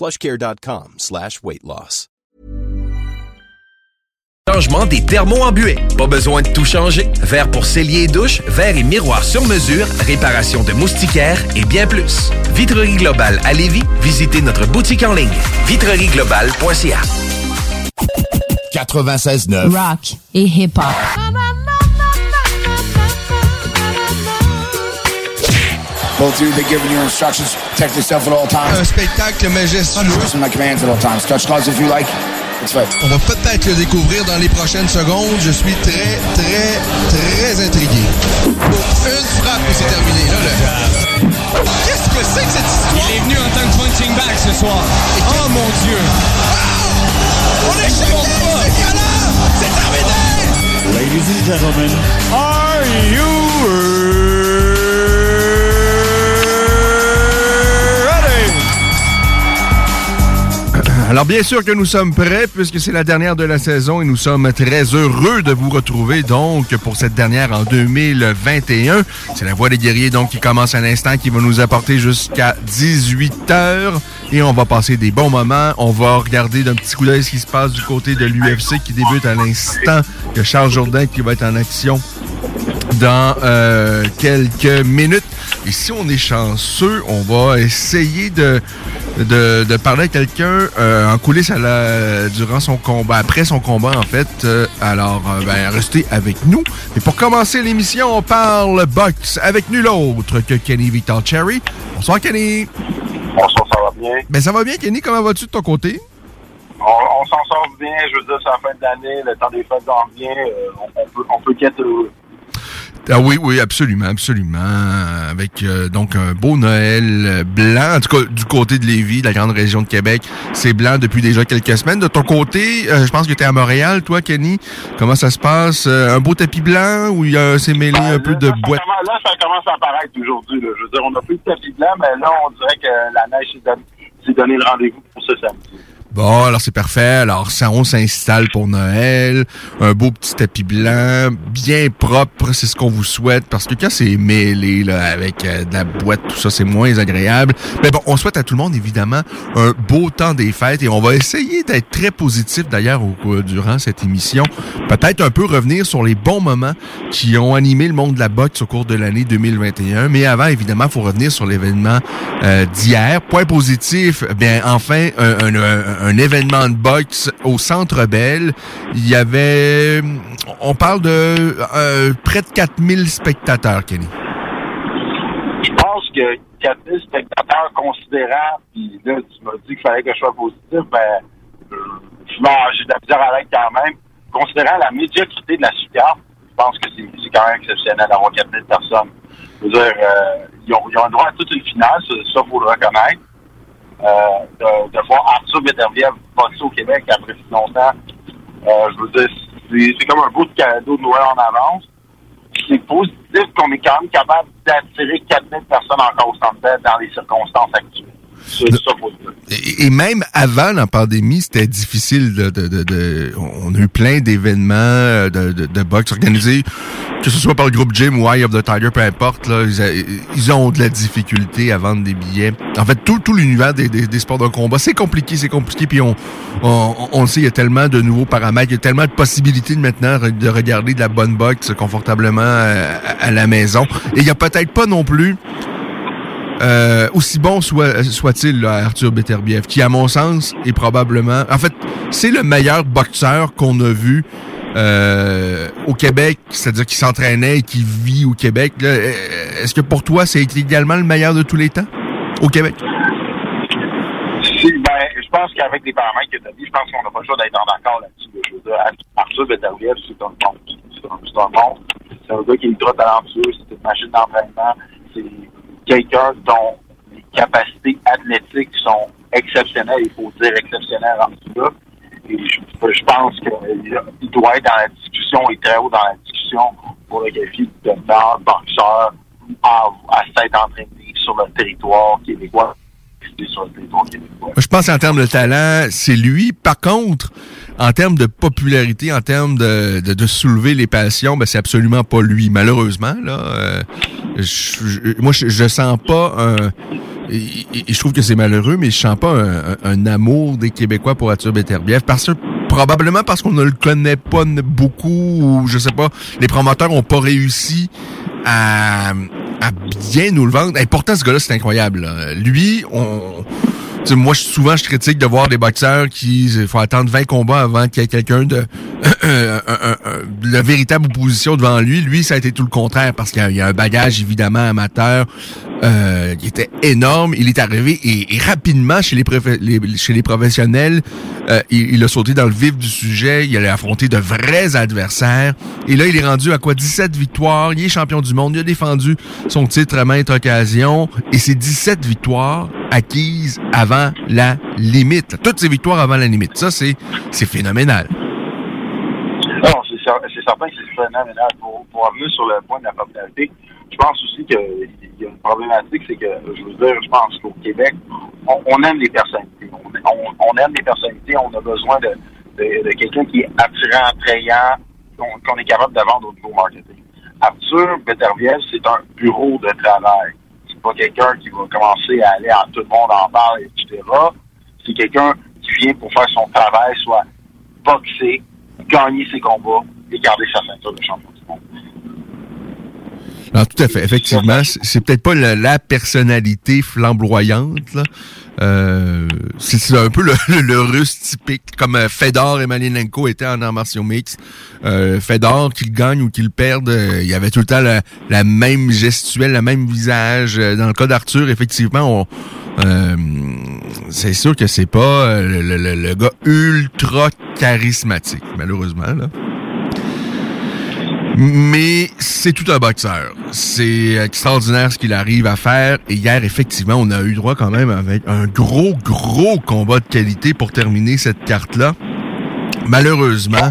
plushcare.com slash weight loss. Changement des thermos en buée. Pas besoin de tout changer. Verre pour cellier et douche, verre et miroir sur mesure, réparation de moustiquaires et bien plus. Vitrerie Globale à Lévis, visitez notre boutique en ligne. vitrerieglobale.ca 96.9 Rock et hip-hop. Both of you, they're giving you instructions. Protect yourself at all times. Un spectacle majestueux. Listen to my commands at all times. Touch gloves if you like. It's fine. On va peut-être le découvrir dans les prochaines secondes. Je suis très, très, très intrigué. Une frappe et c'est terminé. Là, le... Qu'est-ce que c'est que cette histoire? Il est venu en tant que punching bag ce soir. Oh mon Dieu! On est choqué! C'est terminé! Ladies and gentlemen, are you Alors bien sûr que nous sommes prêts puisque c'est la dernière de la saison et nous sommes très heureux de vous retrouver donc pour cette dernière en 2021. C'est la Voix des guerriers donc qui commence à l'instant qui va nous apporter jusqu'à 18 heures et on va passer des bons moments. On va regarder d'un petit coup d'œil ce qui se passe du côté de l'UFC qui débute à l'instant. A Charles Jourdain qui va être en action dans euh, quelques minutes. Et si on est chanceux, on va essayer de, de, de parler à quelqu'un euh, en coulisses à la, durant son combat, après son combat en fait. Euh, alors, euh, ben, restez avec nous. Et pour commencer l'émission, on parle boxe avec nul autre que Kenny Victor Cherry. Bonsoir Kenny. Bonsoir, ça va bien? Ben ça va bien Kenny, comment vas-tu de ton côté? On, on s'en sort bien, je veux dire, c'est la fin de l'année, le temps des fêtes vient, euh, on, on peut, on peut qu'être heureux. Ah oui, oui, absolument, absolument. Avec euh, donc un beau Noël euh, blanc, en tout cas du côté de Lévis, de la grande région de Québec, c'est blanc depuis déjà quelques semaines. De ton côté, euh, je pense que tu es à Montréal, toi, Kenny. Comment ça se passe? Euh, un beau tapis blanc ou il y a c'est mêlé un peu de boîte? Là, ça commence à apparaître aujourd'hui. là. Je veux dire, on a plus de tapis blanc, mais là, on dirait que la neige s'est donné, s'est donné le rendez-vous pour ce samedi. Bon, alors c'est parfait. Alors ça, on s'installe pour Noël. Un beau petit tapis blanc, bien propre, c'est ce qu'on vous souhaite. Parce que quand c'est mêlé là, avec euh, de la boîte, tout ça, c'est moins agréable. Mais bon, on souhaite à tout le monde, évidemment, un beau temps des fêtes. Et on va essayer d'être très positif, d'ailleurs, durant cette émission. Peut-être un peu revenir sur les bons moments qui ont animé le monde de la boxe au cours de l'année 2021. Mais avant, évidemment, faut revenir sur l'événement euh, d'hier. Point positif, bien, enfin, un, un- un événement de boxe au Centre Bell. Il y avait, on parle de euh, près de 4000 spectateurs, Kenny. Je pense que 4000 spectateurs considérant, puis là, tu m'as dit qu'il fallait que je sois positif, ben, euh, j'ai de la à quand même. Considérant la médiocrité de la super, je pense que c'est quand même exceptionnel d'avoir 4000 personnes. Je veux dire, euh, ils, ont, ils ont droit à toute une finale, ça, ça faut le reconnaître. Euh, de, de voir Arthur Beterbiev boxer au Québec après si longtemps, euh, je veux dire, c'est comme un beau de cadeau de Noël en avance. C'est positif qu'on est quand même capable d'attirer 4000 personnes encore au Centre dans les circonstances actuelles. C'est ça. Et, même avant la pandémie, c'était difficile de, de, de, de- On a eu plein d'événements euh, de, de, de boxe organisés, que ce soit par le groupe Gym ou Eye of the Tiger, peu importe. Là, ils, a- ils ont de la difficulté à vendre des billets. En fait, tout, tout l'univers des, des, des sports de combat, c'est compliqué, c'est compliqué. Puis on, on, on le sait, il y a tellement de nouveaux paramètres, il y a tellement de possibilités de maintenant de regarder de la bonne boxe confortablement euh, à, à la maison. Et il y a peut-être pas non plus euh, aussi bon soit, soit-il, Arthur Beterbiev, qui, à mon sens, est probablement... En fait, c'est le meilleur boxeur qu'on a vu euh, au Québec, c'est-à-dire qui s'entraînait et qui vit au Québec. Euh, est-ce que pour toi, c'est également le meilleur de tous les temps au Québec? Ben, je pense qu'avec les paramètres que tu as dit, je pense qu'on n'a pas le choix d'être en accord là-dessus. Arthur Beterbiev, c'est un monde. C'est un monde. C'est un gars qui est ultra talentueux, c'est une machine d'entraînement. C'est quelqu'un dont les capacités athlétiques sont exceptionnelles, il faut dire exceptionnelles en tout cas. Et je, pense qu'il doit être dans la discussion et très haut dans la discussion pour le défi de meilleur boxeur à, à s'être entraîné sur le territoire québécois. Sur le territoire québécois. Je pense en termes de talent, c'est lui. Par contre, en termes de popularité, en termes de, de, soulever les passions, ben c'est absolument pas lui, malheureusement. Là, euh, moi, je, je sens pas un. Je trouve que c'est malheureux, mais je sens pas un, amour des Québécois pour Arthur Beterbiev parce que probablement parce qu'on ne le connaît pas beaucoup ou je sais pas, les promoteurs ont pas réussi à, à bien nous le vendre. Et pourtant, ce gars-là, c'est incroyable. Lui, on moi, souvent, je critique de voir des boxeurs qui il faut attendre 20 combats avant qu'il y ait quelqu'un de la véritable opposition devant lui. Lui, ça a été tout le contraire parce qu'il y a un bagage évidemment amateur euh, qui était énorme. Il est arrivé et, rapidement chez les, chez les professionnels, euh, il, a sauté dans le vif du sujet. Il allait affronter de vrais adversaires. Et là, il est rendu à quoi? 17 victoires. Il est champion du monde. Il a défendu son titre à maintes occasions. Et c'est 17 victoires acquises avant la limite. Toutes ces victoires avant la limite. Ça, c'est c'est phénoménal. Non, c'est certain que c'est phénoménal. Pour, revenir sur le point de la popularité, je pense aussi qu'il y a une problématique, c'est que, je veux dire, je pense qu'au Québec, on, aime les personnalités. On, aime les personnalités, on a besoin de, quelqu'un qui est attirant, attrayant, qu'on est capable de vendre au niveau marketing. Arthur Beterbiev, c'est un bureau de travail. C'est pas quelqu'un qui va commencer à aller à tout le monde en parle, etc. C'est quelqu'un qui vient pour faire son travail, soit boxer, gagner ses combats et garder sa ceinture de champion du monde. Tout à fait. Effectivement, c'est peut-être pas la, personnalité flamboyante. Là. Euh, c'est un peu le, russe typique, comme euh, Fedor et Malinenko étaient en arts mix. Euh, Fedor, qu'il gagne ou qu'il perde, euh, il y avait tout le temps la, même gestuelle, le même visage. Dans le cas d'Arthur, effectivement, c'est sûr que c'est pas le, le, gars ultra charismatique, malheureusement. Mais c'est tout un boxeur. C'est extraordinaire ce qu'il arrive à faire. Et hier, effectivement, on a eu droit quand même avec un gros, gros combat de qualité pour terminer cette carte-là. Malheureusement,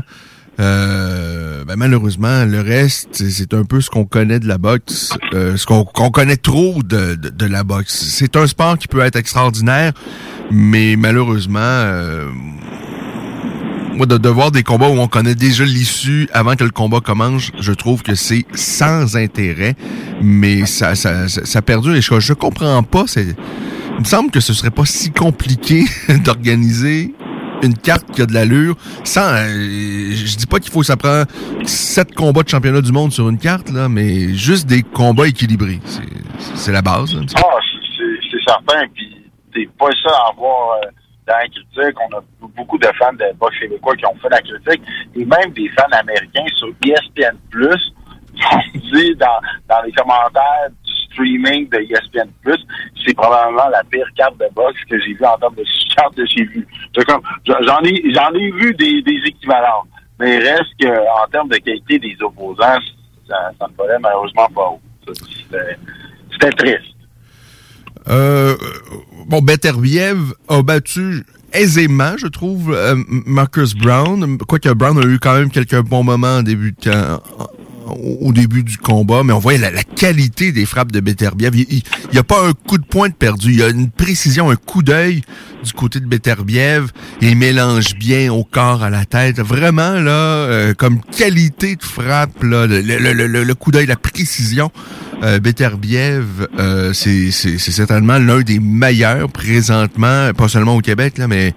euh, ben malheureusement, le reste, c'est un peu ce qu'on connaît de la boxe, euh, ce qu'on connaît trop de, la boxe. C'est un sport qui peut être extraordinaire, mais malheureusement, euh, de, voir des combats où on connaît déjà l'issue avant que le combat commence, je trouve que c'est sans intérêt, mais ça, ça, ça, perdure et je, je comprends pas. C'est, il me semble que ce serait pas si compliqué d'organiser une carte qui a de l'allure sans euh, je dis pas qu'il faut que ça prend sept combats de championnat du monde sur une carte là mais juste des combats équilibrés c'est la base ah c'est certain puis t'es pas ça à avoir euh, dans la critique. On a beaucoup de fans de boxe québécois qui ont fait la critique. Et même des fans américains sur ESPN dit dans, dans les commentaires du streaming de ESPN c'est probablement la pire carte de boxe que j'ai vue en termes de carte que j'ai vue. J'en ai j'en ai vu des, équivalents. Mais il reste qu'en termes de qualité des opposants, ça, ça ne fallait malheureusement pas haut. C'était triste. Euh, bon, Beterbiev a battu aisément, je trouve, euh, Marcus Brown. Quoique Brown a eu quand même quelques bons moments en début de, au début du combat, mais on voit la, qualité des frappes de Beterbiev. Il n'y a pas un coup de pointe perdu. Il y a une précision, un coup d'œil du côté de Beterbiev. Il mélange bien au corps, à la tête. Vraiment, là, euh, comme qualité de frappe, là, le, le, le, coup d'œil, la précision. Euh, Beterbiev, euh, c'est certainement l'un des meilleurs présentement, pas seulement au Québec, là, mais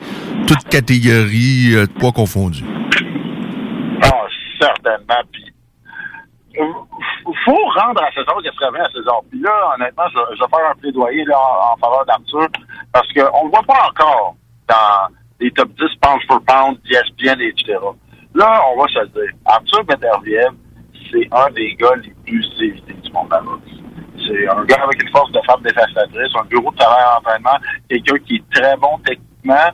toute catégorie euh, de poids confondus. Ah, certainement. Faut rendre à César ce serait bien à César. Puis là, honnêtement, je, vais faire un plaidoyer là, en, en faveur d'Arthur parce qu'on ne voit pas encore dans les top 10 pound for pound, ESPN, etc. Là, on va se dire. Arthur Beterbiev, c'est un des gars les plus évités du monde boxe. C'est un gars avec une force de femme dévastatrice, un bureau de travail d'entraînement, quelqu'un qui est très bon techniquement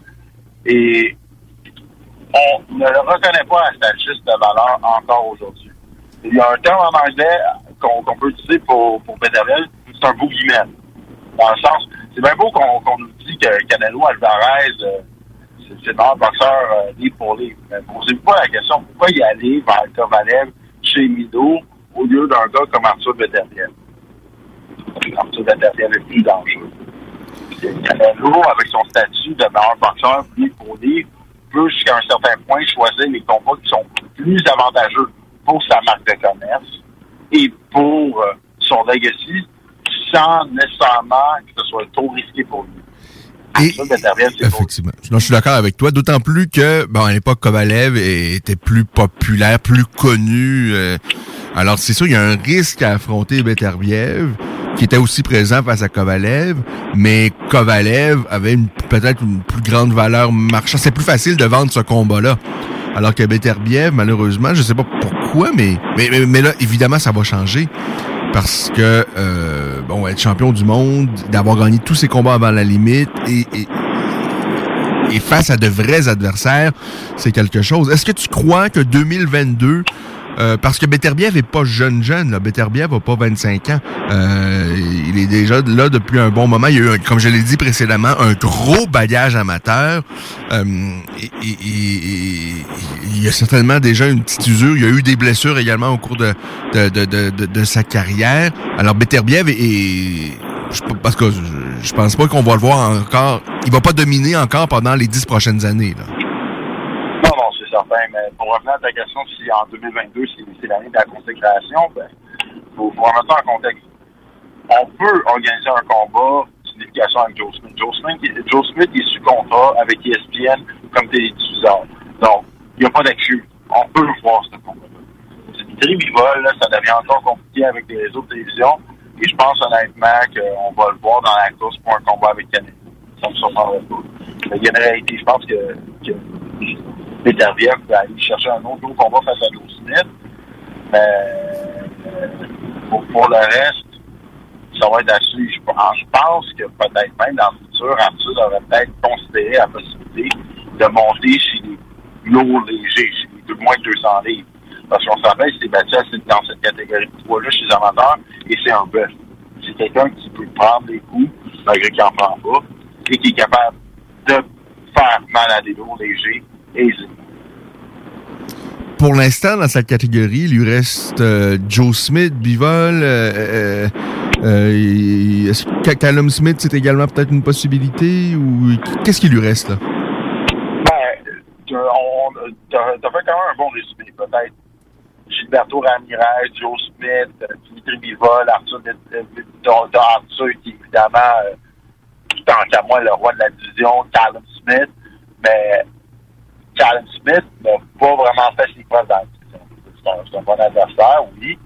et on ne le reconnaît pas à sa juste valeur encore aujourd'hui. Il y a un terme en anglais qu'on peut utiliser pour, pour c'est un boogeyman. Dans le sens, c'est bien beau qu'on nous dit que Canelo Alvarez, euh, c'est meilleur boxeur euh, livre pour livre. Mais posez-vous pas la question, pourquoi y aller vers Kovalev chez Mido au lieu d'un gars comme Arthur Beterbiev? Arthur Beterbiev est plus dangereux. Canelo, avec son statut de meilleur boxeur livre pour livre, peut jusqu'à un certain point choisir les combats qui sont plus avantageux pour sa marque de commerce et pour euh, son legacy sans nécessairement que ce soit trop risqué pour lui. Et, pour effectivement. Non, je suis d'accord avec toi, d'autant plus que, bon, à l'époque, Kovalev était plus populaire, plus connu. euh, alors, c'est sûr, il y a un risque à affronter Beterbiev, qui était aussi présent face à Kovalev, mais Kovalev avait peut-être une plus grande valeur marchande. C'est plus facile de vendre ce combat-là. Alors que Beterbiev, malheureusement, je sais pas mais, mais, mais, là, évidemment, ça va changer. Parce que, euh, bon, être champion du monde, d'avoir gagné tous ses combats avant la limite et, et, et face à de vrais adversaires, c'est quelque chose. Est-ce que tu crois que 2022, euh, parce que Beterbiev est pas jeune jeune, là. Beterbiev a pas 25 ans. Euh, il est déjà là depuis un bon moment. Il y a eu, comme je l'ai dit précédemment, un gros bagage amateur. Euh, il y a certainement déjà une petite usure. Il y a eu des blessures également au cours de, de, de, de, de- sa carrière. Alors Beterbiev est- je, parce que je, je pense pas qu'on va le voir encore. Il va pas dominer encore pendant les dix prochaines années. Là. C'est certain, mais pour revenir à ta question, si en 2022, c'est c'est l'année de la consécration, ben, faut, remettre ça en contexte. On peut organiser un combat d'unification avec Joe Smith. Joe Smith, Smith est sous contrat avec ESPN comme télédiffuseur. Donc, il n'y a pas d'excuse. On peut voir ce combat-là. Dimitri Bivol, là, ça devient encore compliqué avec les réseaux de télévision. Et je pense honnêtement qu'on va le voir dans la course pour un combat avec Canelo. Ça me surprendrait pas. Il une je pense que Peut aller chercher un autre gros combat face à Smith. Mais pour, pour le reste, ça va être à suivre. Je pense, que peut-être même dans le futur, Arthur aurait peut-être considéré la possibilité de monter chez les lourds légers, chez les moins de 200 livres. Parce qu'on s'en rappelle, il s'est battu dans cette catégorie de poids-là chez les amateurs, et c'est un bœuf. C'est quelqu'un qui peut prendre des coups, malgré qu'il n'en prend pas, et qui est capable de faire mal à des lourds légers Pour l'instant, dans sa catégorie, il lui reste euh, Joe Smith, Bivol. Euh, euh, euh, est-ce que Callum Smith, c'est également peut-être une possibilité ou qu'est-ce qui lui reste là? Ben, t'as fait quand même un bon résumé. Peut-être Gilberto Ramirez, Joe Smith, Dimitri Bivol, Arthur, de- de- Arthur qui est évidemment, tant qu'à moi, le roi de la division, Callum Smith. Mais Callum Smith n'a pas vraiment fait ses preuves dans. C'est un, bon adversaire, oui.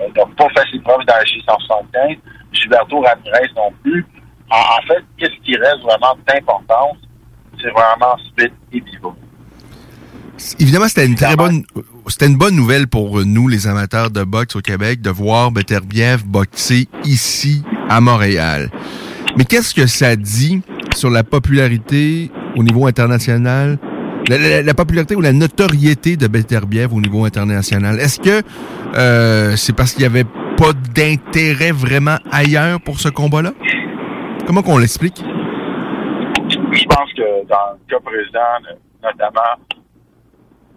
Il n'a pas fait ses preuves dans le chez 175. Gilberto Ramirez non plus. En, en fait, qu'est-ce qui reste vraiment d'importance? C'est vraiment Smith et Bivol. Évidemment, c'était une très bonne, c'était une bonne nouvelle pour nous, les amateurs de boxe au Québec, de voir Beterbiev boxer ici, à Montréal. Mais qu'est-ce que ça dit sur la popularité au niveau international, la, la- la popularité ou la notoriété de Beterbiev au niveau international? Est-ce que euh, c'est parce qu'il n'y avait pas d'intérêt vraiment ailleurs pour ce combat-là? Comment qu'on l'explique? Je pense que dans le cas présent, notamment,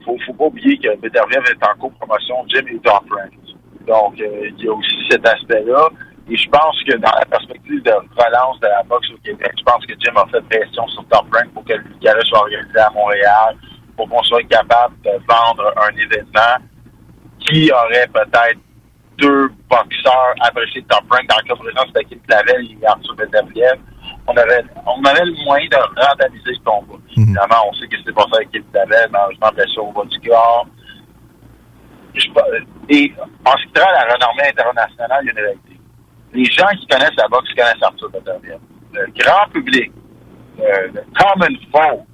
faut, faut pas oublier que Beterbiev est en co-promotion Jim et Top Rank. Donc, euh, il y a aussi cet aspect-là. Et je pense que dans la perspective de relance de la boxe au Québec, je pense que Jim a fait pression sur Top Rank pour que le gala soit organisé à Montréal, pour qu'on soit capable de vendre un événement qui aurait peut-être deux boxeurs appréciés de Top Rank. Dans le cas présent, c'était Kim Clavel et Arthur Beterbiev. On avait, on avait le moyen de rentabiliser ce combat. Évidemment, on sait que c'est pas ça avec Kim Clavel, malheureusement, blessure au bas du corps. et en ce qui à la renommée internationale, il y a une réalité. Les gens qui connaissent la boxe connaissent Arthur Beterbiev. Le grand public, le, le common folk,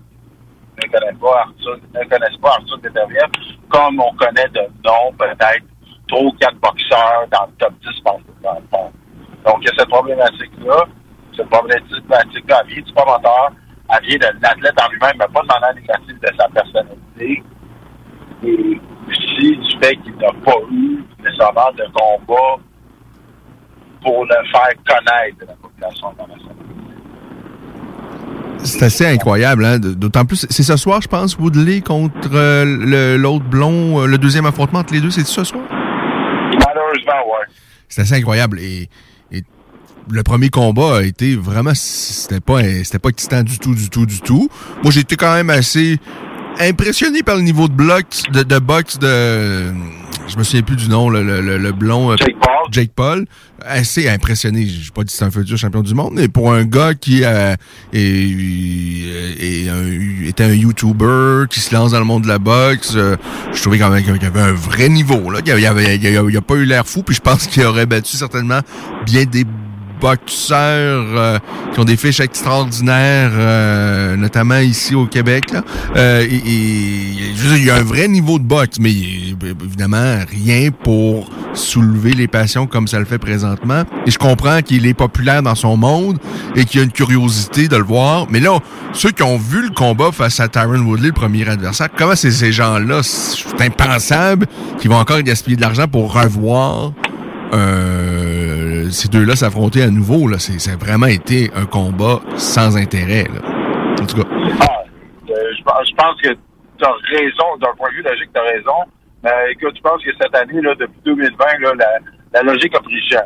ne connaissent pas Arthur, ne connaissent pas Arthur Beterbiev comme on connaît de nom, peut-être, trois ou quatre boxeurs dans le top 10 dans le monde. Donc, il y a cette problématique-là. Cette problématique-là, vient du promoteur, elle vient de l'athlète en lui-même, mais pas de manière négative de sa personnalité. Et aussi du fait qu'il n'a pas eu nécessairement de combat pour le faire connaître de la population internationale. C'est assez incroyable, hein? D'autant plus, c'est ce soir, je pense, Woodley contre euh, l'autre blond, euh, le deuxième affrontement entre les deux, c'est ce soir? Malheureusement, ouais. C'est assez incroyable. Et, et, le premier combat a été vraiment, c'était pas, pas excitant du tout, du tout, du tout. Moi, j'ai été quand même assez impressionné par le niveau de bloc, de, de boxe de, je me souviens plus du nom, le, le, le blond. Jake Paul. Jake Paul. Assez impressionné. Je pas dit c'est un futur champion du monde, mais pour un gars qui euh, est, est, un, était un YouTuber, qui se lance dans le monde de la boxe, euh, je trouvais quand même qu'il y avait un vrai niveau. Là. Il, avait, il, a, il a pas eu l'air fou, puis je pense qu'il aurait battu certainement bien des boxeurs euh, qui ont des fiches extraordinaires, euh, notamment ici au Québec. Euh, il y a un vrai niveau de boxe, mais évidemment rien pour soulever les passions comme ça le fait présentement. Et je comprends qu'il est populaire dans son monde et qu'il y a une curiosité de le voir. Mais là, ceux qui ont vu le combat face à Tyron Woodley, le premier adversaire, comment c'est ces gens-là, c'est impensable qu'ils vont encore gaspiller de l'argent pour revoir euh, ces deux-là s'affronter à nouveau. Là. C'est, ça a vraiment été un combat sans intérêt. Là. En tout cas. Ah, euh, je, pense que tu as raison, d'un point de vue logique, tu as raison. Mais écoute, je pense que cette année, là, depuis 2020, là, la, la logique a pris cher.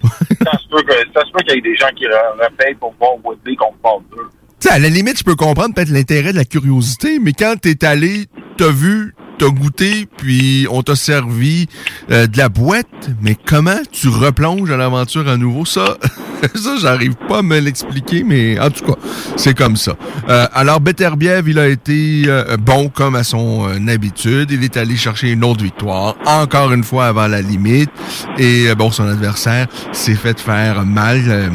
ça se peut, que, ça se peut qu'il y ait des gens qui repayent pour voir Woodley contre Paul 2. T'sais, à la limite, je peux comprendre peut-être l'intérêt de la curiosité, mais quand t'es allé, t'as vu, t'as goûté, puis on t'a servi euh, de la boîte, mais comment tu replonges à l'aventure à nouveau? Ça, ça, j'arrive pas à me l'expliquer, mais en tout cas, c'est comme ça. Euh, alors, Beterbiev, il a été euh, bon comme à son habitude. Il est allé chercher une autre victoire, encore une fois avant la limite. Et bon, son adversaire s'est fait faire mal,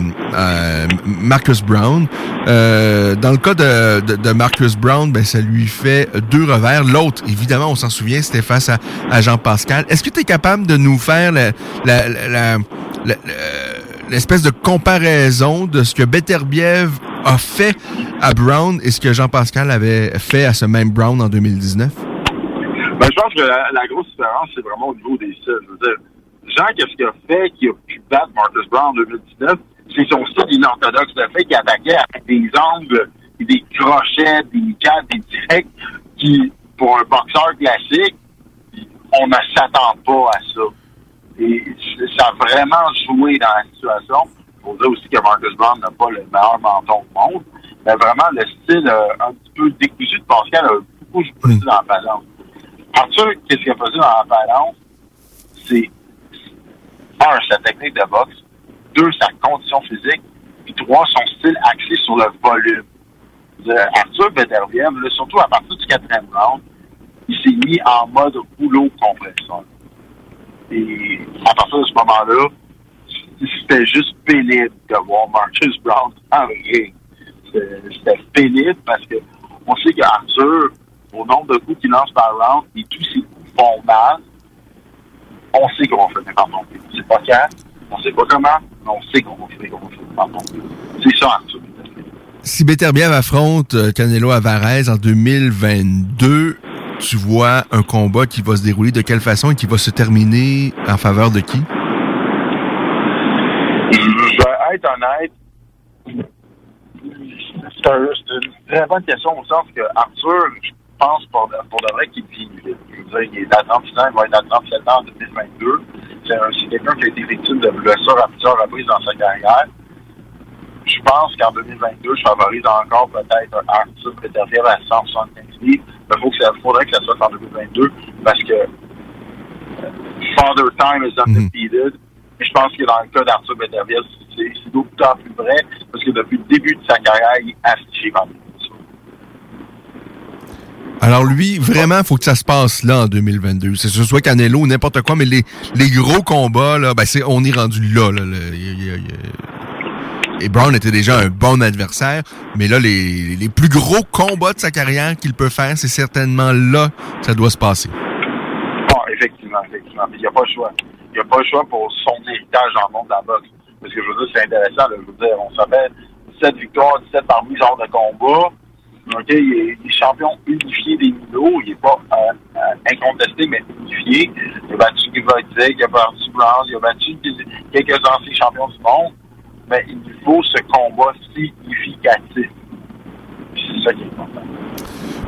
Marcus Brown. dans le cas de, de, de Marcus Brown, ben, ça lui fait deux revers. L'autre, évidemment, on s'en souvient, c'était face à, à Jean-Pascal. Est-ce que tu es capable de nous faire l'espèce de comparaison de ce que Beterbiev a fait à Brown et ce que Jean-Pascal avait fait à ce même Brown en 2019? Ben, je pense que la, grosse différence, c'est vraiment au niveau des styles. Je veux dire, Jean, qu'est-ce qu'il a fait qui a pu battre Marcus Brown en 2019? C'est son style inorthodoxe, le fait qu'il attaquait avec des angles, des crochets, des jabs, des directs, qui pour un boxeur classique, on ne s'attend pas à ça. Et ça a vraiment joué dans la situation. Il faut dire aussi que Marcus Brown n'a pas le meilleur menton au monde. Mais vraiment, le style euh, un petit peu décousu de Pascal a beaucoup joué dans la balance. Arthur, qu'est-ce qu'il a fait dans la balance? C'est, un, sa technique de boxe. Deux, sa condition physique. Puis trois, son style axé sur le volume. Arthur Bederviev, surtout à partir du quatrième round, il s'est mis en mode rouleau compresseur. Et à partir de ce moment-là, c'était juste pénible de voir Marcus Brown en ring. C'était pénible parce que on sait qu'Arthur, au nombre de coups qu'il lance par round, et tous ses coups font mal, on sait qu'on va finir par tomber. On sait pas quand, on sait pas comment, mais on sait qu'on va finir par. C'est ça, Arthur. Si Beterbiev affronte euh, Canelo Alvarez en 2022, tu vois un combat qui va se dérouler de quelle façon et qui va se terminer en faveur de qui? Je vais être honnête. C'est une très bonne question au sens que Arthur, je pense pour, pour de vrai qu'il est à 36 ans, il va être à 37 ans en 2022. C'est quelqu'un qui a été victime de blessures à plusieurs reprises dans sa carrière je pense qu'en 2022, je favorise encore peut-être un Arthur Peterfield à 175 livres. Il faudrait que ça soit en 2022 parce que euh, Father Time is undefeated. Et je pense que dans le cas d'Arthur Peterfield, c'est d'autant plus vrai parce que depuis le début de sa carrière, il a affiché Alors lui, vraiment, il faut que ça se passe là en 2022. C'est ce soit Canelo ou n'importe quoi, mais les, les gros combats, là, ben c'est, on est rendu là. là, là. Y Et Brown était déjà un bon adversaire, mais là, les, les plus gros combats de sa carrière qu'il peut faire, c'est certainement là que ça doit se passer. Bon, effectivement, effectivement. Puis il n'y a pas le choix. Il n'y a pas le choix pour son héritage dans le monde de la boxe. Parce que je veux dire, c'est intéressant. Je veux dire, on s'appelle 17 victoires, 17 parmi genre de combat. OK, il est, champion unifié des Milo. Il n'est pas euh, euh, incontesté, mais unifié. Il a battu Guivodzig, il a battu Brown, il a battu quelques anciens champions du monde. Mais il faut ce combat significatif. C'est ça qui est important.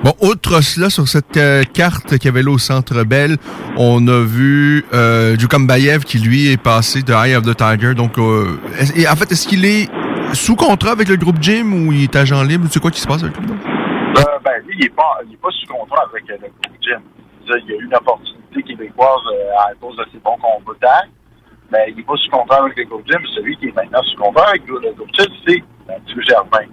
Bon, outre cela, sur cette euh, carte qu'il y avait là au Centre Bell, on a vu euh, Djukambayev qui, lui, est passé de Eye of the Tiger. Donc, euh, et en fait, est-ce qu'il est sous contrat avec le groupe Jim ou il est agent libre? C'est quoi qui se passe avec lui? Euh, ben, lui, il n'est pas, il est pas sous contrat avec euh, le groupe Jim. Il y a eu une opportunité québécoise euh, à cause de ses bons combats. Mais il n'est pas sous contrat avec le groupe Jim. Celui qui est maintenant sous avec le, groupe Jim, c'est Mathieu Germain.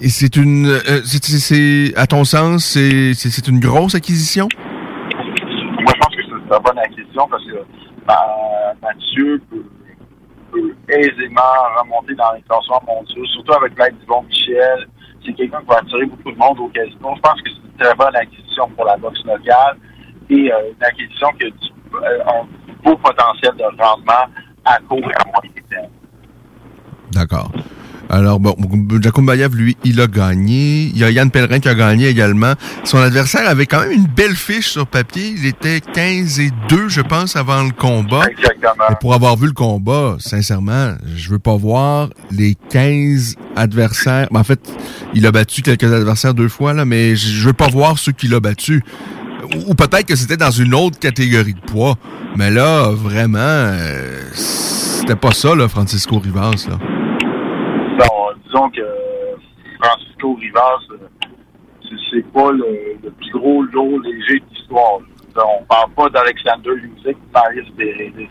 Et c'est une... euh, c'est- c'est- c'est- à ton sens, c'est c'est- c'est une grosse acquisition? Moi, je pense que c'est une bonne acquisition parce que Ma- Mathieu peut, peut aisément remonter dans les classements mondiaux, surtout avec l'aide d'Yvon Michel. C'est quelqu'un qui va attirer beaucoup de monde au casino. Je pense que c'est une très bonne acquisition pour la boxe locale et euh, une acquisition qui a du, euh, un beau potentiel de rendement à court et à moyen terme. D'accord. Alors, bon, Jakumbayev, lui, il a gagné. Il y a Yann Pellerin qui a gagné également. Son adversaire avait quand même une belle fiche sur papier. Il était 15 et 2, je pense, avant le combat. Exactement. Et pour avoir vu le combat, sincèrement, je veux pas voir les 15 adversaires. Ben, en fait, il a battu quelques adversaires deux fois, là, mais je je veux pas voir ceux qu'il a battus. Ou, peut-être que c'était dans une autre catégorie de poids. Mais là, vraiment, euh, c'était pas ça, là, Francisco Rivas, là. Bon, disons que Francisco Rivas, euh, c'est- c'est pas le, plus gros lot léger de l'histoire. On parle pas d'Alexander Usyk, Marius Beredes.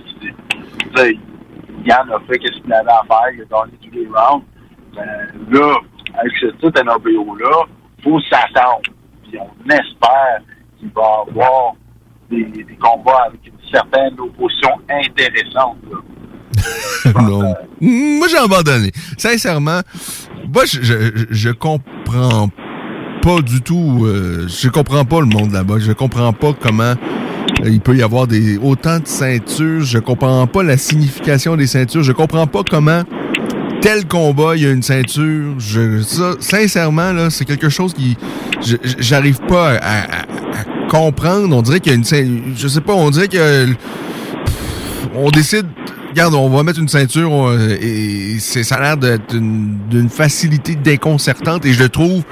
Yann a fait ce qu'il avait à faire, il a gagné tous les rounds. Ben, là, avec ce titre NRBO-là, il faut s'attendre. Puis on espère qu'il va y avoir des, des combats avec une certaine opposition intéressante. là. non. Mm, Moi, j'ai abandonné. Sincèrement, moi, je, je, je comprends pas du tout. euh, je comprends pas le monde là-bas. Je comprends pas comment euh, il peut y avoir des autant de ceintures. Je comprends pas la signification des ceintures. Je comprends pas comment tel combat, il y a une ceinture. Je, ça, sincèrement, là, c'est quelque chose qui, j'arrive pas à, à- à comprendre. On dirait qu'il y a une ceinture. Je sais pas. On dirait que on décide, regarde, on va mettre une ceinture et ça a l'air d'être une- d'une facilité déconcertante et je trouve,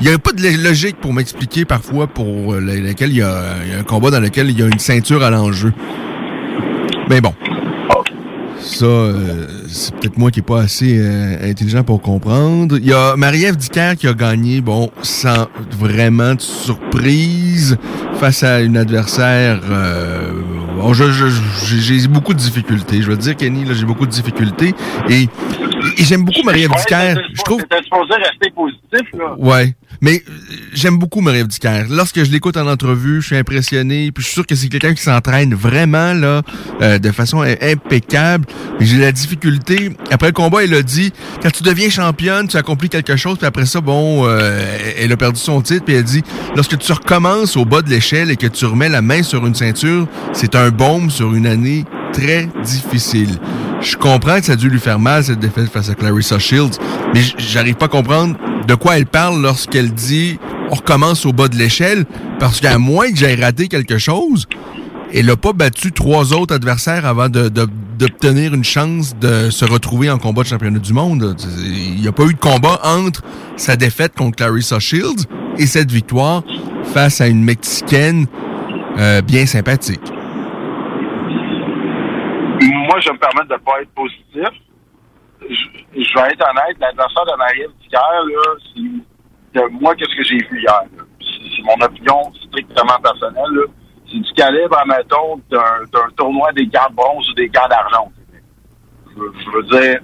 il n'y a pas de lo- logique pour m'expliquer parfois pour euh, le- lequel il y, y a un combat dans lequel il y a une ceinture à l'enjeu. Mais bon. Ça, euh, c'est peut-être moi qui n'est pas assez euh, intelligent pour comprendre. Il y a Marie-Ève Dicker qui a gagné, bon, sans vraiment de surprise, face à une adversaire. euh, bon, j'ai beaucoup de difficultés. Je veux dire, Kenny, là, j'ai beaucoup de difficultés. Et j'aime beaucoup Marie-Ève Dicker. Je trouve T'étais supposé rester positif, là. Ouais. Mais euh, j'aime beaucoup Marie-Ève Dicker. Lorsque je l'écoute en entrevue, je suis impressionné. Puis je suis sûr que c'est quelqu'un qui s'entraîne vraiment là, euh, de façon im- impeccable. Mais j'ai la difficulté. Après le combat, elle a dit quand tu deviens championne, tu accomplis quelque chose. Puis après ça, bon, euh, elle a perdu son titre. Puis elle dit lorsque tu recommences au bas de l'échelle et que tu remets la main sur une ceinture, c'est un baume sur une année très difficile. Je comprends que ça a dû lui faire mal cette défaite face à Clarissa Shields, mais j'arrive pas à comprendre de quoi elle parle lorsqu'elle dit on recommence au bas de l'échelle, parce qu'à moins que j'aie raté quelque chose, elle n'a pas battu trois autres adversaires avant d'obtenir une chance de se retrouver en combat de championnat du monde. Il n'y a pas eu de combat entre sa défaite contre Clarissa Shields et cette victoire face à une Mexicaine euh, bien sympathique. Je vais me permettre de ne pas être positif. Je, vais être honnête, l'adversaire de Marie-Ève Dicker, là, de moi, qu'est-ce que j'ai vu hier. C'est mon opinion strictement personnelle. C'est du calibre, admettons, d'un d'un tournoi des cartes bronze ou des cartes d'argent. Je, je veux dire,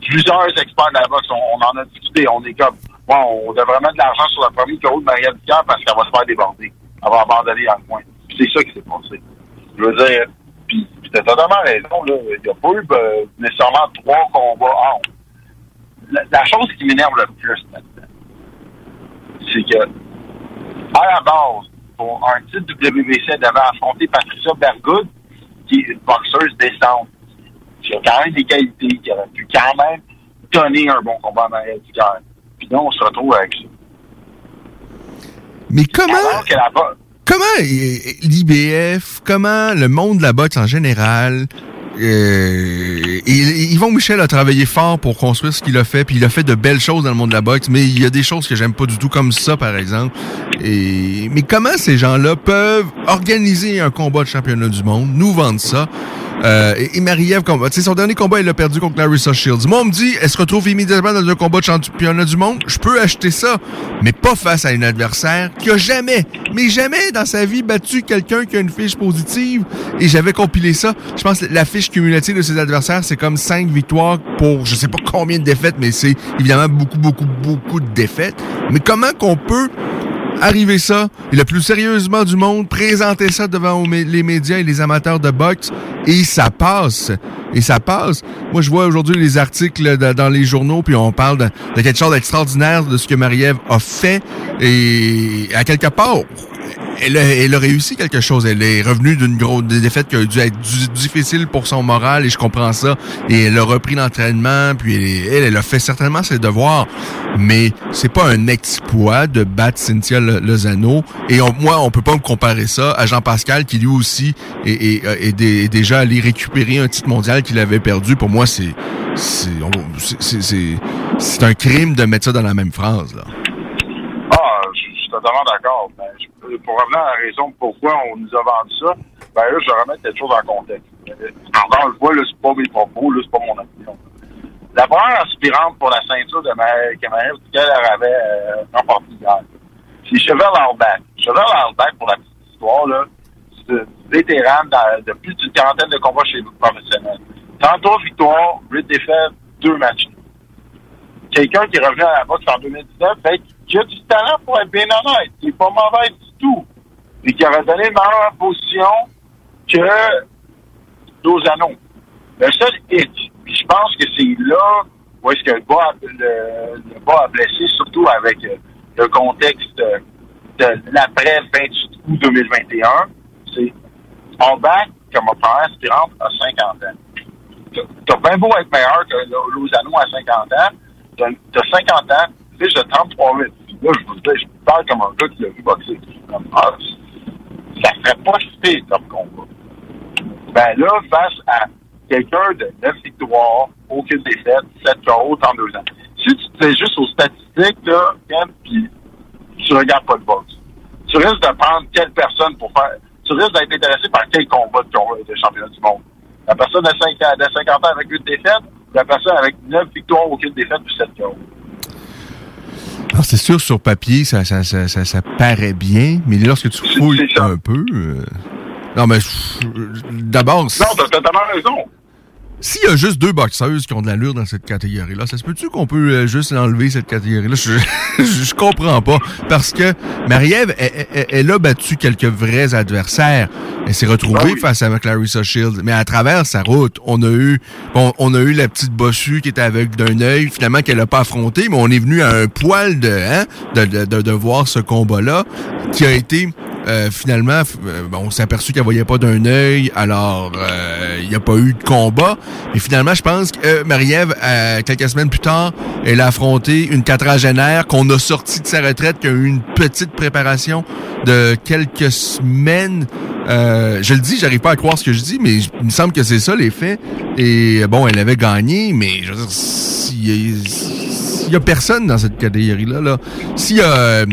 plusieurs experts de la boxe, on, en a discuté. On est comme, bon, on devrait mettre de l'argent sur le premier carreau de Maria Ducard parce qu'elle va se faire déborder. Elle va abandonner dans le coin. C'est ça qui s'est passé. Je veux dire, t'as totalement raison, là. Il n'y a pas eu ben, nécessairement trois combats en la, la, chose qui m'énerve le plus maintenant, c'est que, à la base, pour un titre WBC, elle devait affronter Patricia Bergood, qui est une boxeuse décente, qui a quand même des qualités, qui aurait pu quand même donner un bon combat à Maria. Puis là, on se retrouve avec ça. Mais comment... Comment l'IBF, comment le monde de la boxe en général, euh, Yvon Michel a travaillé fort pour construire ce qu'il a fait, puis il a fait de belles choses dans le monde de la boxe, mais il y a des choses que j'aime pas du tout, comme ça, par exemple. Et, mais comment ces gens-là peuvent organiser un combat de championnat du monde, nous vendre ça, euh, et, Marie-Ève, son dernier combat, elle a perdu contre Larissa Shields. Moi, on me dit, elle se retrouve immédiatement dans un combat de championnat du monde. Je peux acheter ça, mais pas face à un adversaire qui a jamais, mais jamais dans sa vie battu quelqu'un qui a une fiche positive. Et j'avais compilé ça. Je pense la fiche cumulative de ses adversaires, c'est comme cinq victoires pour je sais pas combien de défaites, mais c'est évidemment beaucoup, beaucoup, beaucoup de défaites. Mais comment qu'on peut arriver ça, et le plus sérieusement du monde, présenter ça devant les médias et les amateurs de boxe, et ça passe. Et ça passe. Moi, je vois aujourd'hui les articles dans les journaux, puis on parle de, quelque chose d'extraordinaire de ce que Marie-Ève a fait, et à quelque part, elle a, réussi quelque chose. Elle est revenue d'une grosse défaite qui a dû être difficile pour son moral et je comprends ça. Et elle a repris l'entraînement, puis elle, a fait certainement ses devoirs. Mais c'est pas un exploit de battre Cynthia Lozano. Et moi, on peut pas me comparer ça à Jean-Pascal qui lui aussi est, déjà allé récupérer un titre mondial qu'il avait perdu. Pour moi, c'est c'est un crime de mettre ça dans la même phrase. Là. Totalement d'accord. Mais pour revenir à la raison pourquoi on nous a vendu ça, ben là, je remettre quelque chose en contexte. Encore une fois, là, c'est pas mes propos, là, c'est pas mon opinion. La première aspirante pour la ceinture de Marie Camarel, qu'elle avait euh, remporté c'est Cheval Albach. Cheval Albach, pour la petite histoire, là, c'est vétéran de plus d'une quarantaine de combats chez les professionnels. 33 victoires, 8 défaites, 2 matchs. Quelqu'un qui revenu à la boxe en 2019, fait qui a du talent pour être bien honnête. Il n'est pas mauvais du tout. Et qui aurait donné une meilleure position que Dozano. Le seul hit, puis je pense que c'est là où est-ce que le bas, le, a blessé, surtout avec euh, le contexte de l'après 28 août 2021, c'est on back comme première aspirante à 50 ans. T'as bien beau être meilleur que Lozano à 50 ans, t'as 50 ans, fiche de 33-8 là, je vous dis, je parle comme un gars qui a vu boxer. Ah, ça serait pas cité comme combat. Ben là, face à quelqu'un de 9 victoires, aucune défaite, 7 KO en deux ans. Si tu te fais juste aux statistiques, là, puis tu regardes pas le boxe, tu risques de prendre quelle personne pour faire. Tu risques d'être intéressé par quel combat de, championnat du monde. La personne de, 5, de 50 ans avec une défaite, la personne avec 9 victoires, aucune défaite, puis 7 KO. Alors, c'est sûr, sur papier, ça, ça, ça, ça, paraît bien, mais lorsque tu fouilles un peu... Euh, non, mais d'abord... Non, t'as totalement raison. S'il y a juste deux boxeuses qui ont de l'allure dans cette catégorie-là, ça se peut-tu qu'on peut euh, juste enlever cette catégorie-là? Je, je, comprends pas. Parce que Marie-Ève, elle, a battu quelques vrais adversaires. Elle s'est retrouvée ah face à Clarissa Shields. Mais à travers sa route, on a eu on, a eu la petite bossue qui était avec d'un œil, finalement qu'elle a pas affronté, mais on est venu à un poil de, hein, de, de, de voir ce combat-là qui a été euh, finalement, euh, on s'est aperçu qu'elle voyait pas d'un œil, alors euh, il n'y a pas eu de combat. Mais finalement, je pense que Marie-Ève, quelques semaines plus tard, elle a affronté une quadragénaire qu'on a sorti de sa retraite, qui a eu une petite préparation de quelques semaines. je le dis, j'arrive pas à croire ce que je dis, mais il me semble que c'est ça les faits. Et bon, elle avait gagné, mais je veux dire, s'il y, a personne dans cette catégorie-là, là, s'il y a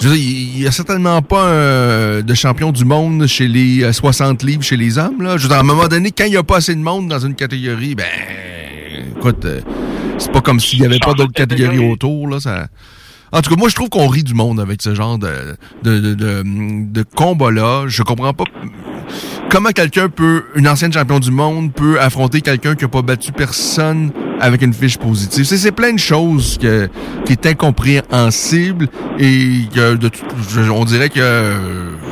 je veux dire, il y a certainement pas de champion du monde chez les 60 euh, livres chez les hommes. Là. Je veux dire, à un moment donné, quand il n'y a pas assez de monde dans une catégorie, ben, écoute, euh, c'est pas comme s'il n'y avait pas d'autres catégories autour. Là, ça... En tout cas, moi, je trouve qu'on rit du monde avec ce genre de, de, de, de, de combat-là. Je comprends pas comment quelqu'un peut, une ancienne champion du monde, peut affronter quelqu'un qui a pas battu personne avec une fiche positive. C'est, plein de choses que, qui est incompréhensible et que de, on dirait que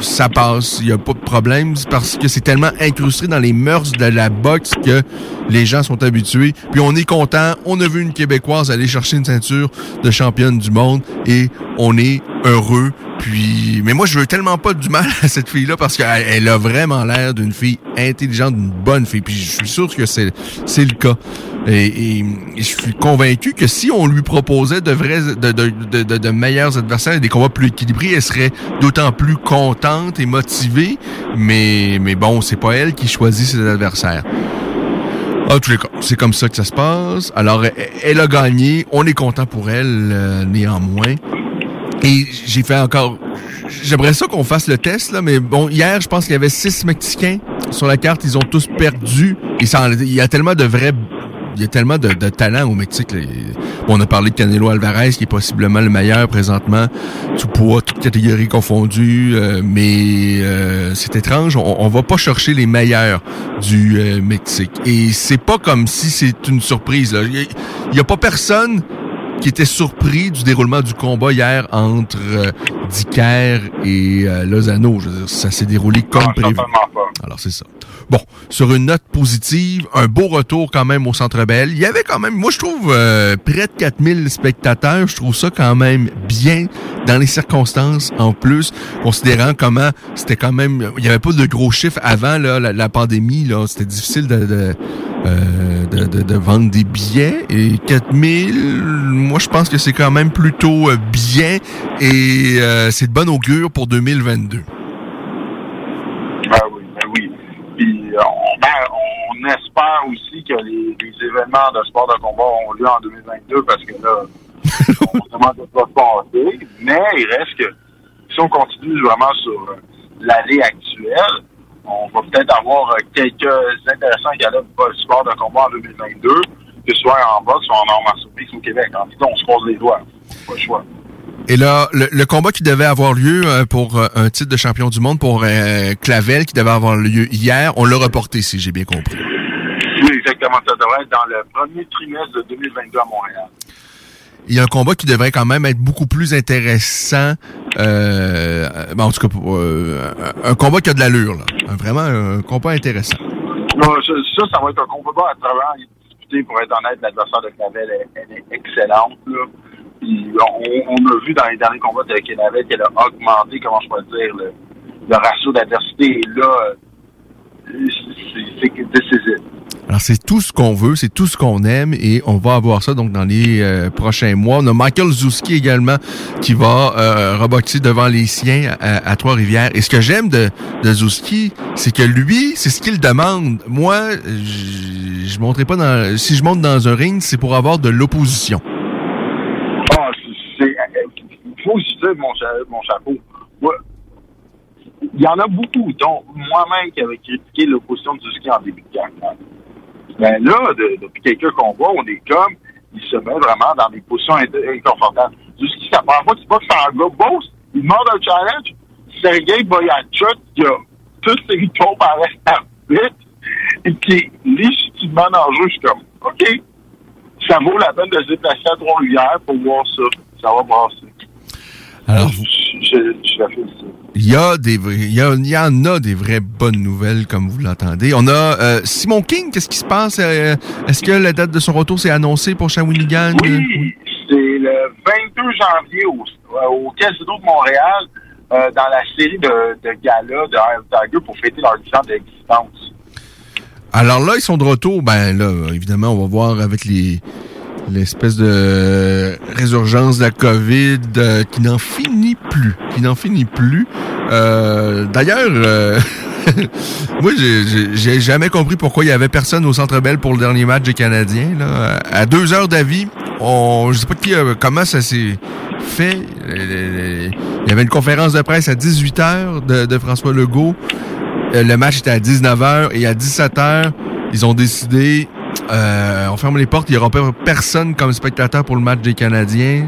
ça passe, il n'y a pas de problème parce que c'est tellement incrusté dans les mœurs de la boxe que les gens sont habitués. Puis on est content, on a vu une Québécoise aller chercher une ceinture de championne du monde et on est heureux. Puis, mais moi, je veux tellement pas du mal à cette fille-là parce qu'elle a vraiment l'air d'une fille intelligente, d'une bonne fille. Puis je suis sûr que c'est le cas. Je suis convaincu que si on lui proposait de vrais, de, de, de, de meilleurs adversaires et des combats plus équilibrés, elle serait d'autant plus contente et motivée. Mais, mais bon, c'est pas elle qui choisit ses adversaires. En tous les cas, c'est comme ça que ça se passe. Alors, elle a gagné. On est content pour elle, euh, néanmoins. Et j'ai fait encore... J'aimerais ça qu'on fasse le test, là, mais bon, hier, je pense qu'il y avait six Mexicains sur la carte. Ils ont tous perdu. Et ça, il y a tellement de vrais y a tellement de, talent au Mexique. on a parlé de Canelo Alvarez, qui est possiblement le meilleur présentement, tout poids, toutes catégories confondues, euh, mais euh, c'est étrange, on, on va pas chercher les meilleurs du euh, Mexique. Et c'est pas comme si c'est une surprise. Il y, a pas personne qui était surpris du déroulement du combat hier entre euh, Dicker et euh, Lozano. Je veux dire, ça s'est déroulé comme prévu. Alors, c'est ça. Bon, sur une note positive, un beau retour quand même au Centre Bell. Il y avait quand même, moi je trouve, euh, près de 4000 spectateurs. Je trouve ça quand même bien dans les circonstances en plus, considérant comment c'était quand même, il y avait pas de gros chiffres avant là, la, pandémie. là C'était difficile de, euh, de, de, de, vendre des billets. Et 4000, moi je pense que c'est quand même plutôt euh, bien et c'est de bonne augure pour 2022. on espère aussi que les, événements de sport de combat ont lieu en 2022 parce que là, on se demande de pas passer. Mais il reste que si on continue vraiment sur l'année actuelle, on va peut-être avoir quelques intéressants galas de sport de combat en 2022, que ce soit en boxe ou en arts martiaux au Québec. En tout cas, on se pose les doigts. Pas le choix. Et là, le, combat qui devait avoir lieu euh, pour euh, un titre de champion du monde pour euh, Clavel, qui devait avoir lieu hier, on l'a reporté, si j'ai bien compris. Oui, exactement. Ça devrait être dans le premier trimestre de 2022 à Montréal. Il y a un combat qui devrait quand même être beaucoup plus intéressant. Euh, ben, en tout cas, un combat qui a de l'allure, là. Vraiment un combat intéressant. Ça, ça, va être un combat à travers pour être honnête, l'adversaire de Clavel, elle, est excellente. On, a vu dans les derniers combats de Kenavet qu'elle a augmenté, comment je peux dire, le, ratio d'adversité. Et là, c'est. Alors, c'est tout ce qu'on veut, c'est tout ce qu'on aime et on va avoir ça donc dans les euh, prochains mois. On a Michael Zouski également qui va euh, devant les siens à, Trois-Rivières. Et ce que j'aime de, de Zouski, c'est que lui, c'est ce qu'il demande. Moi, je, monterai pas dans... Si je monte dans un ring, c'est pour avoir de l'opposition positif, mon, mon chapeau. il y en a beaucoup, dont moi-même qui avait critiqué l'opposition de ski en début de carrière. Mais là, depuis quelques combats, on est comme, il se met vraiment dans des positions inconfortables. Zuski, ça prend pas qu'il boxe un gars boss, il demande un challenge. Sergei Boyachuk, qui a toutes ses victoires par arbitre, et qui est légitimement dangereux. Je suis comme, OK, ça vaut la peine de se déplacer à Trois-Rivières pour voir ça. Ça va passer. Alors, il y a des il y, en a des vraies bonnes nouvelles comme vous l'entendez. On a euh, Simon King, qu'est-ce qui se passe? Euh, Est-ce que la date de son retour s'est annoncée pour Shawinigan? Oui, c'est le 22 janvier au, au Casino de Montréal euh, dans la série de, de galas de Tiger pour fêter leur 10 ans d'existence. Alors là, ils sont de retour. Ben là, évidemment, on va voir avec les l'espèce de résurgence de la COVID euh, qui n'en finit plus, qui n'en finit plus. Euh, d'ailleurs, euh, moi, j'ai jamais compris pourquoi il y avait personne au Centre Bell pour le dernier match des Canadiens. Là. À deux heures d'avis, on, je sais pas qui, comment ça s'est fait. Il y avait une conférence de presse à 18 heures de, de François Legault. Le match était à 19 heures et à 17 heures, ils ont décidé euh, on ferme les portes, il n'y aura personne comme spectateur pour le match des Canadiens.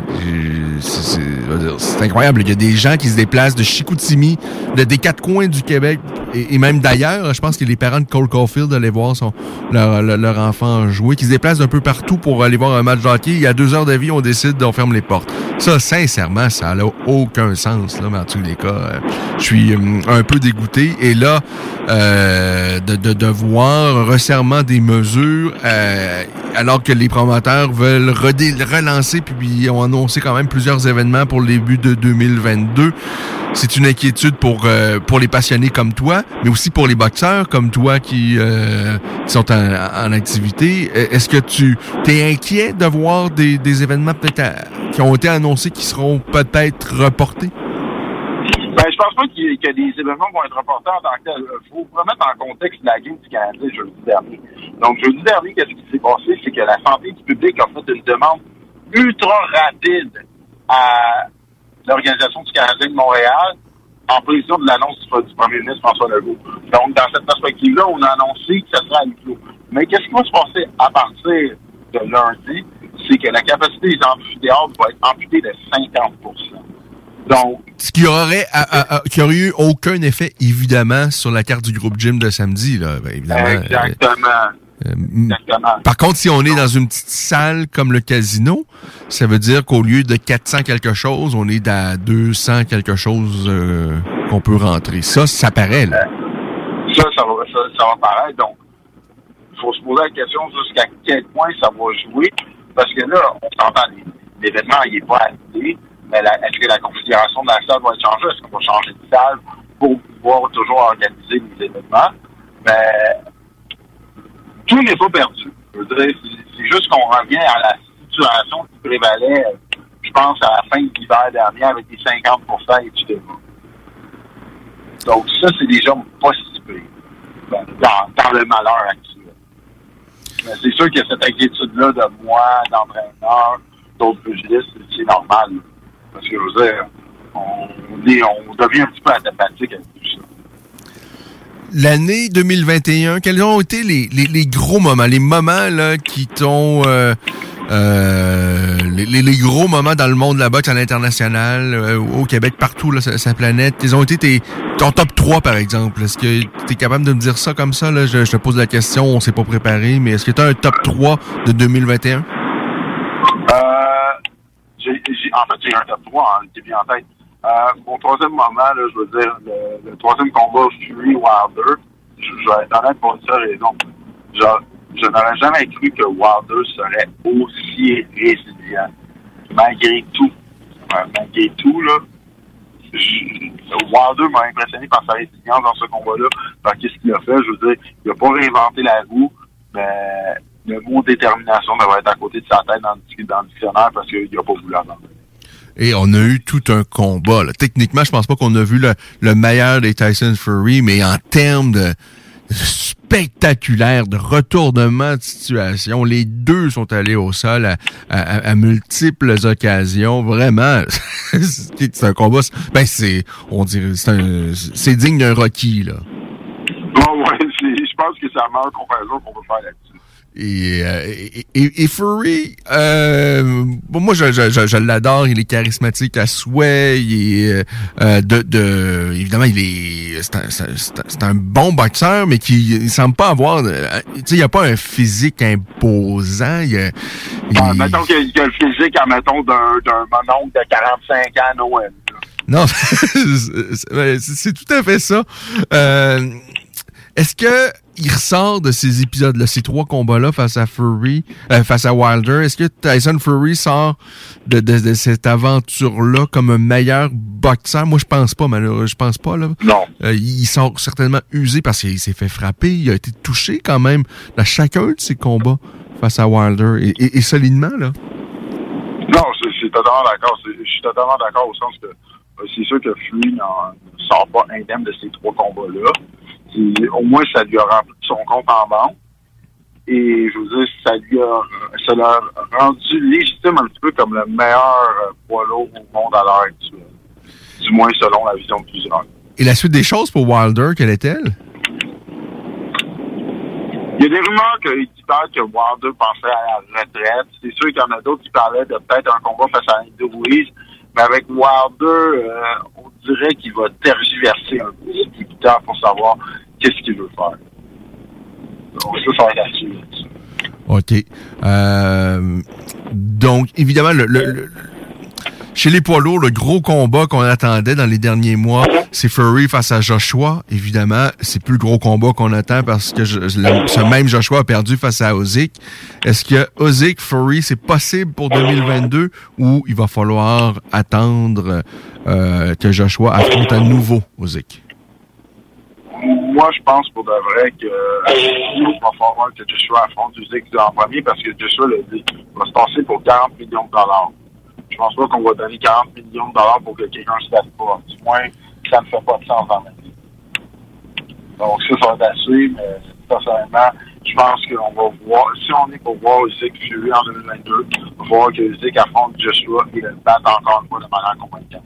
C'est incroyable. Il y a des gens qui se déplacent de Chicoutimi, de, des quatre coins du Québec et, même d'ailleurs, je pense que les parents de Cole Caulfield allaient voir son, leur, leur, enfant jouer, qui se déplacent d'un peu partout pour aller voir un match de hockey. Il y a deux heures d'avis, on décide d'en fermer les portes. Ça, sincèrement, ça n'a aucun sens, là, mais en tous les cas, euh, je suis un peu dégoûté. Et là, euh, de, de, de, voir un resserrement des mesures, euh, alors que les promoteurs veulent relancer, puis ont annoncé quand même plusieurs événements pour le début de 2022 c'est une inquiétude pour euh, pour les passionnés comme toi, mais aussi pour les boxeurs comme toi qui, euh, sont en, activité. E, est-ce que tu t'es inquiet de voir des, des événements peut-être qui ont été annoncés qui seront peut-être reportés? Pense pas qu'il y, a des événements vont être reportés en tant que. Il faut remettre en contexte la game du Canada jeudi dernier. Donc, jeudi dernier, qu'est-ce qui s'est passé? C'est que la santé du public a fait une demande ultra rapide à l'Organisation du Canadien de Montréal en prévision de l'annonce du, premier ministre François Legault. Donc, dans cette perspective-là, on a annoncé que ce sera à clos. Mais qu'est-ce qui va se passer à partir de lundi? C'est que la capacité des amphithéâtres va être amputée de 50 donc, ce qui aurait, qui aurait eu aucun effet évidemment sur la carte du groupe gym de samedi là, ben, évidemment. Exactement. Euh, par contre, si on est dans une petite salle comme le casino, ça veut dire qu'au lieu de 400 quelque chose, on est à 200 quelque chose euh, qu'on peut rentrer. Ça, ça paraît, là. Ça, ça va, ça, va paraître. Donc, il faut se poser la question jusqu'à quel point ça va jouer. Parce que là, on s'entend, l'événement, il n'est pas acté. Mais est-ce que la configuration de la salle va être changée? Est-ce qu'on va changer de salle pour pouvoir toujours organiser les événements? Mais tout n'est pas perdu. c'est juste qu'on revient à la situation qui prévalait, je pense, à la fin de l'hiver dernier avec les 50% et débat. Donc, ça, c'est déjà pas si ben, dans, le malheur actuel. Mais c'est sûr que cette inquiétude-là de moi, d'entraîneur, d'autres pugilistes, c'est normal. Parce que, je veux dire, on, on devient un petit peu apathique avec tout ça l'année 2021, quels ont été les, les, gros moments, les moments là, qui t'ont... Euh, euh, les, les, gros moments dans le monde de la boxe à l'international, euh, au Québec, partout, là, sa, planète, ils ont été tes, ton top 3, par exemple? Est-ce que tu es capable de me dire ça comme ça? Là? Je, te pose la question, on s'est pas préparé, mais est-ce que tu as un top 3 de 2021? Euh, en fait, j'ai un top 3 hein, qui est bien en tête. Euh, mon troisième moment, je veux dire, le, troisième combat Fury Wilder, je, je vais être honnête pour une seule raison. Je, n'aurais jamais cru que Wilder serait aussi résilient. Malgré tout. malgré tout, là. Wilder m'a impressionné par sa résilience dans ce combat-là, qu'est-ce qu'il a fait. Je veux dire, il n'a pas réinventé la roue, mais le mot détermination devrait être à côté de sa tête dans le, dictionnaire parce qu'il n'a pas voulu l'attendre. Et on a eu tout un combat. Techniquement, je pense pas qu'on a vu le, meilleur des Tyson Fury, mais en termes de spectaculaire de retournement de situation. Les deux sont allés au sol à, multiples occasions. Vraiment, c'est un combat. Ben c'est, on dirait, c'est digne d'un Rocky là. Bon, ouais, je pense que c'est la meilleure comparaison qu'on peut faire là-dessus. Euh, et, et, et, Fury, euh, bon, moi je, je, je, l'adore, il est charismatique à souhait, il est euh, de, de, évidemment il est c'est un, un, bon boxeur, mais qui il semble pas avoir, tu sais, il a pas un physique imposant. Il, a, ah, mettons qu'il a, le physique, mettons d'un d'un mononcle de 45 ans Noël. Non, c'est tout à fait ça. Euh, est-ce que il ressort de ces épisodes-là, ces trois combats-là face à Fury, euh, face à Wilder? Est-ce que Tyson Fury sort de, cette aventure-là comme un meilleur boxeur? Moi, je pense pas, malheureusement. Je pense pas, là. Non. Euh, il sort certainement usé parce qu'il s'est fait frapper. Il a été touché quand même dans chacun de ses combats face à Wilder et, solidement, là. Non, je suis totalement d'accord. Je suis totalement d'accord au sens que euh, c'est sûr que Fury ne sort pas indemne de ces trois combats-là au moins, ça lui a rempli son compte en banque. Et je veux dire, ça lui a, ça l'a rendu légitime un petit peu comme le meilleur euh, poids lourd au monde à l'heure actuelle. Du moins, selon la vision de plusieurs. Et la suite des choses pour Wilder, quelle est-elle? Il y a des rumeurs qui parlent que Wilder pensait à la retraite. C'est sûr qu'il y en a d'autres qui parlaient de peut-être un combat face à Andy Ruiz. Mais avec Wilder, euh, on dirait qu'il va tergiverser un peu. temps pour savoir qu'est-ce qu'il veut faire? Va être à suivre. OK. Euh, donc, évidemment, le, le, chez les poids lourds, le gros combat qu'on attendait dans les derniers mois, c'est Fury face à Joshua. Évidemment, c'est plus le gros combat qu'on attend parce que ce même Joshua a perdu face à Ozik. Est-ce que Ozik, Fury, c'est possible pour 2022 ou il va falloir attendre euh, que Joshua affronte à nouveau Ozik? Moi, je pense pour de vrai que euh, il va falloir que Joshua affronte Usyk en premier parce que Joshua le dit, va se passer pour 40 millions de dollars. Je pense pas qu'on va donner 40 millions de dollars pour que quelqu'un se fasse pas. Du moins, ça ne fait pas de sens dans ma vie. Donc, ça, ça va suivre, mais personnellement, je pense qu'on va voir, si on est pour voir Usyk Fury en 2022, on va voir que Usyk affronte Joshua et le batte encore une fois de manière convaincante.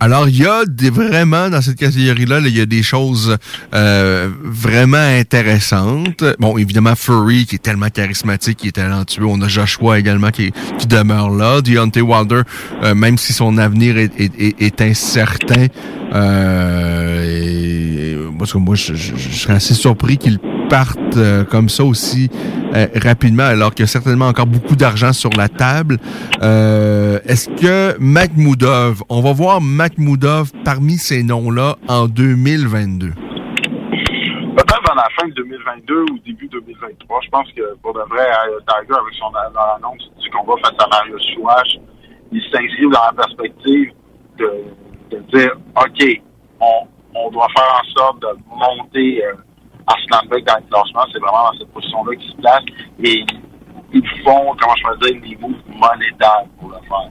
Alors, il y a des, vraiment, dans cette catégorie-là, là, il y a des choses euh, vraiment intéressantes. Bon, évidemment, Furry, qui est tellement charismatique, qui est talentueux. On a Joshua également, qui, qui demeure là. Deontay Wilder, euh, même si son avenir est, est, est, incertain, euh, parce que moi, je, serais assez surpris qu'il parte euh, comme ça aussi euh, rapidement, alors qu'il y a certainement encore beaucoup d'argent sur la table. Euh, Est-ce que Makhmoudov, on va voir Makhmoudov parmi ces noms-là en 2022? Peut-être dans la fin de 2022 ou début 2023, je pense que pour de vrai, Tiger, avec son dans l'annonce du combat face à Mario Chouach, il s'inscrit dans la perspective de dire OK, on, on doit faire en sorte de monter euh, Arslan Beck dans le classement. C'est vraiment dans cette position-là qu'il se place. Et ils font, comment je peux dire, des moves monétaires pour le faire.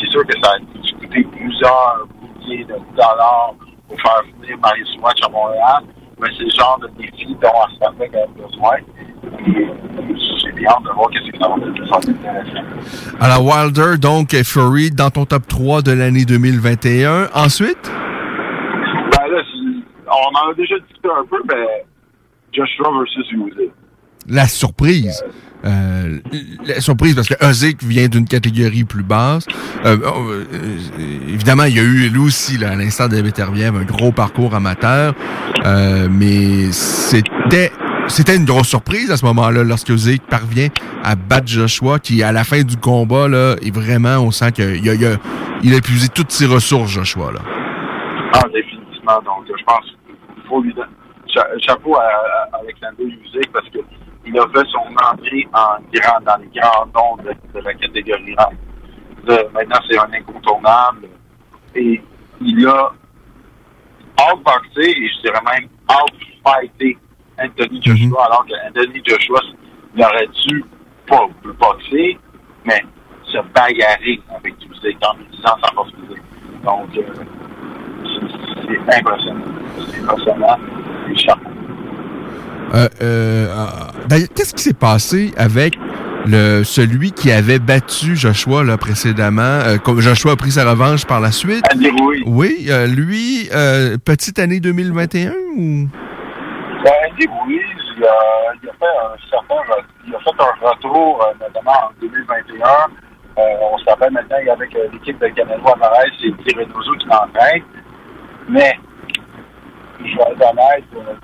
C'est sûr que ça a coûté plusieurs milliers de dollars pour faire venir Mario Swatch à Montréal, mais c'est le genre de défi dont Arslan Beck a besoin. J'ai hâte de voir qu'est-ce que ça va. Alors, Wilder, donc, et Fury, dans ton top 3 de l'année 2021. Ensuite? On en a déjà discuté un peu, mais Joshua versus Usyk. La surprise. Euh, la surprise parce que Ozik vient d'une catégorie plus basse. Euh, euh, évidemment, il y a eu lui aussi, là, à l'instant de Beterbiev, un gros parcours amateur. Mais c'était c'était une grosse surprise à ce moment-là lorsque Ozik parvient à battre Joshua, qui à la fin du combat là, est vraiment, on sent qu'il a, il a, il a épuisé toutes ses ressources, Joshua là. Ah, définitivement. Donc, je pense faut lui donner cha- chapeau à, à Alexander Usyk parce que il a fait son entrée en grand, dans les grands noms de, de la catégorie maintenant, c'est un incontournable. Et il a outboxé, et je dirais même outfighté Anthony Joshua, alors que Anthony Joshua, il aurait dû pas boxer, mais se bagarrer avec Usyk en utilisant sa force physique. Donc, euh, c'est- impressionnant. C'est impressionnant. Chapeau. Euh, euh, ah, D'ailleurs, qu'est-ce qui s'est passé avec le celui qui avait battu Joshua là, précédemment? Euh, Joshua a pris sa revanche par la suite? Andy Ruiz. Oui, lui, euh, petite année 2021 ou? Ben, Andy Ruiz, il a, il a fait un certain il a fait un retour, notamment en 2021. Euh, on se rappelle maintenant avec l'équipe de Canelo Alvarez, c'est Guy Reynoso qui l'entraîne. Mais, je vais être honnête, euh,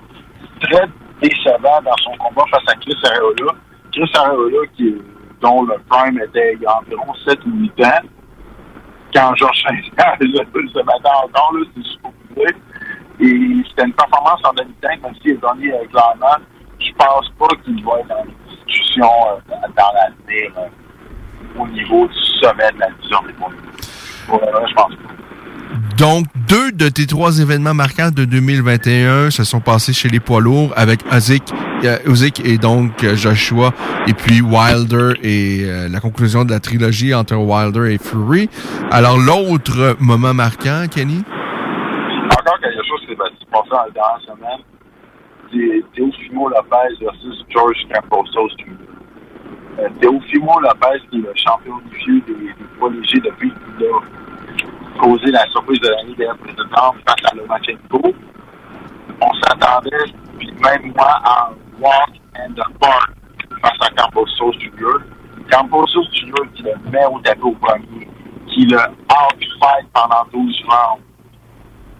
très décevant dans son combat face à Chris Areola. Chris Areola, qui, dont le prime était il y a environ 7 ou 8 ans, quand Georges Saint-Pierre se battait encore, là, c'est dire. Et c'était une performance en demi-temps, comme s'il donné euh, clairement. Je pense pas qu'il va être dans une discussion euh, dans l'avenir euh, au niveau du sommet de la division des points. Pour je pense pas. Donc, deux de tes trois événements marquants de 2021 se sont passés chez les poids lourds avec Ozik, euh, et donc euh, Joshua, et puis Wilder et euh, la conclusion de la trilogie entre Wilder et Fury. Alors, l'autre moment marquant, Kenny? Encore quelque chose qui s'est passé la dernière semaine, Teofimo Lopez versus George Camposos Jr. Euh, Teofimo Lopez, qui est le champion du vieux des, poids légers depuis qu'il causé la surprise de l'année dernière précédente face à Lomachenko. On s'attendait, puis même moi, à walk in the park face à Camposos Jr. Camposos Jr. qui le met au tapis au premier, qui le outfight pendant 12 rounds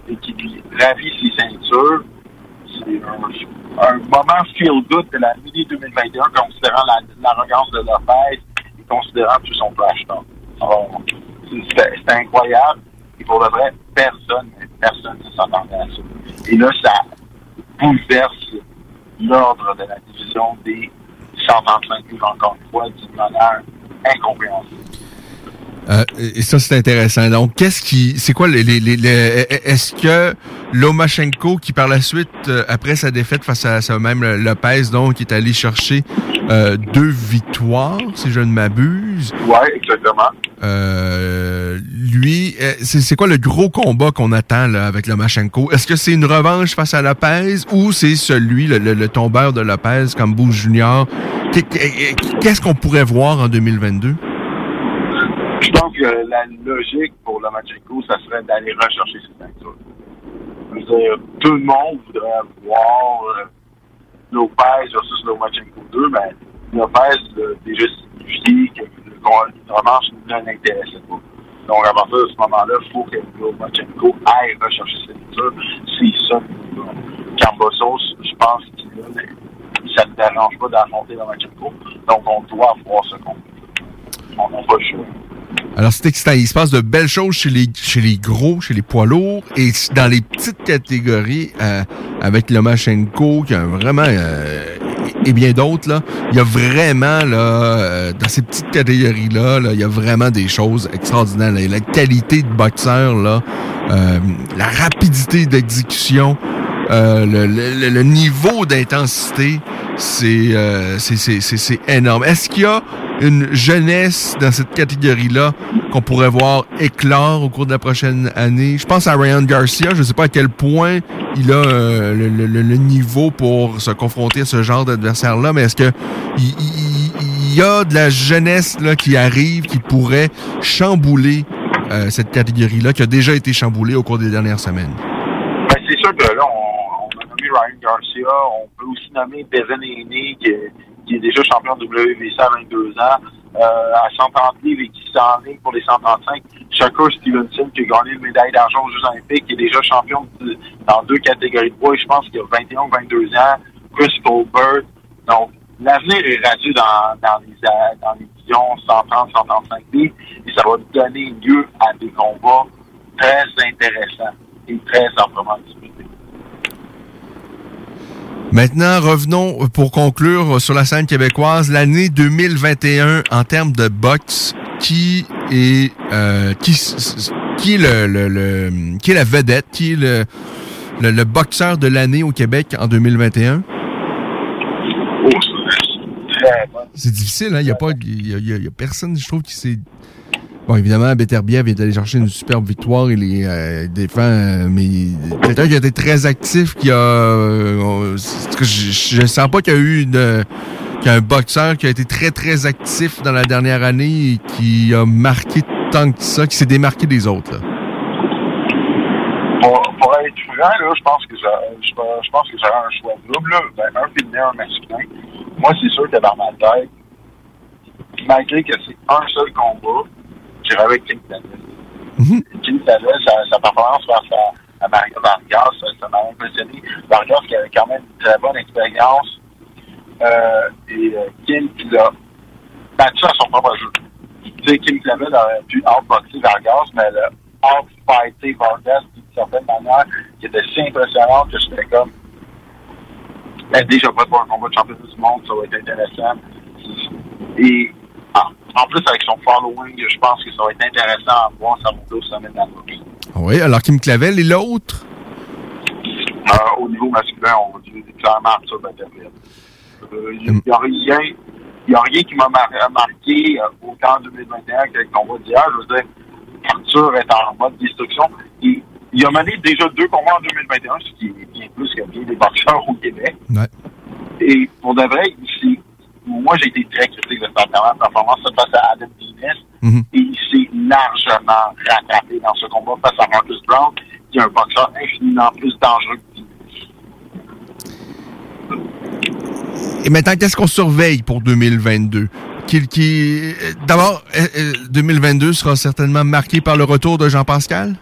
et qui lui ravit ses ceintures. C'est un, moment feel-good de la mini 2021, considérant l'arrogance de Lopez et considérant tout son talk. C'est incroyable. Et pour le vrai, personne, personne ne s'attendait à ça. Et là, ça bouleverse l'ordre de la division des 135 livres, encore une fois, d'une manière incompréhensible. Euh, et ça, c'est intéressant. Donc, qu'est-ce qui, c'est quoi les, les, les, est-ce que Lomachenko, qui par la suite, euh, après sa défaite face à, ça même Lopez, donc, est allé chercher euh, deux victoires, si je ne m'abuse? Ouais, exactement. Euh, lui, c'est quoi le gros combat qu'on attend là, avec Lomachenko? Est-ce que c'est une revanche face à Lopez ou c'est celui, le, le, tombeur de Lopez comme Bush Junior? Qu'est-ce qu'on pourrait voir en 2022? Je pense que la logique pour Lomachenko, ça serait d'aller rechercher ses ceintures. Dire, tout le monde voudrait voir euh, Lopez versus Lomachenko 2, mais Lopez a déjà signifié que le revanche ne l'intéressait pas. Donc, à partir de ce moment-là, il faut que Lomachenko aille rechercher ses ceintures. C'est ça. Cambosos, je pense qu'il ça ne dérange pas d'affronter Lomachenko. Donc, on doit voir ce combat. On n'a pas le choix. Alors, c'est excitant. Il se passe de belles choses chez les, chez les gros, chez les poids lourds. Et dans les petites catégories, euh, avec Lomachenko, qui a vraiment... Euh, et bien d'autres, là, il y a vraiment, là, euh, dans ces petites catégories-là, là, il y a vraiment des choses extraordinaires. La qualité de boxeur, là, euh, la rapidité d'exécution, euh, le, le, le, niveau d'intensité, c'est euh, c'est énorme. Est-ce qu'il y a une jeunesse dans cette catégorie-là qu'on pourrait voir éclore au cours de la prochaine année? Je pense à Ryan Garcia. Je ne sais pas à quel point il a euh, le, niveau pour se confronter à ce genre d'adversaire-là, mais est-ce que il, y a de la jeunesse là, qui arrive, qui pourrait chambouler euh, cette catégorie-là, qui a déjà été chamboulée au cours des dernières semaines? Ben, c'est sûr que là, on Ryan Garcia. On peut aussi nommer Devin Haney, qui, qui, est déjà champion de WBC à 22 ans, euh, à 130 livres et qui s'enligne pour les 135. Shakur Stevenson, qui a gagné une médaille d'argent aux Jeux Olympiques, qui est déjà champion dans deux catégories de poids. Je pense qu'il a 21 ou 22 ans. Chris Colbert. Donc, l'avenir est radieux dans, dans, les, dans les divisions 130, 135 livres et ça va donner lieu à des combats très intéressants et très amplement disputés. Maintenant, revenons pour conclure sur la scène québécoise. L'année 2021 en termes de boxe, qui est euh, qui, qui est le, le, le, qui est la vedette, qui est le, le, boxeur de l'année au Québec en 2021? Oh, c'est difficile, hein? Il n'y a pas, il y a, y a, personne, je trouve, qui s'est Bon, évidemment, Beterbiev vient d'aller chercher une superbe victoire. Il est euh, défend, euh, mais quelqu'un qui a été très actif, qui a... Euh, je, je sens pas qu'il y a eu y a un boxeur qui a été très, très actif dans la dernière année et qui a marqué tant que ça, qui s'est démarqué des autres. Là. Pour, être franc, là, je pense que je, je pense que j'aurais un choix double, ben, un féminin, un masculin. Moi, c'est sûr que dans ma tête, malgré que c'est un seul combat, j'irais avec Kim Tavel. Mm Kim sa, performance face à, à Mario Vargas, ça, m'a impressionné. Vargas qui avait quand même une très bonne expérience. Euh, et euh, Kim qui l'a battu à son propre jeu. Tu sais, Kim Clavel aurait pu outboxer Vargas, mais elle a outfighté Vargas d'une certaine manière qui était si impressionnante que j'étais comme est déjà prête pour un combat de championnat du monde, ça va être intéressant. Et en plus, avec son following, je pense que ça va être intéressant à voir sa montée au sommet de la. Oui, alors Kim Clavel et l'autre? Euh, au niveau masculin, on va dire clairement Arthur Batterville. Euh, il n'y a rien. Il a rien qui m'a marqué euh, autant en 2021 que le combat d'hier. Je veux dire, Arthur est en mode destruction. Il, il a mené déjà deux combats en 2021, ce qui est bien plus que bien des boxeurs au Québec. Ouais. Et pour de vrai, ici, moi, j'ai été très critique de sa performance face à Adam Guinness. Mm-hmm. Et il s'est largement rattrapé dans ce combat face à Marcus Brown, qui est un boxeur infiniment plus dangereux que Et maintenant, qu'est-ce qu'on surveille pour 2022? Qui, qui, D'abord, 2022 euh, euh, sera certainement marqué par le retour de Jean-Pascal?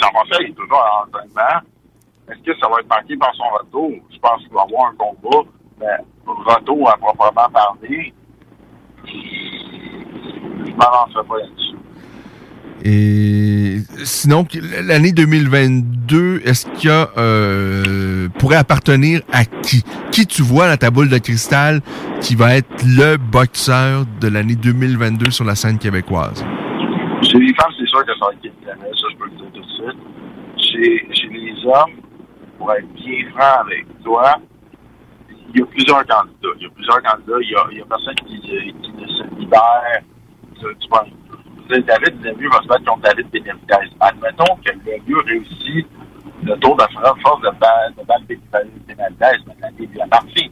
Jean-François, il est toujours en entraînement. Est-ce que ça va être marqué par son retour? Je pense qu'il va y avoir un combat, retour à proprement parler, je m'en lancerai pas là-dessus. Et sinon, l'année 2022, est-ce qu'il y a, euh, pourrait appartenir à qui? Qui tu vois dans ta boule de cristal qui va être le boxeur de l'année 2022 sur la scène québécoise? Chez les femmes, c'est sûr que ça va être Kim ça je peux le dire tout de suite. Chez, chez les hommes, pour être bien franc avec toi, il y a plusieurs candidats. Il y a plusieurs candidats. Il y a, il y a personne qui, qui ne se libère du, du David Lemieux va se battre contre David Benavidez. Admettons que Lemieux réussit le tour de force de battre Benavidez, mais la lui appartient.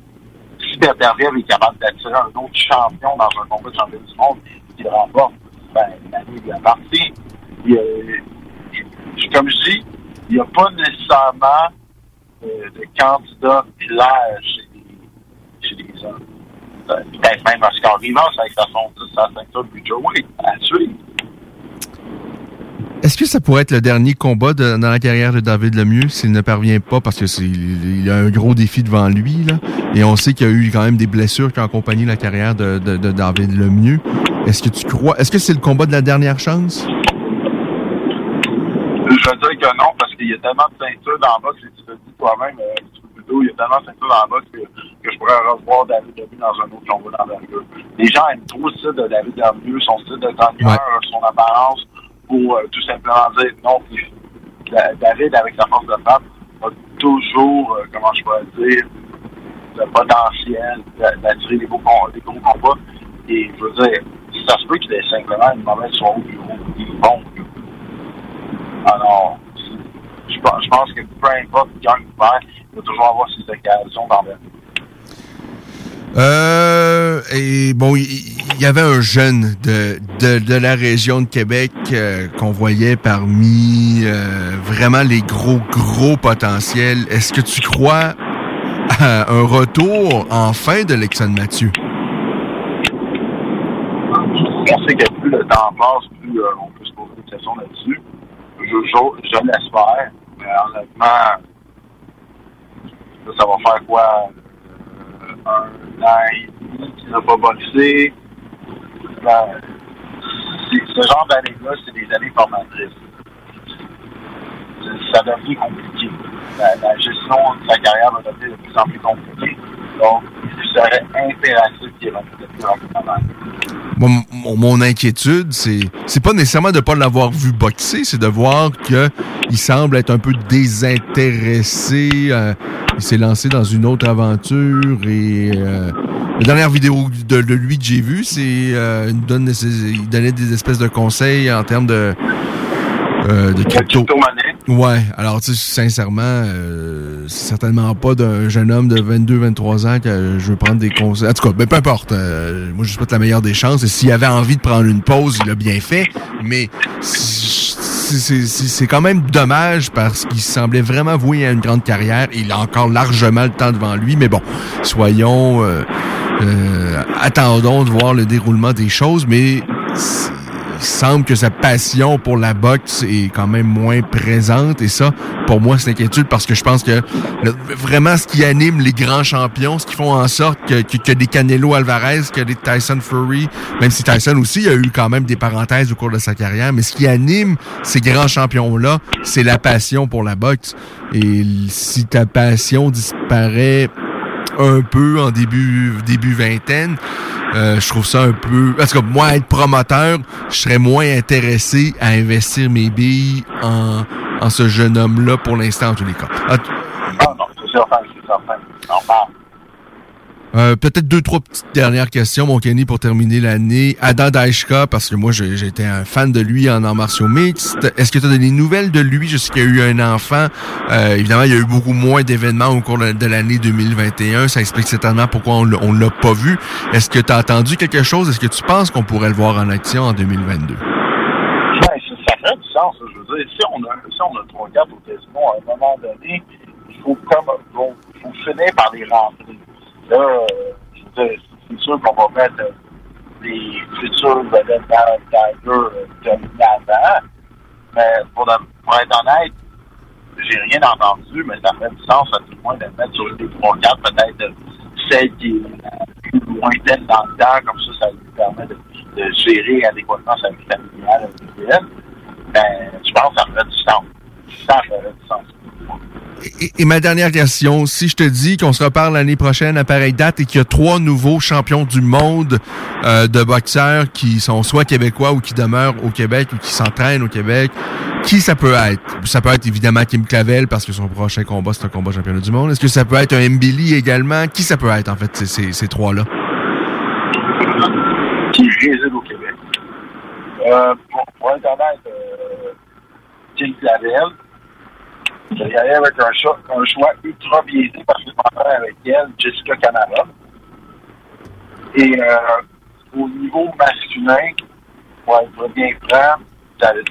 Si Berderiev est capable d'attirer un autre champion dans un combat de champion du monde qui le remporte, ben, la lui appartient. comme je dis, il n'y a pas nécessairement euh, de candidat clair chez Euh, peut-être même Oscar Rivas avec sa, sa ceinture de Joey à suivre. Est-ce que ça pourrait être le dernier combat dans la carrière de David Lemieux s'il ne parvient pas? Parce que c'est il a un gros défi devant lui là et on sait qu'il y a eu quand même des blessures qui ont accompagné la carrière de, de, de David Lemieux. Est-ce que tu crois Est-ce que c'est le combat de la dernière chance? Je veux dire que non parce qu'il y a tellement de ceintures dans le box et tu le dis toi-même euh, il y a tellement de dans le box que, que je pourrais revoir David Lemieux dans un autre combat d'envergure. Les gens aiment trop le style de David Lemieux, son style de tenue, son apparence pour euh, tout simplement dire non. David, avec sa force de frappe, a toujours, euh, comment je pourrais dire, le potentiel d'attirer des, beaux, des combats. Et je veux dire, ça se peut qu'il ait simplement une mauvaise soirée au bureau. Il est bon. Alors, je pense, je pense que peu importe qui gagne ou va toujours avoir ses occasions d'envers. Euh, et bon, il y, avait un jeune de, de, de la région de Québec euh, qu'on voyait parmi euh, vraiment les gros, gros potentiels. Est-ce que tu crois à un retour enfin de Lexon Mathieu? On sait que plus le temps passe, plus euh, on peut se poser des questions là-dessus. Je, je, je l'espère, mais honnêtement, ça va faire quoi? un an et demi qui n'a pas boxé. Ben, ce genre d'années-là, c'est des années formatrices. Ça devient compliqué. La, gestion de sa carrière va devenir de plus en plus compliquée. Donc, il serait impératif qu'il ait un peu mal. Mon, mon, inquiétude, c'est c'est pas nécessairement de pas l'avoir vu boxer, c'est de voir que il semble être un peu désintéressé. Euh, il s'est lancé dans une autre aventure et euh, la dernière vidéo de, lui que j'ai vue, c'est euh, il, donne, il donnait des espèces de conseils en termes de euh, de crypto. Ouais, alors tu sais, sincèrement, euh, certainement pas d'un jeune homme de 22-23 ans que je veux prendre des conseils. En tout cas, ben, peu importe. Euh, moi, je souhaite la meilleure des chances. Et s'il avait envie de prendre une pause, il l'a bien fait. Mais c'est quand même dommage parce qu'il semblait vraiment voué à une grande carrière. Il a encore largement le temps devant lui. Mais bon, soyons... Euh, attendons de voir le déroulement des choses. Mais il semble que sa passion pour la boxe est quand même moins présente. Et ça, pour moi, c'est inquiétude parce que je pense que vraiment ce qui anime les grands champions, ce qui font en sorte que, que, des Canelo Alvarez, que des Tyson Fury, même si Tyson aussi a eu quand même des parenthèses au cours de sa carrière, mais ce qui anime ces grands champions-là, c'est la passion pour la boxe. Et si ta passion disparaît un peu en début début vingtaine. Euh, je trouve ça un peu... Parce que moi, être promoteur, je serais moins intéressé à investir mes billes en, en ce jeune homme-là pour l'instant, en tous les cas. Euh, peut-être deux, trois petites dernières questions, mon Kenny, pour terminer l'année. Adam Daishka, parce que moi, j'étais un fan de lui en arts martiaux mixtes. Est-ce que tu as des nouvelles de lui? Je sais qu'il y eu un enfant. Euh, évidemment, il y a eu beaucoup moins d'événements au cours de l'année 2021. Ça explique certainement pourquoi on ne l'a pas vu. Est-ce que tu as entendu quelque chose? Est-ce que tu penses qu'on pourrait le voir en action en 2022? Ben, ça fait du sens. Je veux dire, si on a, si on a trois quatre au casino, à un moment donné, il faut, comme, il faut finir par les rentrer. Là, c'est sûr qu'on va mettre les futurs vedettes dans Tiger de l'avant, mais pour, pour être honnête, j'ai rien entendu, mais ça fait du sens à tout le moins de mettre sur les 3-4, peut-être celle qui est plus lointaine dans le temps, comme ça, ça lui permet de, de gérer adéquatement sa vie familiale individuelle. Ben, je pense que ça ferait du sens. Ça ferait du sens. Et, ma dernière question, si je te dis qu'on se reparle l'année prochaine à pareille date et qu'il y a trois nouveaux champions du monde euh, de boxeurs qui sont soit québécois ou qui demeurent au Québec ou qui s'entraînent au Québec, qui ça peut être? Ça peut être évidemment Kim Clavel parce que son prochain combat, c'est un combat championnat du monde. Est-ce que ça peut être un Mbili également? Qui ça peut être, en fait, ces, trois-là? Qui réside au Québec? Euh, pour, euh, Kim Clavel, y aller avec un choix, un choix ultra biaisé parce que je m'entraîne avec elle, Jessica Canara. Et euh, au niveau masculin, pour être bien franc, David.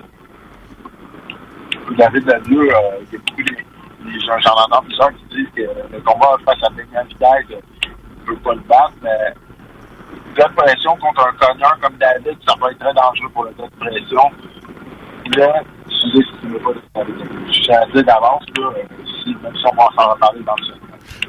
David euh, il y a beaucoup de, j'en entends plusieurs qui disent que le combat face à Benjamin Vidal ne peut pas le battre, mais de pression contre un cogneur comme David, ça peut être très dangereux pour le de pression. Je si.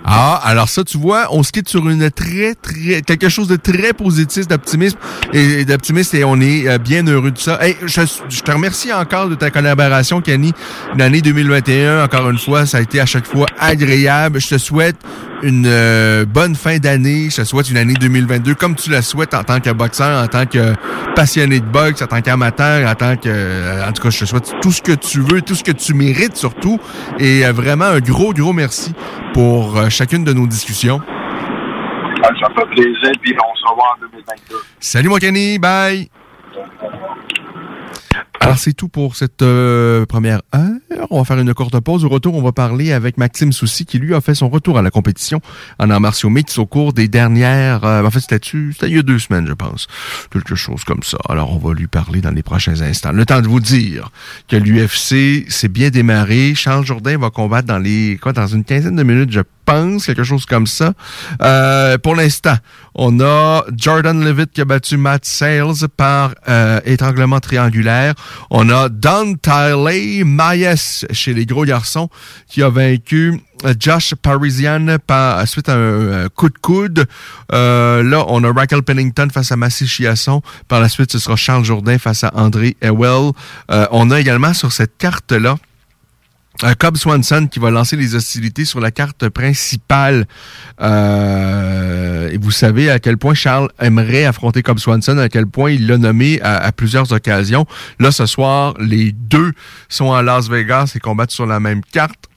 Ah, alors ça, tu vois, on se quitte sur une très, très, quelque chose de très positif, d'optimisme et d'optimiste et on est euh, bien heureux de ça. Hey, je, je, te remercie encore de ta collaboration, Kenny. L'année 2021, encore une fois, ça a été à chaque fois agréable. Je te souhaite une euh, bonne fin d'année. Je te souhaite une année 2022 comme tu la souhaites en tant que boxeur, en tant que passionné de boxe, en tant qu'amateur, en tant que... Euh, en tout cas, je te souhaite tout ce que tu veux, tout ce que tu mérites surtout. Et euh, vraiment, un gros, gros merci pour euh, chacune de nos discussions. Ah, ça fait plaisir, puis on se revoit en 2022. Salut, mon Kenny. Bye. Alors, c'est tout pour cette euh, première heure. On va faire une courte pause. Au retour, on va parler avec Maxime Soucy, qui lui a fait son retour à la compétition en arts martiaux mix au cours des dernières... Euh, en fait, c'était C'était il y a deux semaines, je pense. Quelque chose comme ça. Alors, on va lui parler dans les prochains instants. Le temps de vous dire que l'UFC s'est bien démarré. Charles Jourdain va combattre dans les... quoi, dans une quinzaine de minutes, je pense, quelque chose comme ça. Euh, pour l'instant, on a Jordan Levitt qui a battu Matt Sales par euh, étranglement triangulaire. On a Don Tiley Mayes chez les gros garçons qui a vaincu euh, Josh Parisian par suite à un, coup de coude. Euh, là, on a Raquel Pennington face à Massy Chiasson. Par la suite, ce sera Charles Jourdain face à André Ewell. Euh, on a également sur cette carte-là Cobb Swanson qui va lancer les hostilités sur la carte principale. Euh, et vous savez à quel point Charles aimerait affronter Cobb Swanson, à quel point il l'a nommé à, à, plusieurs occasions. Là, ce soir, les deux sont à Las Vegas et combattent sur la même carte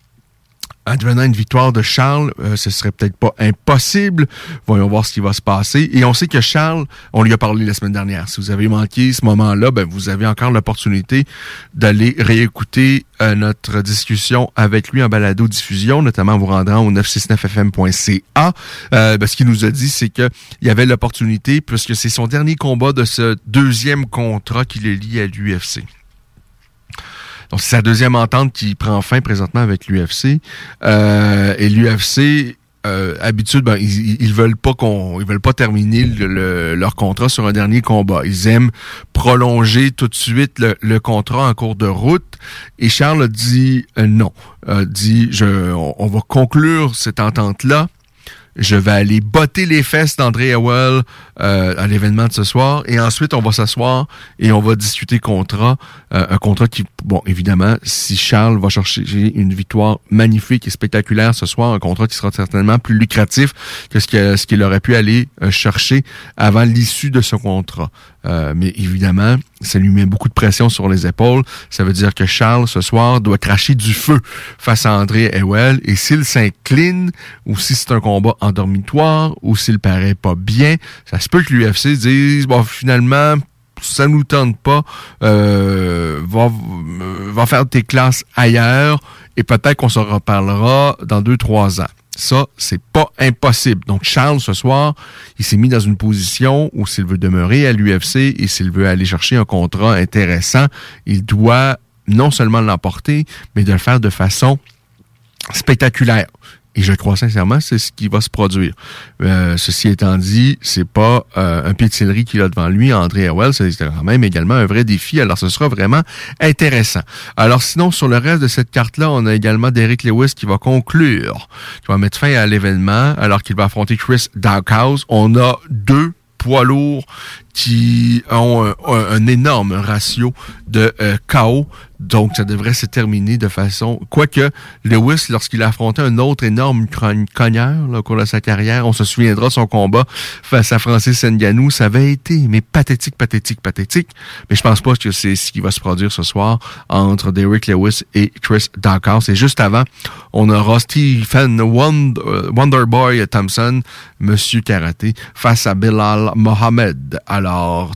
advenant une victoire de Charles, euh, ce serait peut-être pas impossible. Voyons voir ce qui va se passer. Et on sait que Charles, on lui a parlé la semaine dernière. Si vous avez manqué ce moment-là, ben vous avez encore l'opportunité d'aller réécouter euh, notre discussion avec lui en balado-diffusion, notamment en vous rendant au 969fm.ca. Euh, ben, ce qu'il nous a dit, c'est que il y avait l'opportunité, puisque c'est son dernier combat de ce deuxième contrat qui le lie à l'UFC. Donc, c'est sa deuxième entente qui prend fin présentement avec l'UFC. Euh, et l'UFC, euh, habitude, ben, ils, ils veulent pas qu'on, ils veulent pas terminer le, le, leur contrat sur un dernier combat. Ils aiment prolonger tout de suite le, le contrat en cours de route. Et Charles dit euh, non, a dit je, on, on va conclure cette entente là je vais aller botter les fesses d'André Howell euh, à l'événement de ce soir. Et ensuite, on va s'asseoir et on va discuter contrat. Euh, un contrat qui, bon, évidemment, si Charles va chercher une victoire magnifique et spectaculaire ce soir, un contrat qui sera certainement plus lucratif que ce qu'il aurait pu aller euh, chercher avant l'issue de ce contrat. Euh, mais évidemment, ça lui met beaucoup de pression sur les épaules. Ça veut dire que Charles, ce soir, doit cracher du feu face à André Ewell. Et s'il s'incline, ou si c'est un combat en dormitoire, ou s'il paraît pas bien, ça se peut que l'UFC dise, bon, finalement, ça nous tente pas, euh, va, va faire tes classes ailleurs, et peut-être qu'on se reparlera dans deux, trois ans. Ça, c'est pas impossible. Donc, Charles, ce soir, il s'est mis dans une position où s'il veut demeurer à l'UFC et s'il veut aller chercher un contrat intéressant, il doit non seulement l'emporter, mais de le faire de façon spectaculaire. Et je crois sincèrement, c'est ce qui va se produire. Euh, ceci étant dit, c'est pas euh, un pied qu'il a devant lui, André Howell, c'est quand même également un vrai défi. Alors, ce sera vraiment intéressant. Alors, sinon, sur le reste de cette carte-là, on a également Derek Lewis qui va conclure, qui va mettre fin à l'événement, alors qu'il va affronter Chris Dawkhouse. On a deux poids lourds qui ont un, énorme ratio de euh, KO donc, ça devrait se terminer de façon... Quoique, Lewis, lorsqu'il a affronté un autre énorme cogneur au cours de sa carrière, on se souviendra son combat face à Francis Nganou, ça avait été, mais pathétique, pathétique, pathétique. Mais je pense pas que c'est ce qui va se produire ce soir entre Derrick Lewis et Chris Dawkins. Et juste avant, on aura Stephen Wonder, Wonderboy Thompson, Monsieur Karaté, face à Bilal Mohamed.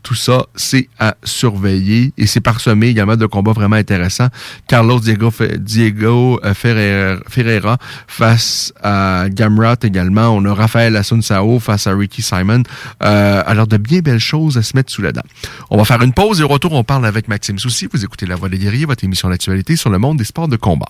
Tout ça, c'est à surveiller et c'est parsemé également de combats vraiment intéressants intéressant. Carlos Diego, euh, Ferreira, face à Gamrat également. On a Raphaël Asunsao face à Ricky Simon. Euh, alors, de bien belles choses à se mettre sous la dent. On va faire une pause et au retour, on parle avec Maxime Soucy. Vous écoutez La Voix des guerriers, votre émission d'actualité sur le monde des sports de combat.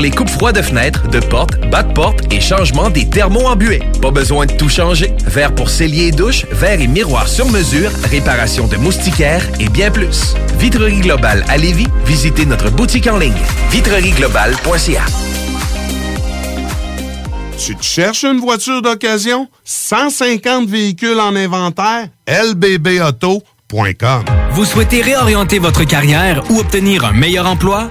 les coupes froides de fenêtres, de portes, bas de porte et changement des thermos embués. Pas besoin de tout changer. Verre pour cellier et douche, verre et miroir sur mesure, réparation de moustiquaires et bien plus. Vitrerie Globale à Lévis, visitez notre boutique en ligne vitrerieglobale.ca. Tu te cherches une voiture d'occasion? 150 véhicules en inventaire? lbbauto.com Vous souhaitez réorienter votre carrière ou obtenir un meilleur emploi?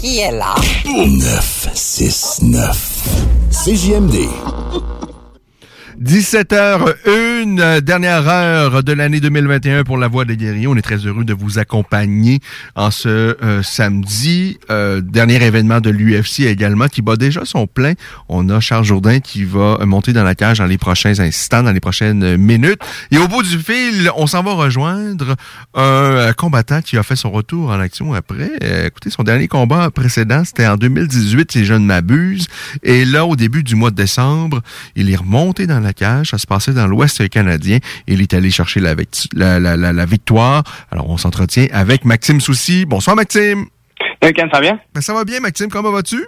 Qui est là? 969. CJMD. 17h01, dernière heure de l'année 2021 pour la Voix des guerriers. On est très heureux de vous accompagner en ce euh, samedi. Euh, dernier événement de l'UFC également qui bat déjà son plein. On a Charles Jourdain qui va monter dans la cage dans les prochains instants, dans les prochaines minutes. Et au bout du fil, on s'en va rejoindre un combattant qui a fait son retour en action après. Euh, écoutez, son dernier combat précédent, c'était en 2018, si je ne m'abuse. Et là, au début du mois de décembre, il est remonté dans la cage. Ça se passait dans l'Ouest canadien. Il est allé chercher la, la, victoire. Alors, on s'entretient avec Maxime Soucy. Bonsoir, Maxime. Hey, ça va bien? Ben, ça va bien, Maxime. Comment vas-tu?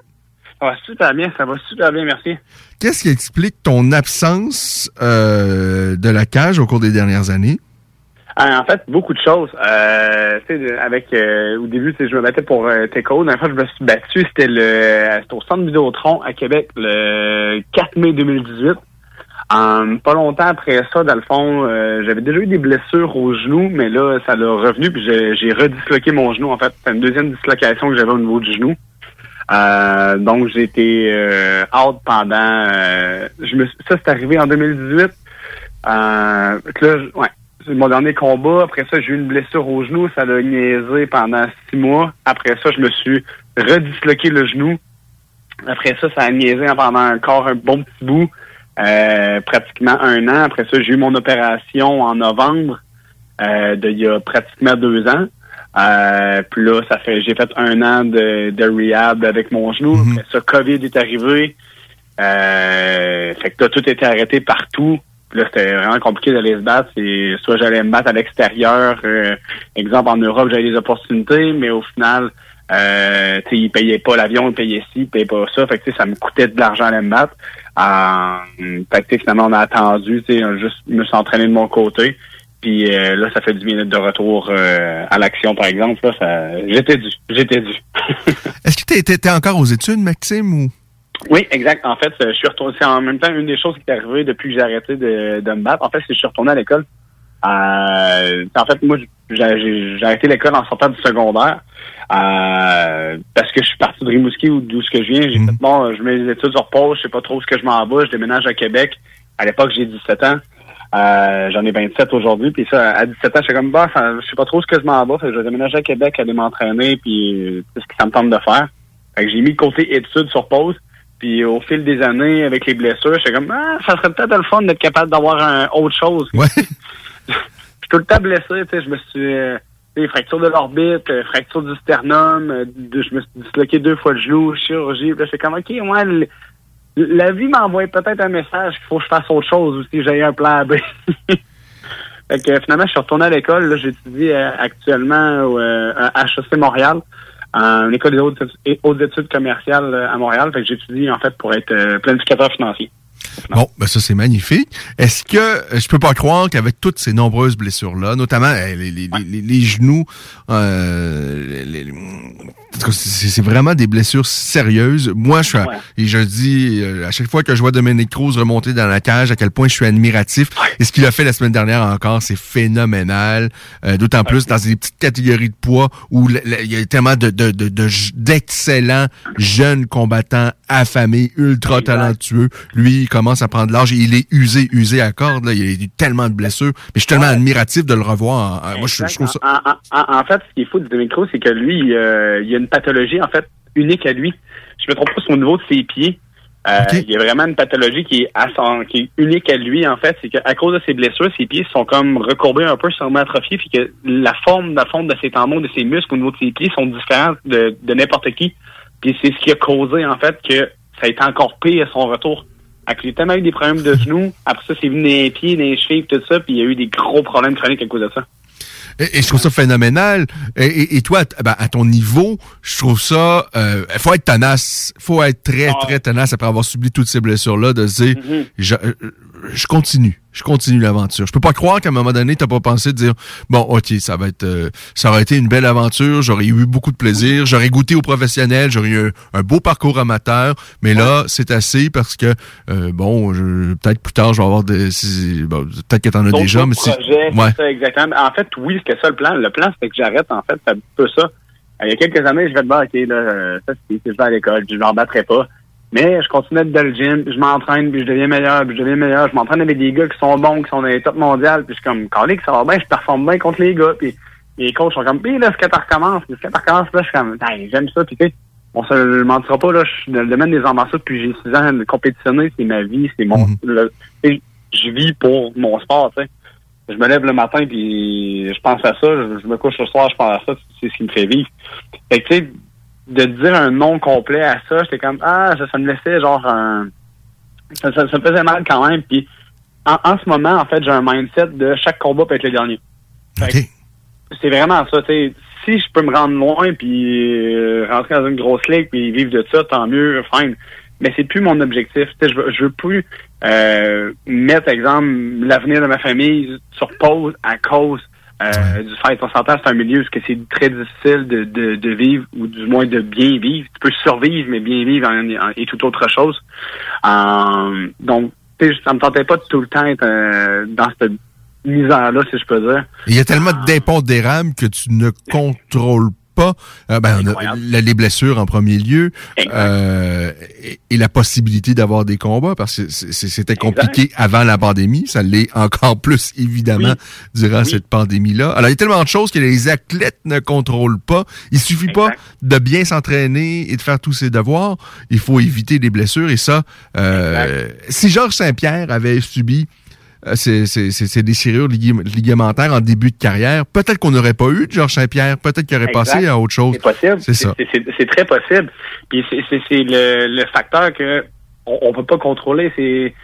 Ça va super bien. Ça va super bien, merci. Qu'est-ce qui explique ton absence euh, de la cage au cours des dernières années? Euh, en fait, beaucoup de choses. Euh, avec euh, au début, je me battais pour euh, Teco. La fois je me suis battu, c'était le c'était au centre Vidéotron à Québec le 4 mai 2018. Um, pas longtemps après ça, dans le fond, euh, j'avais déjà eu des blessures au genou, mais là, ça l'a revenu, puis j'ai redisloqué mon genou. En fait, c'est une deuxième dislocation que j'avais au niveau du genou. Euh, donc, j'ai été euh, out pendant... Euh, je me, ça, c'est arrivé en 2018. là, ouais, c'est mon dernier combat. Après ça, j'ai eu une blessure au genou. Ça l'a niaisé pendant six mois. Après ça, je me suis redisloqué le genou. Après ça, ça a niaisé pendant encore un bon petit bout. Euh, pratiquement un an. Après ça, j'ai eu mon opération en novembre euh, d'il y a pratiquement deux ans. Euh, puis là, ça fait j'ai fait un an de, de rehab avec mon genou. Après ça, COVID est arrivé. Euh, fait que là, tout était arrêté partout. Puis là, c'était vraiment compliqué d'aller se battre. Et soit j'allais me battre à l'extérieur. Euh, exemple, en Europe, j'avais des opportunités, mais au final, euh, ils payaient pas l'avion, ils payaient ci, ils payaient pas ça. Fait que ça me coûtait de l'argent à me battre. Euh, fait que finalement, on a attendu, tu sais, juste me suis entraîné de mon côté. Puis euh, là, ça fait du bien de retour euh, à l'action, par exemple. Là, ça, j'étais dû. J'étais dû. Est-ce que tu étais encore aux études, Maxime, ou? Oui, exact. En fait, je suis retourné. C'est en même temps une des choses qui est arrivée depuis que j'ai arrêté de, de me battre. En fait, c'est que je suis retourné à l'école. Euh, en fait, moi, j'ai arrêté l'école en sortant du secondaire. Euh, parce que je suis parti de Rimouski ou d'où ce que je viens. J'ai fait bon, je mets les études sur pause, je sais pas trop ce que je m'en vais, je déménage à Québec. À l'époque, j'ai 17 ans. Euh, j'en ai 27 aujourd'hui, puis ça, à 17 ans, je suis comme bah, je sais pas trop ce que je m'en vais. Fait que je vais déménager à Québec, aller m'entraîner, puis c'est ce que ça me tente de faire. Fait que j'ai mis le côté études sur pause. Puis au fil des années, avec les blessures, j'étais comme ah, ça serait peut-être le fun d'être capable d'avoir un autre chose. Ouais. je suis tout le temps blessé, tu sais, je me suis euh, des fractures de l'orbite, euh, fracture du sternum, euh, je me suis disloqué deux fois le genou, chirurgie. Puis j'étais comme OK, moi, la vie m'envoie peut-être un message qu'il faut que je fasse autre chose aussi, j'ai un plan B. fait que finalement, je suis retourné à l'école. Là, j'étudie euh, actuellement au à HEC Montréal, euh, une école des hautes, études commerciales à Montréal. Fait que j'étudie en fait pour être planificateur financier. Bon, ben ça c'est magnifique. Est-ce que je peux pas croire qu'avec toutes ces nombreuses blessures là, notamment les, les, les, les genoux, euh, c'est vraiment des blessures sérieuses. Moi, je suis à- et je dis euh, à chaque fois que je vois Dominique Cruz remonter dans la cage, à quel point je suis admiratif. Et ce qu'il a fait la semaine dernière encore, c'est phénoménal. Euh, D'autant plus dans des petites catégories de poids où il y a tellement de de- de- de- d'excellents jeunes combattants affamés, ultra talentueux. Lui, il commence à prendre l'âge et il est usé, usé à corde. Là. Il a eu tellement de blessures. Mais je suis tellement admiratif de le revoir. en- moi, je, je trouve ça. En, en- en- en fait, ce qui est fou de Dominic Cruz, c'est que lui, euh, il a une pathologie, en fait, unique à lui. Je me trompe pas sur le niveau de ses pieds. Euh, Il y a vraiment une pathologie qui est, à son- qui est unique à lui, en fait. C'est qu'à cause de ses blessures, ses pieds sont comme recourbés un peu, sûrement atrophiés, puis que la forme, la forme de ses tendons, de ses muscles au niveau de ses pieds sont différentes de, de n'importe qui. Puis c'est ce qui a causé, en fait, que ça a été encore pire à son retour. Que J'ai tellement eu des problèmes de genoux. Après ça, c'est venu des pieds, des chevilles, tout ça, puis il y a eu des gros problèmes chroniques à cause de ça. Et, et je trouve ça phénoménal. Et, et- et toi, ben, à ton niveau, je trouve ça. Il faut être tenace. faut être très, très tenace après avoir subi toutes ces blessures-là, de se dire euh, je continue. Je continue l'aventure. Je peux pas croire qu'à un moment donné, t'as pas pensé de dire bon, ok, ça va être, euh, ça aurait été une belle aventure. J'aurais eu beaucoup de plaisir. J'aurais goûté au professionnel. J'aurais eu un, un beau parcours amateur. Mais là, c'est assez parce que euh, bon, je- peut-être plus tard, je vais avoir des, si- bon, peut-être que t'en as déjà, mais projets, c'est ouais. ça, exactement. En fait, oui, c'était ça le plan. Le plan, c'était que j'arrête, en fait, c'est un peu ça. Euh, Il y a quelques années, je vais te dire, OK, là, euh, ça, c'est je vais à l'école, je m'en battrai pas. Mais je continue à être dans le gym, je m'entraîne, puis je deviens meilleur, puis je deviens meilleur. Je m'entraîne avec des gars qui sont bons, qui sont dans les top mondiales, puis je suis comme, calé que ça va bien, je performe bien contre les gars, puis les coachs sont comme, puis là, ce que tu recommences, puis ce que tu recommences, là, je suis comme, Hey, j'aime ça, puis tu sais, on se le mentira pas, là, je suis dans le domaine des martiaux depuis j'ai 6 ans, de compétitionner, c'est ma vie, c'est mon, sais, je vis pour mon sport, tu sais. Je me lève le matin puis je pense à ça, je, je me couche le soir, je pense à ça, c'est ce qui me fait vivre. Fait que tu sais, de dire un nom complet à ça, j'étais comme ah, ça, ça me laissait genre un ça, ça, ça me faisait mal quand même. Puis en, en ce moment, en fait, j'ai un mindset de chaque combat peut être le dernier. Fait que C'est vraiment ça, tu sais. Si je peux me rendre loin puis euh, rentrer dans une grosse ligue puis vivre de ça, tant mieux, fine. Mais c'est plus mon objectif. Je veux, je veux plus euh, mettre, exemple, l'avenir de ma famille sur pause à cause euh, du fait. On s'entend, c'est un milieu où c'est très difficile de, de, de vivre ou du moins de bien vivre. Tu peux survivre, mais bien vivre en, en- est tout autre chose. Euh, donc, tu sais, ça me tentait pas de tout le temps être euh, dans cette misère-là, si je peux dire. Il y a tellement d'impondérables que tu ne contrôles pas. Euh, ben, la- les blessures en premier lieu euh, et, et la possibilité d'avoir des combats parce que c'était compliqué avant la pandémie. Ça l'est encore plus évidemment durant cette pandémie-là. Alors, il y a tellement de choses que les athlètes ne contrôlent pas. Il suffit pas de bien s'entraîner et de faire tous ses devoirs. Il faut éviter les blessures et ça, euh, si Georges Saint-Pierre avait subi euh, ces, ces, ces, ces déchirures ligam- ligamentaires en début de carrière. Peut-être qu'on n'aurait pas eu de Georges Saint-Pierre. Peut-être qu'il aurait passé à autre chose. C'est possible. C'est ça. C'est- C'est c'est très possible. Puis c'est- c'est c'est le, le facteur que on, on peut pas contrôler. C'est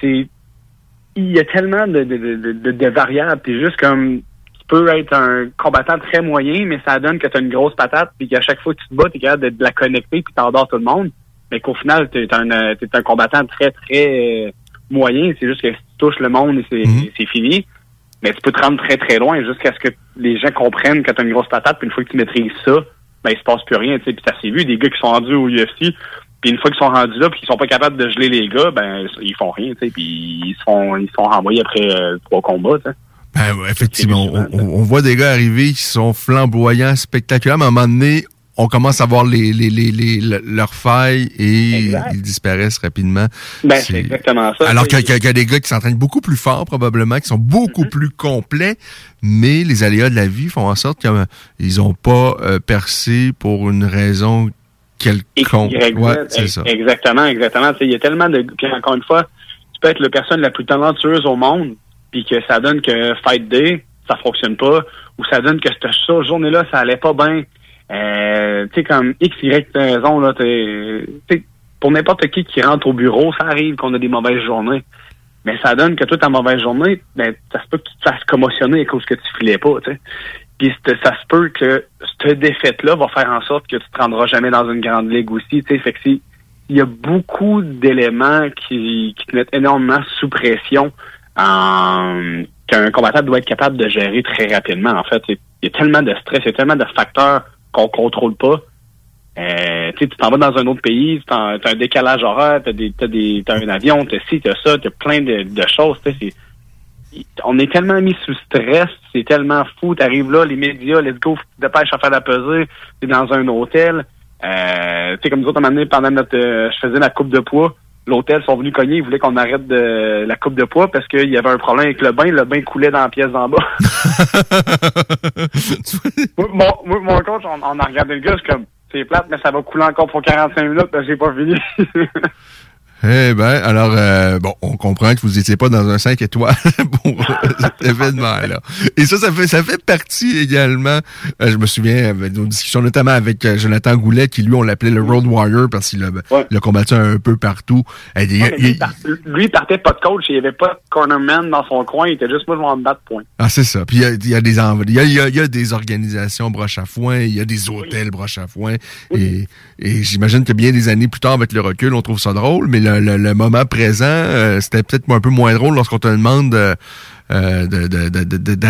c'est il y a tellement de, de, de, de, variables. Puis juste comme tu peux être un combattant très moyen, mais ça donne que tu as une grosse patate, puis qu'à chaque fois que tu te bats, tu es capable de, de la connecter, puis t'endors tout le monde. Mais qu'au final, tu es, un t'es un combattant très, très euh, moyen. C'est juste que si tu touches le monde, et c'est fini. mais tu peux te rendre très très loin jusqu'à ce que les gens comprennent que tu as une grosse patate, puis une fois que tu maîtrises ça, ben il se passe plus rien, tu sais. Puis ça s'est vu, des gars qui sont rendus au UFC, puis une fois qu'ils sont rendus là, puis qu'ils sont pas capables de geler les gars, ben ils font rien, tu sais. Puis ils se font, ils renvoyer après euh, trois combats. Ben, effectivement, on, on- on voit des gars arriver qui sont flamboyants, spectaculaires, mais à un moment donné, on commence à voir les, les, les, les- le- leurs failles et ils disparaissent rapidement. Ben c'est exactement ça. Alors qu'il y, a- qu'il y a des gars qui s'entraînent beaucoup plus fort, probablement, qui sont beaucoup plus complets, mais les aléas de la vie font en sorte qu'ils n'ont pas euh, percé pour une raison quelconque. Exact- Ouais, c'est ça. Exactement, exactement. Il y a tellement de. Puis encore une fois, tu peux être la personne la plus talentueuse au monde, puis que ça donne que Fight Day, ça fonctionne pas, ou ça donne que cette journée-là, ça allait pas bien. Euh, tu sais, comme X, Y raison, là, t'es- tu sais, pour n'importe qui qui rentre au bureau, ça arrive qu'on a des mauvaises journées. Mais ça donne que toi, ta mauvaise journée, ben, ça se peut que tu te fasses commotionner à cause que tu filais pas, tu sais. Puis ça se peut que cette défaite-là va faire en sorte que tu te rendras jamais dans une grande ligue aussi, tu sais. Fait que c'est- il y a beaucoup d'éléments qui, qui te mettent énormément sous pression euh, qu'un combattant doit être capable de gérer très rapidement. En fait, il y a tellement de stress, il y a tellement de facteurs qu'on contrôle pas. Euh, tu t'en vas dans un autre pays, t'as as un décalage horaire, t'as des, t'as des, t'as un avion, t'as ci, t'as ça, t'as plein de, de choses. c'est- on est tellement mis sous stress, c'est tellement fou. T'arrives là, les médias, let's go, dépêches à faire la pesée. T'es dans un hôtel. Euh, tu sais, comme nous autres, à un moment pendant notre, euh, je faisais la coupe de poids. L'hôtel sont venus cogner, ils voulaient qu'on arrête de la coupe de poids parce qu'il y avait un problème avec le bain. Le bain coulait dans la pièce d'en bas. moi, mon, mon coach, on, on a regardé le gars, je suis comme, c'est plate, mais ça va couler encore pour 45 minutes, parce que j'ai pas fini. Eh ben, alors, euh, bon, on comprend que vous n'étiez pas dans un 5 étoiles pour cet événement-là. Et ça, ça fait, ça fait partie également, euh, je me souviens, avec nos discussions, notamment avec euh, Jonathan Goulet, qui lui, on l'appelait le Road Warrior parce qu'il a, a combattu un peu partout. Et il- Ouais, mais lui, il- par- lui, partait pas de coach, il y avait pas de cornerman dans son coin, il était juste moi, je me battre, point. ah, c'est ça. Puis il y a, il y a des il y a, y a- il y a des organisations broche à foin, il y a des hôtels broche à foin. Et, et j'imagine que bien des années plus tard, avec le recul, on trouve ça drôle, mais le, le- le moment présent, euh, c'était peut-être un peu moins drôle lorsqu'on te demande euh,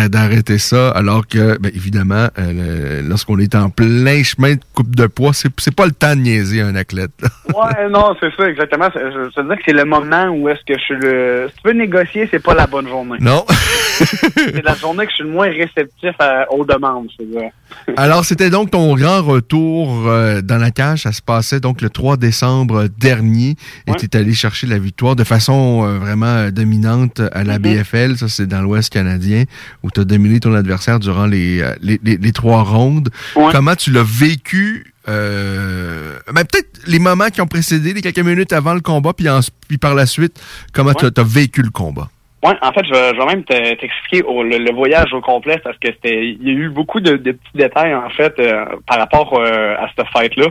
d'arrêter ça, alors que, ben, évidemment, euh, lorsqu'on est en plein chemin de coupe de poids, c'est c'est pas le temps de niaiser un athlète. Ouais, non, c'est ça, exactement. C'est- Je, je veux dire que c'est le moment où est-ce que je suis le. Si tu veux négocier, c'est pas la bonne journée. Non. c'est la journée que je suis le moins réceptif à- aux demandes, je veux dire. Alors, c'était donc ton grand retour euh, dans la cage. Ça se passait donc le 3 décembre dernier. Et tu es allé chercher la victoire de façon vraiment dominante à la BFL. Ça, c'est dans l'Ouest canadien, où tu as dominé ton adversaire durant les, euh, les, les- les trois rondes. Comment tu l'as vécu? Euh, ben, peut-être les moments qui ont précédé, les quelques minutes avant le combat, puis, en- puis par la suite, comment tu as vécu le combat? Ouais, en fait, je vais, je vais même te- t'expliquer le, le voyage au complet parce que c'était, il y a eu beaucoup de, de petits détails en fait euh, par rapport euh, à cette fête-là.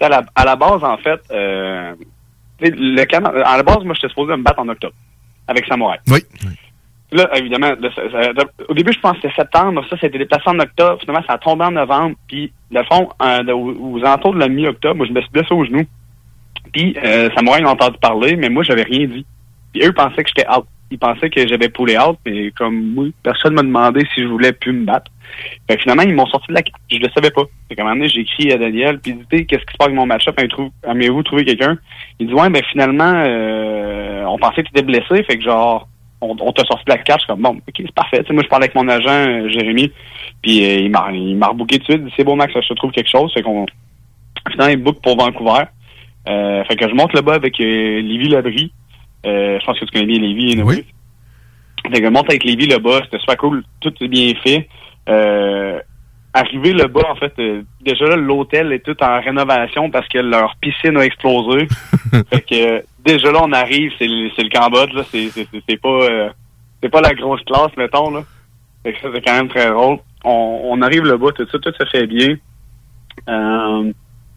À, la, à la base, en fait, euh, le à la base, moi, j'étais supposé me battre en octobre avec Samouraï. Oui. Là, évidemment, au début, je pensais que c'était septembre, ça, c'était déplacé en octobre. Finalement, ça a tombé en novembre. Puis, le fond, euh, aux, aux alentours de la mi-octobre, moi, je me suis blessé au genou. Puis, euh, Samouraï m'a entendu parler, mais moi, j'avais rien dit. Puis, eux pensaient que j'étais out. Ils pensaient que j'avais poulé out, mais comme moi, personne m'a demandé si je voulais plus me battre. Fait finalement, ils m'ont sorti de la carte. Je le savais pas. Fait qu'à un moment donné, j'ai écrit à Daniel, puis dit, qu'est-ce qui se passe avec mon match-up? Aimez-vous trouver quelqu'un? Il dit, ouais, mais finalement, euh, on pensait que tu étais blessé, fait que genre, on, on t'a sorti de la carte. Je suis comme, bon, ok, c'est parfait. Tu sais, moi, je parlais avec mon agent, euh, Jérémy, puis euh, il m'a il m'a rebooké tout de suite. Il dit, c'est bon, Max, je te trouve quelque chose. Fait qu'on, finalement, il book pour Vancouver. Euh, fait que je monte là-bas avec euh, Lévi Labrie. Euh, je pense que tu connais bien Lévi. Oui. Fait que je monte avec Lévi là-bas. C'était super cool. Tout est bien fait. Euh, arrivé là-bas, en fait, euh, déjà là, l'hôtel est tout en rénovation parce que leur piscine a explosé. fait que euh, déjà là, on arrive, c'est le, c'est le Cambodge, là. C'est, c'est, c'est- c'est pas euh, c'est pas la grosse classe, mettons, là. Fait que ça, c'est quand même très drôle. On, on arrive là-bas, tout ça, tout se fait bien.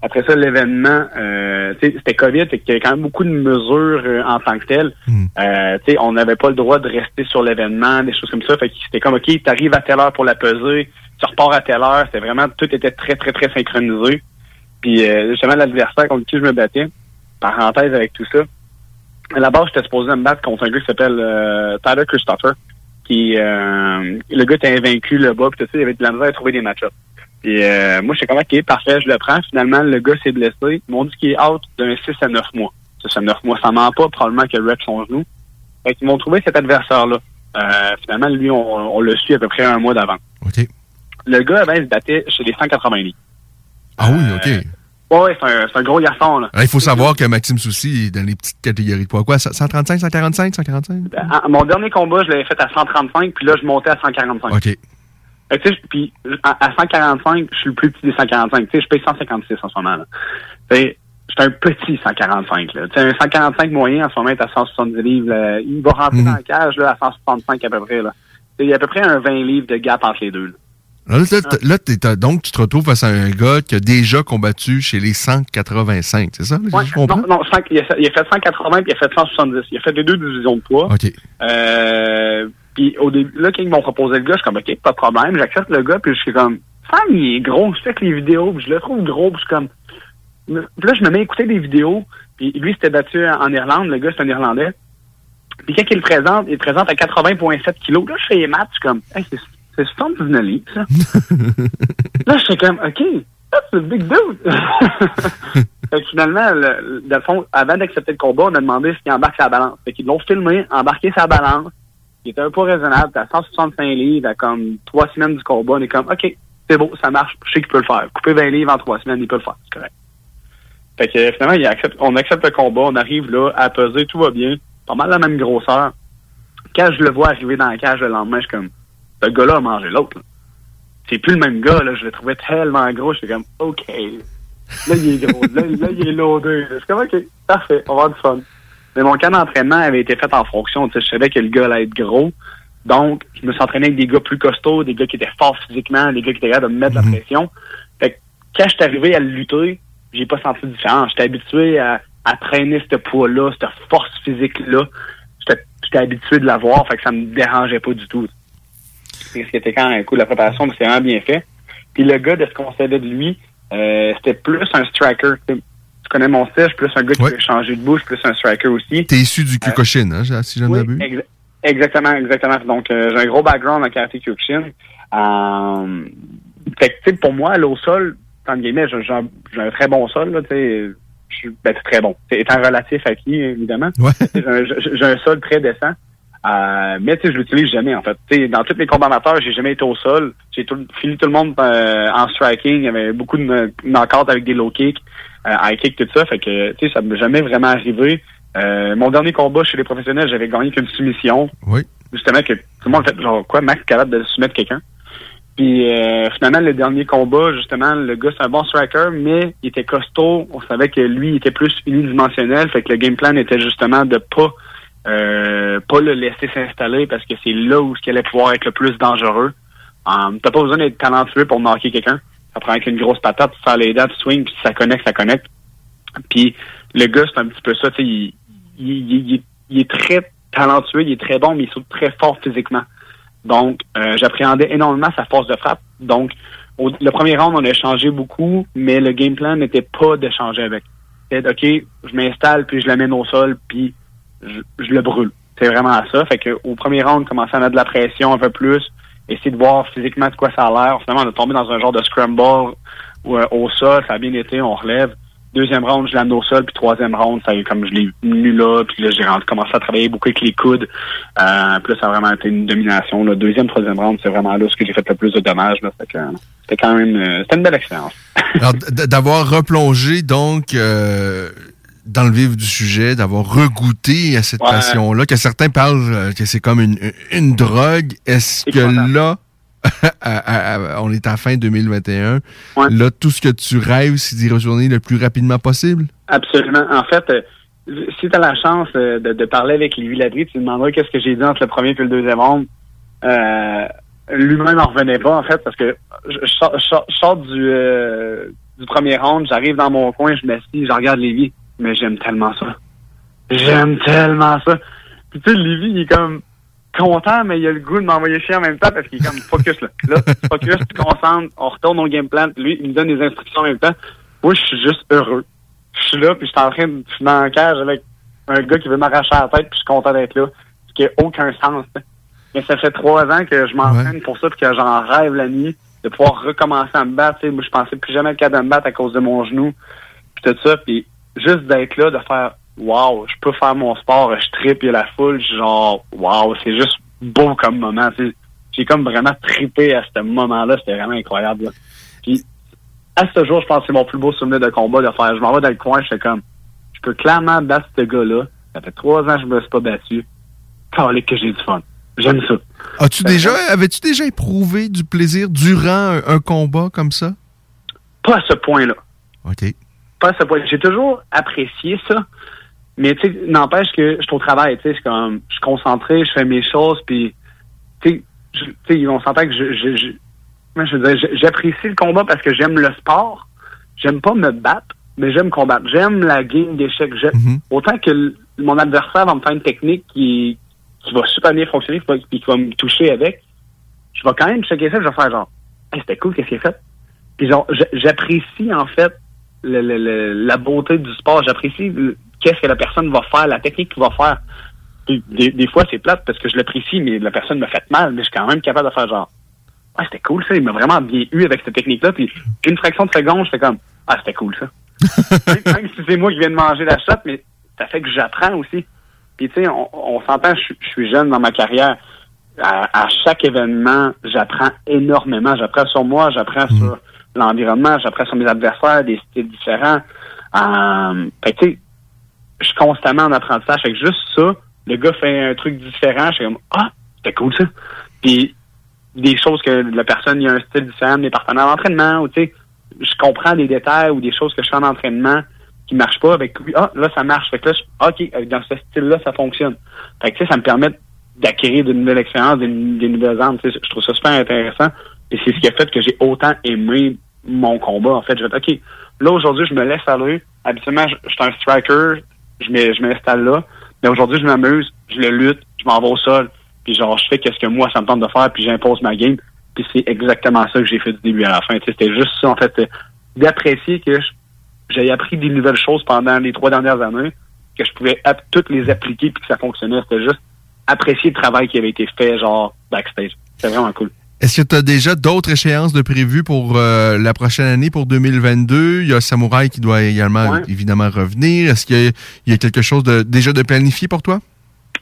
Euh, après ça, l'événement, euh, tu sais, c'était COVID, fait qu'il y avait quand même beaucoup de mesures euh, en tant que telles. Euh, tu sais, on n'avait pas le droit de rester sur l'événement, des choses comme ça. Fait que c'était comme, OK, t'arrives à telle heure pour la peser, tu repars à telle heure. C'était vraiment, tout était très, très, très synchronisé. Puis, euh, justement, l'adversaire contre qui je me battais, parenthèse avec tout ça, à la base, j'étais supposé me battre contre un gars qui s'appelle euh, Tyler Christopher. qui euh, le gars était invaincu là-bas, puis tout ça, il avait de la misère à trouver des match-ups. Puis euh, moi, j'étais comme, OK, parfait, je le prends. Finalement, le gars s'est blessé. Ils m'ont dit qu'il est out d'un 6 à 9 mois. 6 à 9 mois, ça ment pas, probablement qu'il rep son genou. Fait qu'ils m'ont trouvé cet adversaire-là. Euh, finalement, lui, on, on le suit à peu près un mois d'avant. OK. Le gars, ben, il se battait chez les 180 livres. Ah oui, OK. Ouais, c'est un, gros garçon, là. Il faut savoir que Maxime Soucy est dans les petites catégories de poids. Quoi, 135, 145, 145? À- mon dernier combat, je l'avais fait à 135, puis là, je montais à 145. OK. Puis à, à 145, je suis le plus petit des 145. Tu sais, je paye 156 en ce moment. Là. Je suis un petit 145. Là. Tu sais, un 145 moyen en ce moment est à 170 livres. là. Il va rentrer Mhm. dans la cage là, à 165 à peu près. Là. Il y a à peu près un 20 livres de gap entre les deux. là. Là, là, t'es- donc, tu te retrouves face à un gars qui a déjà combattu chez les 185, c'est ça? Ouais, je comprends? non, non, cinq- il, a, fait- il a fait 180 puis il a fait 170. Il a fait les deux divisions de poids. OK. Euh, puis au début, là, quand ils m'ont proposé le gars, je suis comme, OK, pas de problème, j'accepte le gars, puis je suis comme, Sam, il est gros, je fais que les vidéos, puis je le trouve gros, puis je suis comme, puis là, je me mets à écouter des vidéos, puis lui, c'était battu en Irlande, le gars, c'est un Irlandais. Puis quand il le présente, il le présente à 80,7 kilos. Là, je fais les maths, je suis comme, hey, c'est c'est 79 livres, ça. là, je suis comme, OK, that's a big dude. fait que finalement, le, dans le fond, avant d'accepter le combat, on a demandé s'il embarque sa balance. Fait qu'ils l'ont filmé, embarqué sa balance. Il était un peu raisonnable, à 165 livres, à comme trois semaines du combat. On est comme, OK, c'est beau, ça marche, je sais qu'il peut le faire. Couper 20 livres en trois semaines, il peut le faire, c'est correct. Fait que finalement, on accepte le combat, on arrive là à peser, tout va bien, pas mal la même grosseur. Quand je le vois arriver dans la cage le lendemain, je suis comme, ce gars-là a mangé l'autre. C'est plus le même gars, là. Je le trouvais tellement gros, j'étais comme, OK. Là, il est gros. là, là, il est loadé. Je suis comme, OK, parfait, on va avoir du fun. Mais mon camp d'entraînement avait été fait en fonction. Tu sais, je savais que le gars allait être gros. Donc, je me suis entraîné avec des gars plus costauds, des gars qui étaient forts physiquement, des gars qui étaient capables de me mettre la pression. Fait que quand je suis arrivé à lutter, j'ai pas senti de différence. J'étais habitué à, à traîner ce poids-là, cette force physique-là. J'étais habitué de l'avoir, fait que ça me dérangeait pas du tout. C'est ce qui était quand même cool. La préparation, c'est vraiment bien fait. Puis le gars, de ce qu'on savait de lui, euh, c'était plus un striker. Tu connais mon style, je suis plus un gars qui peut changer de bouche, plus un striker aussi. T'es issu du Kyokushin, hein, si je ne Oui, m'abuse? exa- exactement, exactement. Donc, euh, j'ai un gros background en karaté Kyokushin. Euh, fait que, tu sais, pour moi, aller au sol, entre guillemets, j'ai un, très bon sol, là, tu sais. Je suis ben, c'est très bon. C'est étant relatif à qui, évidemment. J'ai un- J'ai un sol très décent. Euh, mais tu sais, je l'utilise jamais en fait. Tu sais, dans tous les combats amateurs, j'ai jamais été au sol. J'ai fini tout le monde euh, en striking. Il y avait beaucoup de knockouts avec des low kicks, euh, high kicks, tout ça. Fait que tu sais, ça m'est jamais vraiment arrivé. Euh, mon dernier combat chez les professionnels, j'avais gagné qu'une soumission. Oui. Justement que tout le monde fait genre quoi, Max capable de soumettre quelqu'un? Puis euh, finalement, le dernier combat, justement, le gars, c'est un bon striker, mais il était costaud. On savait que lui, il était plus unidimensionnel. Fait que le game plan était justement de pas euh, pas le laisser s'installer parce que c'est là où ce qu'il allait pouvoir être le plus dangereux. Um, T'as pas besoin d'être talentueux pour marquer quelqu'un. Ça prend avec une grosse patate, tu faire les dents, tu swing, puis ça connecte, ça connecte. Puis le gars, c'est un petit peu ça, tu sais, il, il, il- il- il est très talentueux, il est très bon, mais il saute très fort physiquement. Donc, euh, j'appréhendais énormément sa force de frappe. Donc, au- le premier round, on a échangé beaucoup, mais le game plan n'était pas d'échanger avec. C'était, OK, je m'installe, puis je l'amène au sol, puis je, je le brûle. C'est vraiment ça. Fait que au premier round, on commençait à mettre de la pression un peu plus, essayer de voir physiquement de quoi ça a l'air. Finalement, on a tombé dans un genre de scramble ou, euh, au sol, ça a bien été, on relève. Deuxième round, je l'amène au sol, puis troisième round, ça comme je l'ai mis là, puis là, j'ai commencé à travailler beaucoup avec les coudes. Euh, puis là, ça a vraiment été une domination. Le deuxième, troisième round, c'est vraiment là ce que j'ai fait le plus de dommages. Là. Euh, c'était quand même euh, c'était une belle expérience. D'avoir replongé, donc, euh, dans le vif du sujet, d'avoir regoûté à cette Ouais. passion-là, que certains parlent euh, que c'est comme une, une drogue. Est-ce que là, on est à fin 2021, là, tout ce que tu rêves, c'est d'y retourner le plus rapidement possible? Absolument. En fait, euh, si tu as la chance euh, de, de parler avec Lévi Ladry, tu lui demanderas qu'est-ce que j'ai dit entre le premier et le deuxième round. Euh, Lui-même n'en revenait pas, en fait, parce que je, je sors, je sors- je sors du, du premier round, j'arrive dans mon coin, je m'assis, je regarde Lévi, mais j'aime tellement ça. J'aime tellement ça. Puis tu sais, Lévi, il est comme content, mais il a le goût de m'envoyer chier en même temps parce qu'il est comme focus là. Là, focus, tu concentres, on retourne au game plan, lui, il me donne des instructions en même temps. Moi, je suis juste heureux. Je suis là, puis je suis en train de je suis dans cage avec un gars qui veut m'arracher la tête, puis je suis content d'être là. Ce qui n'a aucun sens. sais. Mais ça fait trois ans que je m'entraîne pour ça, puis que j'en rêve la nuit, de pouvoir recommencer à me battre. Tu sais, moi, je pensais plus jamais être capable de me battre à cause de mon genou, puis tout ça. Puis juste d'être là, de faire Wow, je peux faire mon sport, je tripe, il y a la foule, genre Wow, c'est juste beau comme moment. J'ai comme vraiment trippé à ce moment-là, c'était vraiment incroyable. là. Puis à ce jour, je pense que c'est mon plus beau souvenir de combat de faire. Je m'en vais dans le coin, je fais comme je peux clairement battre ce gars-là. Ça fait trois ans que je me suis pas battu. Calé que j'ai du fun. J'aime ça. As-tu déjà, avais-tu déjà éprouvé du plaisir durant un, un combat comme ça? Pas à ce point-là. OK. Pas à ce point. J'ai toujours apprécié ça. Mais tu sais, n'empêche que je suis au travail, tu sais, comme je suis concentré, je fais mes choses, puis tu sais, on s'entend que je, je, je, moi, je veux dire, je- j'apprécie le combat parce que j'aime le sport. J'aime pas me battre, mais j'aime combattre. J'aime la game d'échecs. J'aime- Autant que le- mon adversaire va me faire une technique qui, qui va super bien fonctionner, puis qui va me toucher avec, je vais quand même checker ça, je vais faire genre, Hey, c'était cool, qu'est-ce qu'il a fait? Puis genre, j'apprécie en fait le- le- le- la beauté du sport. J'apprécie qu'est-ce que la personne va faire, la technique qu'il va faire. Des, des fois, c'est plate parce que je l'apprécie, mais la personne me fait mal, mais je suis quand même capable de faire genre, ah, c'était cool ça, il m'a vraiment bien eu avec cette technique-là. Puis une fraction de seconde, je fais comme, ah, c'était cool ça. même, si c'est moi qui viens de manger la shot, mais ça fait que j'apprends aussi. Puis tu sais, on, on s'entend, je, suis jeune dans ma carrière. À, à chaque événement, j'apprends énormément. J'apprends sur moi, j'apprends sur l'environnement, j'apprends sur mes adversaires, des styles différents. Euh, fait tu sais, je suis constamment en apprentissage. Fait que juste ça, le gars fait un truc différent, je suis comme Ah, c'était cool ça. Puis des choses que la personne il a un style différent de mes partenaires d'entraînement, ou tu sais, je comprends des détails ou des choses que je fais en entraînement qui marchent pas avec. Ah, là, ça marche. Fait que là, je- OK, dans ce style-là, ça fonctionne. Fait que tu sais, ça me permet d'acquérir de nouvelles expériences, des, des nouvelles armes. Tu sais, Je trouve ça super intéressant. Et c'est ce qui a fait que j'ai autant aimé mon combat. En fait, je vais OK, là, aujourd'hui, je me laisse aller. Habituellement, je, suis un striker, je m'installe là. Mais aujourd'hui, je m'amuse, je le lutte, je m'en vais au sol, puis genre, je fais qu'est-ce que moi, ça me tente de faire, puis j'impose ma game. Puis c'est exactement ça que j'ai fait du début à la fin. C'était juste ça, en fait, euh, d'apprécier que j'ai appris des nouvelles choses pendant les trois dernières années, que je pouvais toutes les appliquer puis que ça fonctionnait. C'était juste apprécier le travail qui avait été fait, genre, backstage. C'était vraiment cool. Est-ce que tu as déjà d'autres échéances de prévues pour euh, la prochaine année, pour 2022? Il y a Samouraï qui doit également, Ouais. évidemment, revenir. Est-ce qu'il y, a- il y a quelque chose de, déjà de planifié pour toi?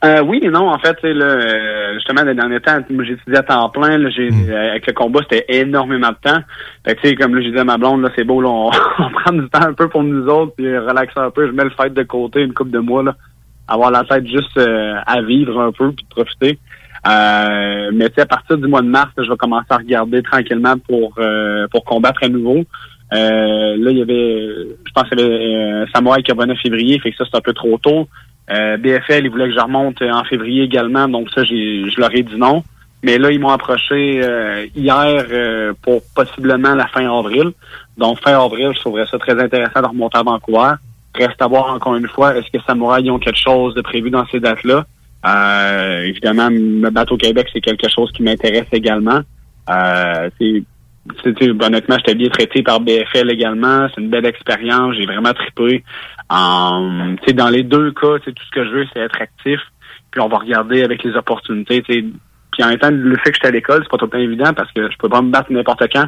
Euh, oui et non, en fait, là, euh, justement, les derniers temps, j'ai étudié à temps plein, là, euh, avec le combat, c'était énormément de temps. Fait que, tu sais, comme là, j'ai dit à ma blonde, là, c'est beau, là, on, on prend du temps un peu pour nous autres, puis relaxer un peu, je mets le fait de côté une couple de mois, là, avoir la tête juste euh, à vivre un peu, puis de profiter. Euh, mais à partir du mois de mars, je vais commencer à regarder tranquillement pour euh, pour combattre à nouveau. Euh, là, il y avait, je pense qu'il y avait euh, Samouraï qui revenait en février, fait que ça, c'est un peu trop tôt. Euh, BFL, ils voulaient que je remonte en février également, donc ça, je leur ai dit non. Mais là, ils m'ont approché euh, hier euh, pour possiblement la fin avril. Donc, fin avril, je trouverais ça très intéressant de remonter à Vancouver. Reste à voir encore une fois, est-ce que Samouraï ils ont quelque chose de prévu dans ces dates-là? Euh, évidemment, me battre au Québec, c'est quelque chose qui m'intéresse également. Euh, c'est, honnêtement, j'étais bien traité par BFL également. C'est une belle expérience. J'ai vraiment trippé. Euh, dans les deux cas, tout ce que je veux, c'est être actif. Puis on va regarder avec les opportunités. tu sais. Puis en même temps, le fait que j'étais à l'école, c'est pas tout le temps évident parce que je peux pas me battre n'importe quand.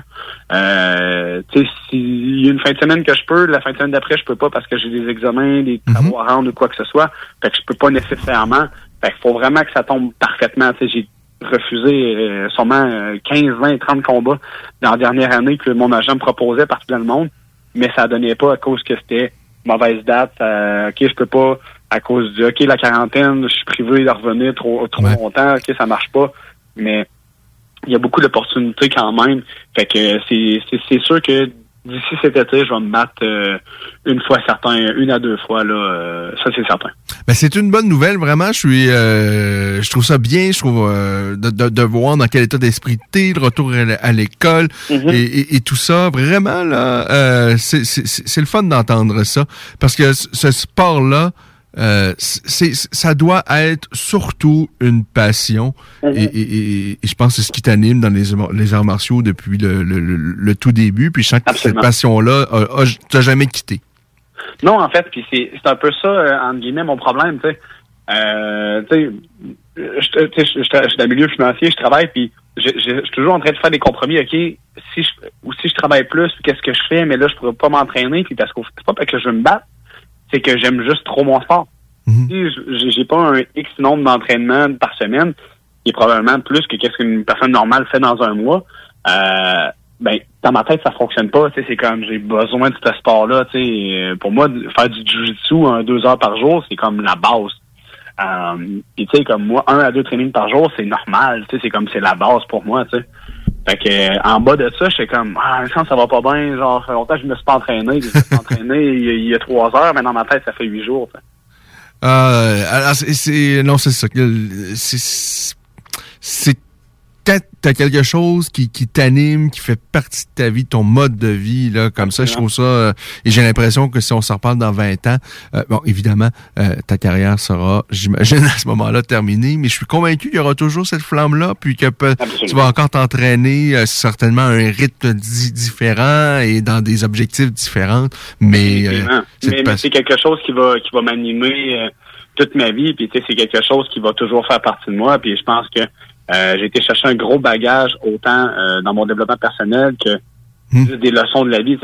Euh, s'il y a une fin de semaine que je peux, la fin de semaine d'après, je peux pas parce que j'ai des examens, des travaux à rendre ou quoi que ce soit. Fait que je peux pas nécessairement. Fait qu'il faut vraiment que ça tombe parfaitement. J'ai refusé euh, sûrement euh, 15, 20, 30 combats dans la dernière année que mon agent me proposait partout dans le monde, mais ça donnait pas à cause que c'était mauvaise date. euh, ok, je peux pas à cause du ok la quarantaine, je suis privé de revenir trop trop longtemps, ok ça marche pas, mais il y a beaucoup d'opportunités quand même. Fait que c'est c'est c'est sûr que d'ici cet été, je vais me battre euh, une fois certain, une à deux fois là, euh, ça c'est certain. Ben, c'est une bonne nouvelle, vraiment. Je suis, euh, je trouve ça bien. Je trouve euh, de, de, de voir dans quel état d'esprit t'es, le retour à l'école Mhm. et, et- et tout ça. Vraiment là, euh, c'est c'est- c'est le fun d'entendre ça parce que ce sport-là, euh, c'est ça doit être surtout une passion Mhm. et, et- et- et je pense que c'est ce qui t'anime dans les, les arts martiaux depuis le, le, le- le tout début. Puis je sens que cette passion-là a- a- t'a jamais quitté. Non, en fait, puis c'est un peu ça, euh, entre guillemets, mon problème, tu sais. Euh, tu sais, je, suis dans le milieu financier, je travaille, puis je, je, suis toujours en train de faire des compromis. OK, si je, ou si je travaille plus, qu'est-ce que je fais? Mais là, je pourrais pas m'entraîner, puis parce que c'est pas parce que je veux me battre, c'est que j'aime juste trop mon sport. Si j'ai pas un X nombre d'entraînements par semaine, qui est probablement plus que qu'est-ce qu'une personne normale fait dans un mois, euh, ben dans ma tête ça fonctionne pas. C'est comme j'ai besoin de ce sport-là. Euh, pour moi, faire du jiu-jitsu un deux heures par jour, c'est comme la base. Euh, tu sais, comme moi, un à deux trainings par jour, c'est normal. C'est comme c'est la base pour moi. sais. Fait que euh, en bas de ça, j'étais comme Ah, ça, ça va pas bien, genre fait longtemps que je me suis pas entraîné, je me suis entraîné il, y a trois heures, mais dans ma tête, ça fait huit jours. Euh, alors c'est non c'est ça c'est quand t'as quelque chose qui, qui t'anime, qui fait partie de ta vie, ton mode de vie, là, comme ça, je trouve ça, euh, et j'ai l'impression que si on s'en reparle dans 20 ans, euh, bon, évidemment, euh, ta carrière sera, j'imagine, à ce moment-là, terminée, mais je suis convaincu qu'il y aura toujours cette flamme-là, puis que tu vas encore t'entraîner, certainement à un rythme différent et dans des objectifs différents, mais... mais, c'est quelque chose qui va, qui va m'animer toute ma vie, puis tu sais, c'est quelque chose qui va toujours faire partie de moi, puis je pense que euh, j'ai été chercher un gros bagage autant euh, dans mon développement personnel que hmm. des leçons de la vie.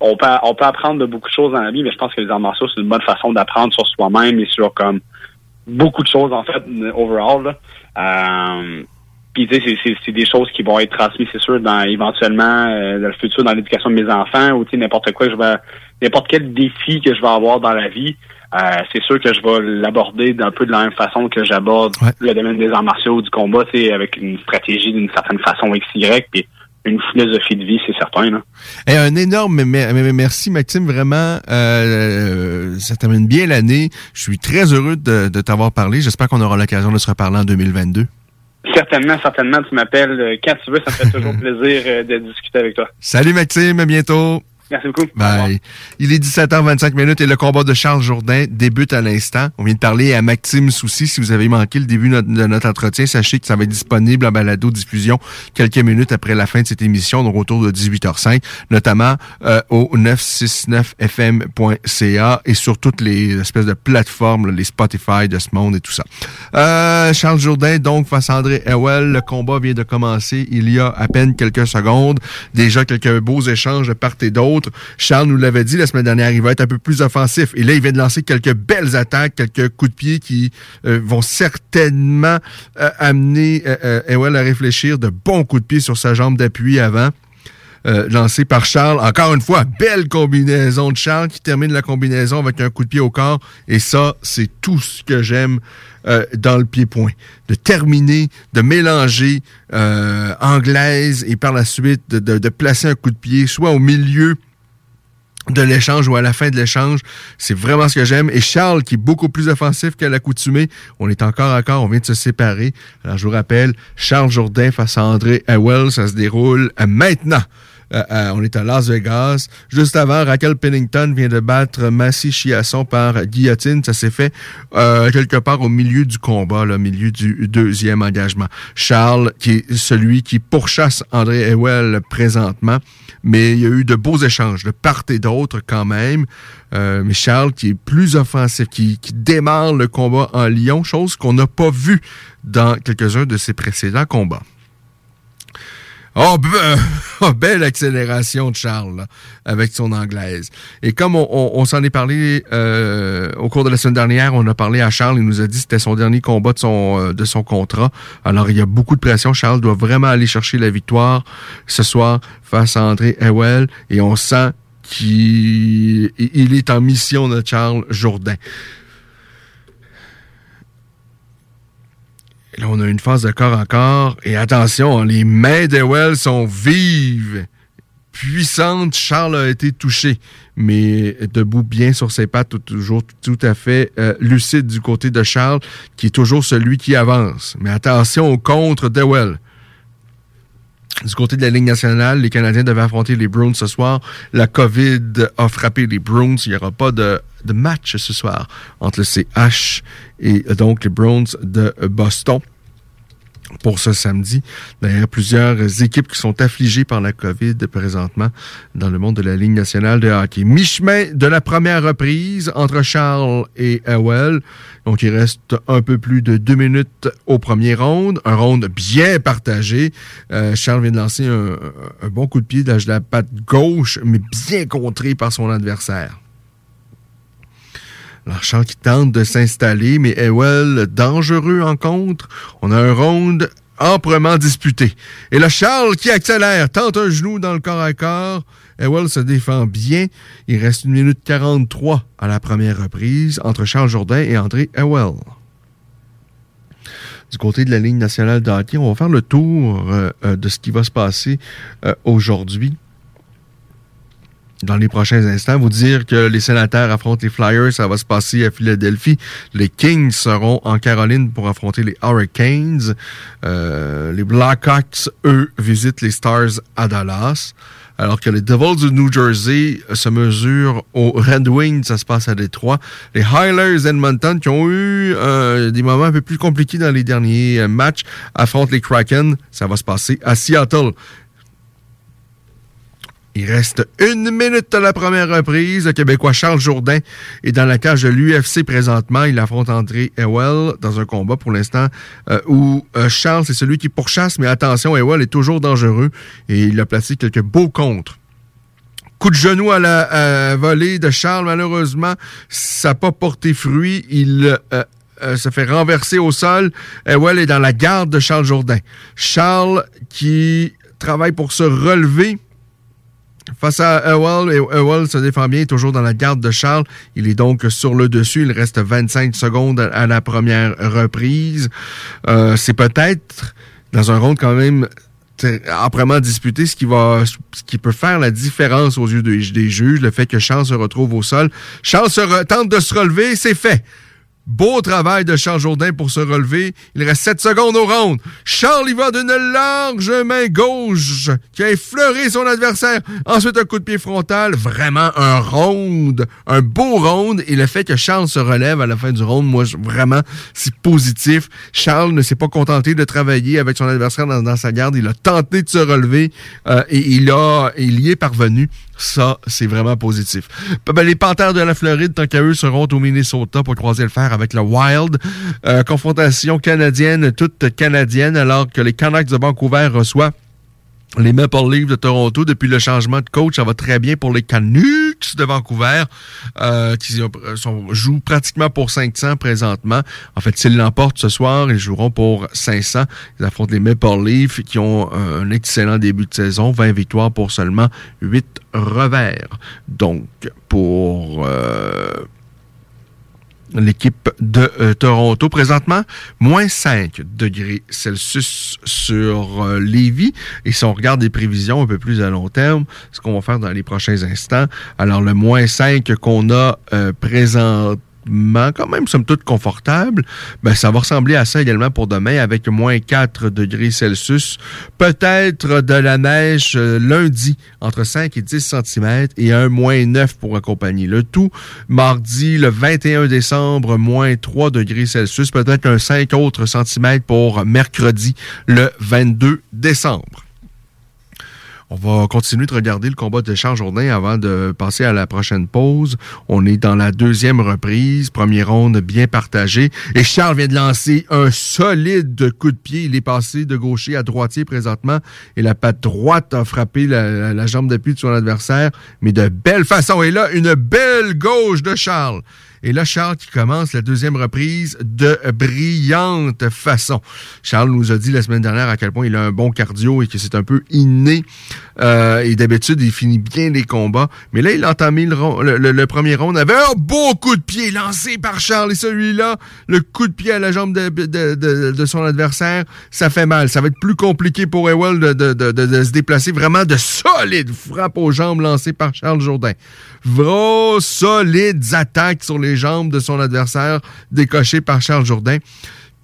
on peut on peut apprendre de beaucoup de choses dans la vie, mais je pense que les arts martiaux, c'est une bonne façon d'apprendre sur soi-même et sur comme beaucoup de choses en fait overall. Euh, puis tu sais, c'est des choses qui vont être transmises, c'est sûr, dans éventuellement euh, dans le futur, dans l'éducation de mes enfants, ou tu sais, n'importe quoi, je vais n'importe quel défi que je vais avoir dans la vie. Euh, c'est sûr que je vais l'aborder d'un peu de la même façon que j'aborde le domaine des arts martiaux du combat, avec une stratégie d'une certaine façon XY, puis une philosophie de vie, c'est certain. Là. Et un énorme merci, Maxime. Vraiment, euh, ça termine bien l'année. Je suis très heureux de, t'avoir parlé. J'espère qu'on aura l'occasion de se reparler en 2022. Certainement, certainement. Tu m'appelles euh, quand tu veux. Ça me fait toujours plaisir de discuter avec toi. Salut, Maxime. À bientôt. Merci beaucoup. Bye. Il est 17h25 minutes et le combat de Charles Jourdain débute à l'instant. On vient de parler à Maxime Soucy. Si vous avez manqué le début de notre, entretien, sachez que ça va être disponible en balado-diffusion quelques minutes après la fin de cette émission, donc autour de 18h05, notamment euh, au 969fm.ca et sur toutes les espèces de plateformes, les Spotify de ce monde et tout ça. Euh, Charles Jourdain, donc, face à André Ewell. Le combat vient de commencer il y a à peine quelques secondes. Déjà quelques beaux échanges de part et d'autre. Charles nous l'avait dit la semaine dernière, il va être un peu plus offensif. Et là, il vient de lancer quelques belles attaques, quelques coups de pied qui euh, vont certainement euh, amener euh, Ewell à réfléchir de bons coups de pied sur sa jambe d'appui avant. lancé par Charles. Encore une fois, belle combinaison de Charles qui termine la combinaison avec un coup de pied au corps. Et ça, c'est tout ce que j'aime dans le pied-point. De terminer, de mélanger anglaise et par la suite de, placer un coup de pied soit au milieu de l'échange ou à la fin de l'échange. C'est vraiment ce que j'aime. Et Charles, qui est beaucoup plus offensif qu'à l'accoutumée, on est encore corps, on vient de se séparer. Alors, je vous rappelle, Charles Jourdain face à André Howell, ça se déroule maintenant. Euh, euh, on est à Las Vegas. Juste avant, Raquel Pennington vient de battre Massy Chiasson par guillotine. Ça s'est fait euh, quelque part au milieu du combat, au milieu du deuxième engagement. Charles, qui est celui qui pourchasse André Ewell présentement, mais il y a eu de beaux échanges de part et d'autre quand même. mais Charles, qui est plus offensif, qui, qui démarre le combat en Lyon, chose qu'on n'a pas vu dans quelques-uns de ses précédents combats. Oh, oh, belle accélération de Charles avec son anglaise. Et comme on, s'en est parlé euh, au cours de la semaine dernière, on a parlé à Charles, il nous a dit que c'était son dernier combat de son, euh, de son contrat. Alors il y a beaucoup de pression. Charles doit vraiment aller chercher la victoire ce soir face à André Ewell et on sent qu'il est en mission de Charles Jourdain. Là, on a une phase de corps en corps. Et attention, les mains d'Ewell sont vives, puissantes. Charles a été touché, mais debout bien sur ses pattes, toujours tout à fait euh, lucide du côté de Charles, qui est toujours celui qui avance. Mais attention au contre d'Ewell. Du côté de la Ligue nationale, les Canadiens devaient affronter les Bruins ce soir. La COVID a frappé les Bruins. Il n'y aura pas de, match ce soir entre le CH et donc les Bruins de Boston. Pour ce samedi. D'ailleurs, plusieurs équipes qui sont affligées par la COVID présentement dans le monde de la Ligue nationale de hockey. Mi-chemin de la première reprise entre Charles et Howell. Donc, il reste un peu plus de deux minutes au premier round. Un round bien partagé. Euh, Charles vient de lancer un, un, bon coup de pied de la patte gauche, mais bien contré par son adversaire. Charles qui tente de s'installer, mais Ewell, dangereux en contre. On a un round amplement disputé. Et là, Charles qui accélère, tente un genou dans le corps à corps. Ewell se défend bien. Il reste une minute 43 à la première reprise entre Charles Jourdain et André Ewell. Du côté de la ligne nationale de on va faire le tour euh, euh, de ce qui va se passer euh, aujourd'hui dans les prochains instants. Vous dire que les sénateurs affrontent les Flyers, ça va se passer à Philadelphie. Les Kings seront en Caroline pour affronter les Hurricanes. Euh, les Blackhawks, eux, visitent les Stars à Dallas. Alors que les Devils du New Jersey se mesurent aux Red Wings, ça se passe à Détroit. Les Highlanders Edmonton, qui ont eu euh, des moments un peu plus compliqués dans les derniers matchs, affrontent les Kraken, ça va se passer à Seattle. Il reste une minute à la première reprise. Le Québécois Charles Jourdain est dans la cage de l'UFC présentement. Il affronte André Ewell dans un combat pour l'instant euh, où euh, Charles, c'est celui qui pourchasse, mais attention, Ewell est toujours dangereux et il a placé quelques beaux contres. Coup de genou à la volée de Charles, malheureusement, ça n'a pas porté fruit. Il euh, se fait renverser au sol. Ewell est dans la garde de Charles Jourdain. Charles qui travaille pour se relever Face à Ewell, Ewell se défend bien, toujours dans la garde de Charles. Il est donc sur le dessus. Il reste 25 secondes à la première reprise. Euh, c'est peut-être dans un round quand même âprement disputé, ce qui va, ce qui peut faire la différence aux yeux des, juges, le fait que Charles se retrouve au sol. Charles tente de se relever, c'est fait. Beau travail de Charles Jourdain pour se relever. Il reste 7 secondes au round. Charles y va d'une large main gauche qui a effleuré son adversaire. Ensuite, un coup de pied frontal. Vraiment un round. Un beau round. Et le fait que Charles se relève à la fin du round, moi, vraiment, c'est positif. Charles ne s'est pas contenté de travailler avec son adversaire dans, sa garde. Il a tenté de se relever euh, et il, a, il y est parvenu. Ça, c'est vraiment positif. Ben, les Panthères de la Floride, tant qu'à eux, seront au Minnesota pour croiser le fer avec le Wild. Euh, confrontation canadienne, toute canadienne, alors que les Canucks de Vancouver reçoivent les Maple Leafs de Toronto, depuis le changement de coach, ça va très bien pour les Canucks de Vancouver, euh, qui sont, jouent pratiquement pour 500 présentement. En fait, s'ils l'emportent ce soir, ils joueront pour 500. Ils affrontent les Maple Leafs, qui ont un excellent début de saison, 20 victoires pour seulement 8 revers. Donc, pour... Euh, l'équipe de euh, Toronto. Présentement, moins 5 degrés Celsius sur euh. Et si on regarde des prévisions un peu plus à long terme, ce qu'on va faire dans les prochains instants, alors le moins 5 qu'on a euh, présent quand même, somme toute, confortable, ben, ça va ressembler à ça également pour demain avec moins 4 degrés Celsius. Peut-être de la neige euh, lundi entre 5 et 10 cm et un moins 9 pour accompagner le tout. Mardi, le 21 décembre, moins 3 degrés Celsius. Peut-être un 5 autres centimètres pour mercredi, le 22 décembre. On va continuer de regarder le combat de Charles Jourdain avant de passer à la prochaine pause. On est dans la deuxième reprise, première ronde bien partagée. Et Charles vient de lancer un solide coup de pied. Il est passé de gaucher à droitier présentement. Et la patte droite a frappé la, la jambe d'appui de son adversaire, mais de belle façon. Et là, une belle gauche de Charles. Et là, Charles qui commence la deuxième reprise de brillante façon. Charles nous a dit la semaine dernière à quel point il a un bon cardio et que c'est un peu inné. Euh, et d'habitude, il finit bien les combats. Mais là, il a entamé le, premier round avec un beau coup de pied lancé par Charles. Et celui-là, le coup de pied à la jambe de, son adversaire, ça fait mal. Ça va être plus compliqué pour Ewell de, se déplacer. Vraiment de solides frappes aux jambes lancées par Charles Jourdain. Vros solides attaques sur les jambes de son adversaire, décoché par Charles Jourdain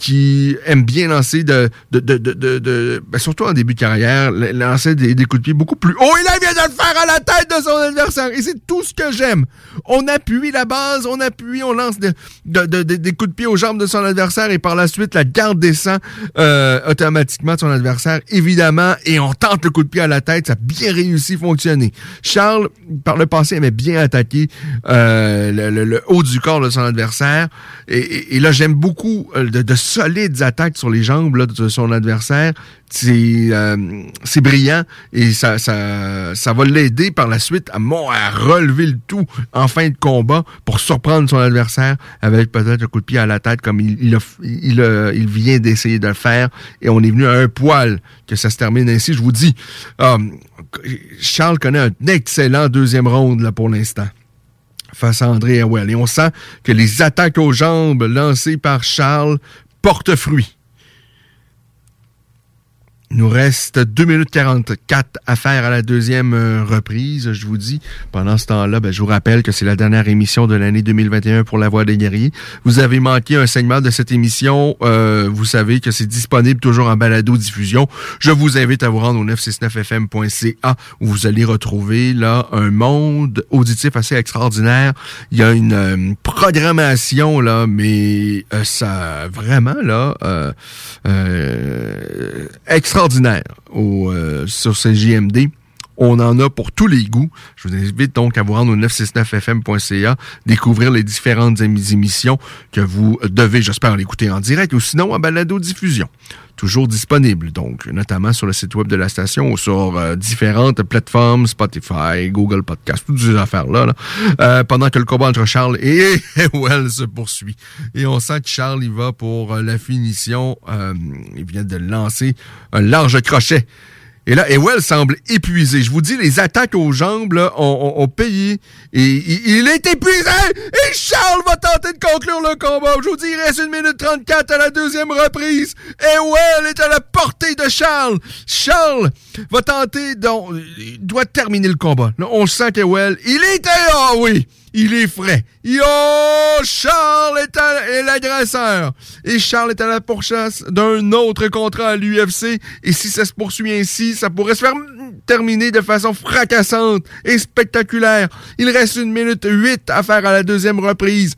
qui aime bien lancer de, de, de, de, de ben, surtout en début de carrière, lancer des, coups de pied beaucoup plus haut. Et là, il vient de le faire à la tête de son adversaire. Et c'est tout ce que j'aime. On appuie la base, on appuie, on lance de, des coups de pied aux jambes de son adversaire et par la suite, la garde descend euh, automatiquement de son adversaire, évidemment, et on tente le coup de pied à la tête. Ça a bien réussi, fonctionner. Charles, par le passé, aimait bien attaquer euh, le, le, haut du corps de son adversaire. Et, et, là, j'aime beaucoup euh, de, de, solides attaques sur les jambes de son adversaire. C'est euh, brillant et ça, ça, ça va l'aider par la suite à, à relever le tout en fin de combat pour surprendre son adversaire avec peut-être un coup de pied à la tête comme il, il, il, vient d'essayer de le faire. Et on est venu à un poil que ça se termine ainsi. Je vous dis, euh, Charles connaît un excellent deuxième round là, pour l'instant face à André Howell. Et on sent que les attaques aux jambes lancées par Charles portent fruit. Il nous reste 2 minutes 44 à faire à la deuxième euh, reprise, je vous dis. Pendant ce temps-là, ben, je vous rappelle que c'est la dernière émission de l'année 2021 pour La Voix des guerriers. Vous avez manqué un segment de cette émission. Euh, vous savez que c'est disponible toujours en balado-diffusion. Je vous invite à vous rendre au 969fm.ca où vous allez retrouver là un monde auditif assez extraordinaire. Il y a une euh, programmation, là, mais ça vraiment là extraordinaire ordinaire au, euh, sur JMD. On en a pour tous les goûts. Je vous invite donc à vous rendre au 969fm.ca, découvrir les différentes émissions que vous devez, j'espère, l'écouter en direct ou sinon en balado-diffusion. Toujours disponible, donc, notamment sur le site web de la station ou sur euh, différentes plateformes, Spotify, Google Podcast, toutes ces affaires-là, euh, pendant que le combat entre Charles et Well se poursuit. Et on sent que Charles, il va pour la finition. il vient de lancer un large crochet et là, Ewell semble épuisé. Je vous dis, les attaques aux jambes là, ont, payé. Il, est épuisé! Et Charles va tenter de conclure le combat. Je vous dis, il reste une minute 34 à la deuxième reprise. Ewell est à la portée de Charles. Charles va tenter... Donc, doit terminer le combat. Là, on sent qu'Ewell... Il était... Ah oui! Il est frais. Yo, Charles est, l'agresseur. Et Charles est à la pourchasse d'un autre contrat à l'UFC. Et si ça se poursuit ainsi, ça pourrait se faire terminer de façon fracassante et spectaculaire. Il reste une minute huit à faire à la deuxième reprise.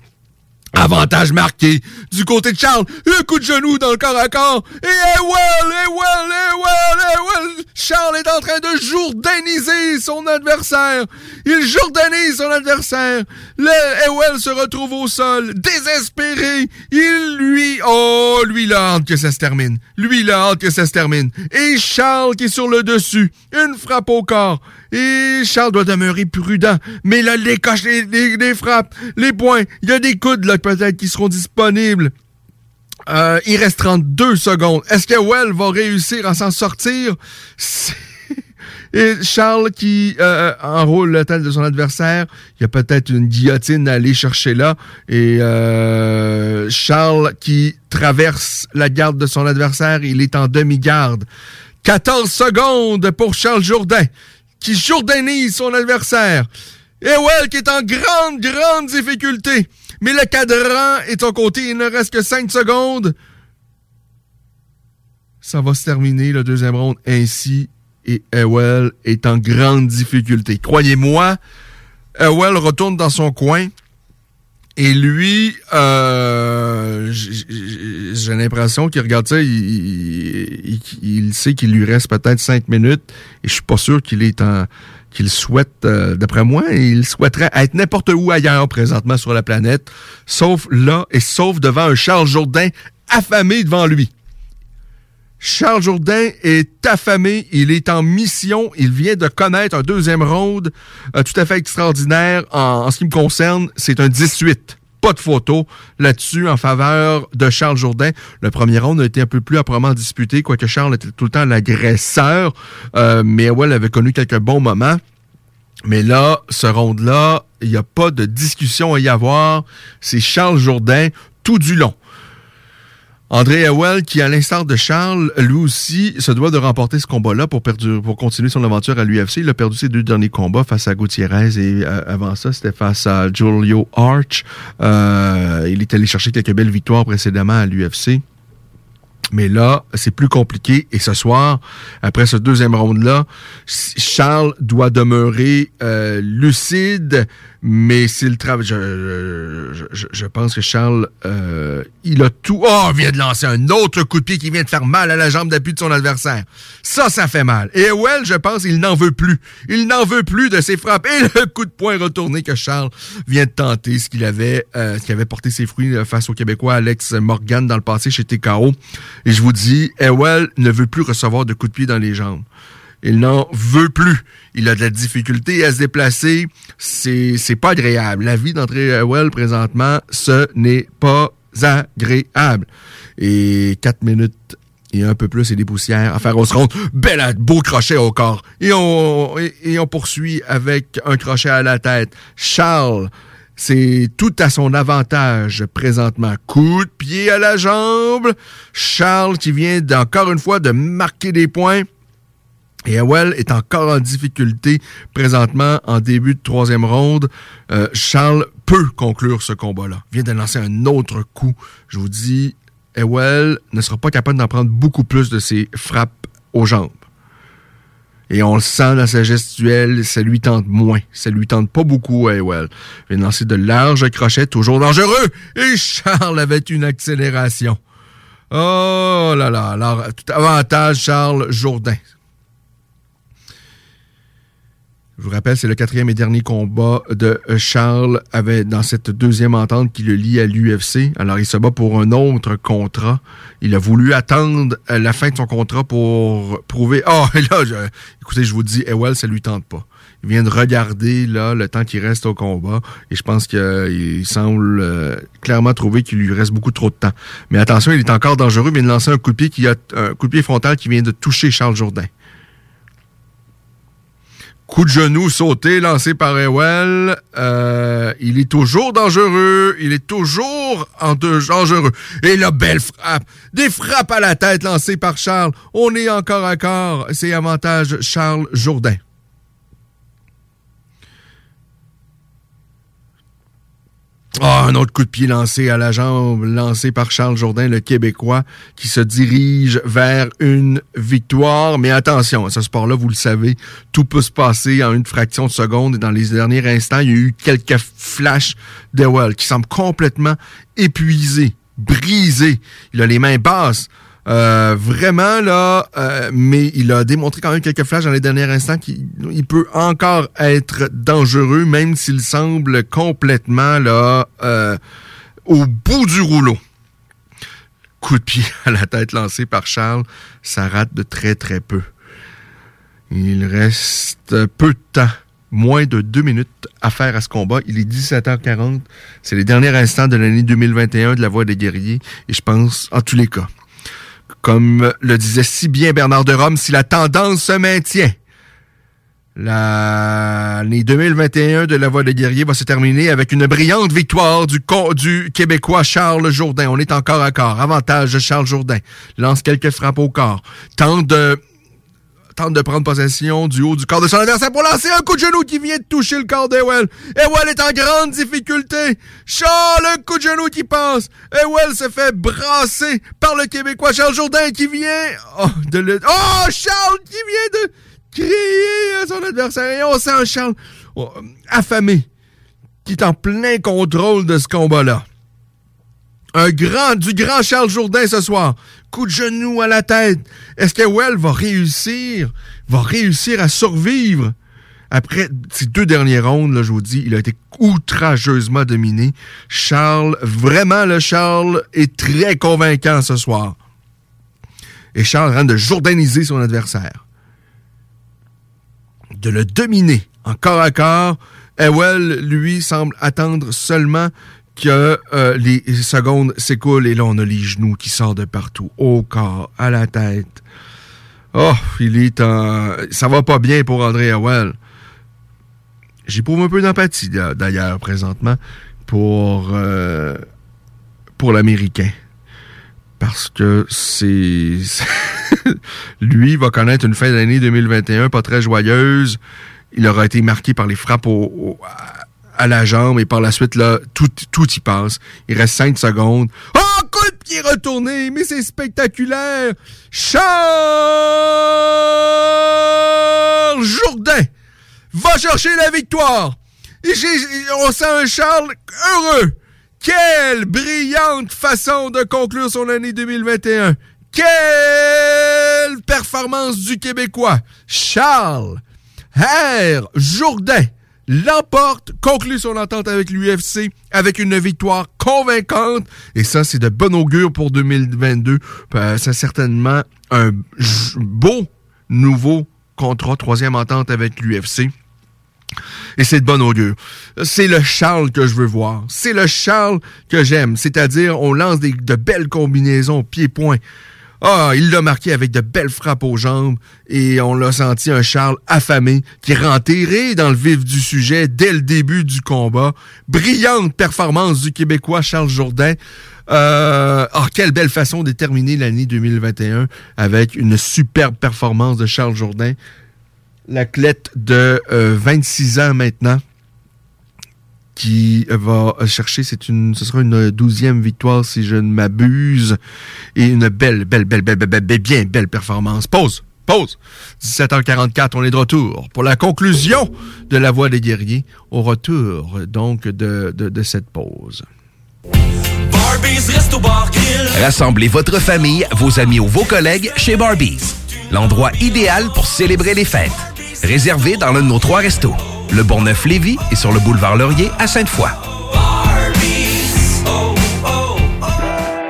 Avantage marqué du côté de Charles. Le coup de genou dans le corps à corps. Et Ewell, Ewell, Ewell, Ewell. Charles est en train de jourdaniser son adversaire. Il jourdanise son adversaire. Le Ewell se retrouve au sol, désespéré. Il lui, oh, lui, a hâte que ça se termine. Lui, a hâte que ça se termine. Et Charles qui est sur le dessus. Une frappe au corps. Et Charles doit demeurer prudent. Mais là, les coches, les, frappes, les points, il y a des coudes là peut-être qui seront disponibles. Euh, il reste 32 secondes. Est-ce que Well va réussir à s'en sortir? Et Charles qui euh, enroule le tel de son adversaire, il y a peut-être une guillotine à aller chercher là. Et euh, Charles qui traverse la garde de son adversaire, il est en demi-garde. 14 secondes pour Charles Jourdain qui jourdainise son adversaire. Et Well qui est en grande, grande difficulté. Mais le cadran est au côté. Il ne reste que 5 secondes. Ça va se terminer le deuxième round ainsi. Et Ewell est en grande difficulté. Croyez-moi, Ewell retourne dans son coin. Et lui, euh, j'ai l'impression qu'il regarde ça, il, sait qu'il lui reste peut-être cinq minutes. Et je suis pas sûr qu'il est en qu'il souhaite, euh, d'après moi, il souhaiterait être n'importe où ailleurs présentement sur la planète, sauf là et sauf devant un Charles Jourdain affamé devant lui. Charles Jourdain est affamé, il est en mission, il vient de connaître un deuxième round euh, tout à fait extraordinaire en, ce qui me concerne, c'est un 18 pas de photo là-dessus en faveur de Charles Jourdain. Le premier round a été un peu plus âprement disputé, quoique Charles était tout le temps l'agresseur, euh, mais ouais, avait connu quelques bons moments. Mais là, ce round-là, il n'y a pas de discussion à y avoir. C'est Charles Jourdain tout du long. André Howell, qui, à l'instar de Charles, lui aussi, se doit de remporter ce combat-là pour, pour continuer son aventure à l'UFC. Il a perdu ses deux derniers combats face à Gutiérrez et euh, avant ça, c'était face à Julio Arch. Euh, il est allé chercher quelques belles victoires précédemment à l'UFC. Mais là, c'est plus compliqué. Et ce soir, après ce deuxième round-là, Charles doit demeurer euh, lucide, mais c'est le travail. Je, je, je, pense que Charles, euh, il a tout. Oh, il vient de lancer un autre coup de pied qui vient de faire mal à la jambe d'appui de son adversaire. Ça, ça fait mal. Et Well, je pense, il n'en veut plus. Il n'en veut plus de ses frappes. Et le coup de poing retourné que Charles vient de tenter, ce qu'il avait, euh, ce qui avait porté ses fruits face au Québécois Alex Morgan dans le passé chez TKO. Et je vous dis, Ewell ne veut plus recevoir de coups de pied dans les jambes. Il n'en veut plus. Il a de la difficulté à se déplacer. C'est, c'est pas agréable. La vie d'André Well, présentement, ce n'est pas agréable. Et quatre minutes et un peu plus et des poussières à faire au se Belle, beau crochet au corps. Et on, et on poursuit avec un crochet à la tête. Charles c'est tout à son avantage présentement. Coup de pied à la jambe. Charles qui vient encore une fois de marquer des points. Et Howell est encore en difficulté présentement en début de troisième ronde. Euh, Charles peut conclure ce combat-là. Vient de lancer un autre coup. Je vous dis, Ewell ne sera pas capable d'en prendre beaucoup plus de ses frappes aux jambes. Et on le sent dans sa gestuelle, ça lui tente moins. Ça lui tente pas beaucoup à Ewell. Il lancer de larges crochets, toujours dangereux. Et Charles avait une accélération. Oh là là. Alors, tout avantage, Charles Jourdain. Je vous rappelle, c'est le quatrième et dernier combat de Charles avec, dans cette deuxième entente qui le lie à l'UFC. Alors, il se bat pour un autre contrat. Il a voulu attendre la fin de son contrat pour prouver. Oh, et là, écoutez, je vous dis, Ewell, ça lui tente pas. Il vient de regarder là le temps qui reste au combat et je pense qu'il semble euh, clairement trouver qu'il lui reste beaucoup trop de temps. Mais attention, il est encore dangereux. Il vient de lancer un coup de pied qui a un coup de pied frontal qui vient de toucher Charles Jourdain. Coup de genou sauté lancé par Ewell. Euh, il est toujours dangereux. Il est toujours en dangereux. Et la belle frappe. Des frappes à la tête lancées par Charles. On est encore à corps. C'est avantage Charles Jourdain. Oh, un autre coup de pied lancé à la jambe, lancé par Charles Jourdain, le Québécois, qui se dirige vers une victoire. Mais attention, ce sport-là, vous le savez, tout peut se passer en une fraction de seconde. Et dans les derniers instants, il y a eu quelques flashs d'Ewell qui semble complètement épuisé, brisé. Il a les mains basses. Euh, vraiment, là, euh, mais il a démontré quand même quelques flashs dans les derniers instants qu'il peut encore être dangereux, même s'il semble complètement, là, euh, au bout du rouleau. Coup de pied à la tête lancé par Charles, ça rate de très, très peu. Il reste peu de temps moins de deux minutes à faire à ce combat. Il est 17h40. C'est les derniers instants de l'année 2021 de la Voix des guerriers. Et je pense, en tous les cas, comme le disait si bien Bernard de Rome, si la tendance se maintient, l'année 2021 de la Voix des guerriers va se terminer avec une brillante victoire du, du Québécois Charles Jourdain. On est encore à corps. Avantage de Charles Jourdain. Lance quelques frappes au corps. Tente de tente de prendre possession du haut du corps de son adversaire pour lancer un coup de genou qui vient de toucher le corps d'Ewell. Ewell est en grande difficulté. Charles, un coup de genou qui passe. Ewell se fait brasser par le Québécois Charles Jourdain qui vient oh, de le... Oh, Charles qui vient de crier à son adversaire. Et on sent Charles oh, affamé qui est en plein contrôle de ce combat-là. Un grand, du grand Charles Jourdain ce soir. Coup de genou à la tête. Est-ce que Well va réussir, va réussir à survivre? Après ces deux dernières rondes, là, je vous dis, il a été outrageusement dominé. Charles, vraiment, le Charles est très convaincant ce soir. Et Charles rend de jourdaniser son adversaire. De le dominer en corps à corps. Ewell, lui, semble attendre seulement que euh, les secondes s'écoulent et là, on a les genoux qui sortent de partout, au corps, à la tête. Oh, il est en... Ça va pas bien pour André Howell. J'éprouve un peu d'empathie, d'ailleurs, présentement, pour, euh, pour l'Américain. Parce que c'est... Lui va connaître une fin d'année 2021 pas très joyeuse. Il aura été marqué par les frappes au à la jambe et par la suite, là, tout, tout y passe. Il reste 5 secondes. Oh, coup de pied retourné, mais c'est spectaculaire! Charles Jourdain va chercher la victoire! Et on sent un Charles heureux! Quelle brillante façon de conclure son année 2021! Quelle performance du Québécois! Charles Herr Jourdain l'emporte, conclut son entente avec l'UFC avec une victoire convaincante. Et ça, c'est de bon augure pour 2022. Euh, c'est certainement un beau nouveau contrat, troisième entente avec l'UFC. Et c'est de bon augure. C'est le Charles que je veux voir. C'est le Charles que j'aime. C'est-à-dire, on lance de belles combinaisons pied-point. Ah, il l'a marqué avec de belles frappes aux jambes et on l'a senti un Charles affamé qui rentré dans le vif du sujet dès le début du combat. Brillante performance du Québécois Charles Jourdain. Euh, oh, quelle belle façon de terminer l'année 2021 avec une superbe performance de Charles Jourdain. L'athlète de 26 euh, ans maintenant qui va chercher, c'est une, ce sera une douzième victoire si je ne m'abuse, et une belle, belle, belle, belle, belle, belle, bien belle performance. Pause, pause. 17h44, on est de retour pour la conclusion de la Voix des guerriers, au retour donc de, de, de cette pause. Rassemblez votre famille, vos amis ou vos collègues chez Barbies. L'endroit idéal pour célébrer les fêtes. Réservé dans l'un de nos trois restos le Bonneuf-Lévis est sur le boulevard Laurier à Sainte-Foy.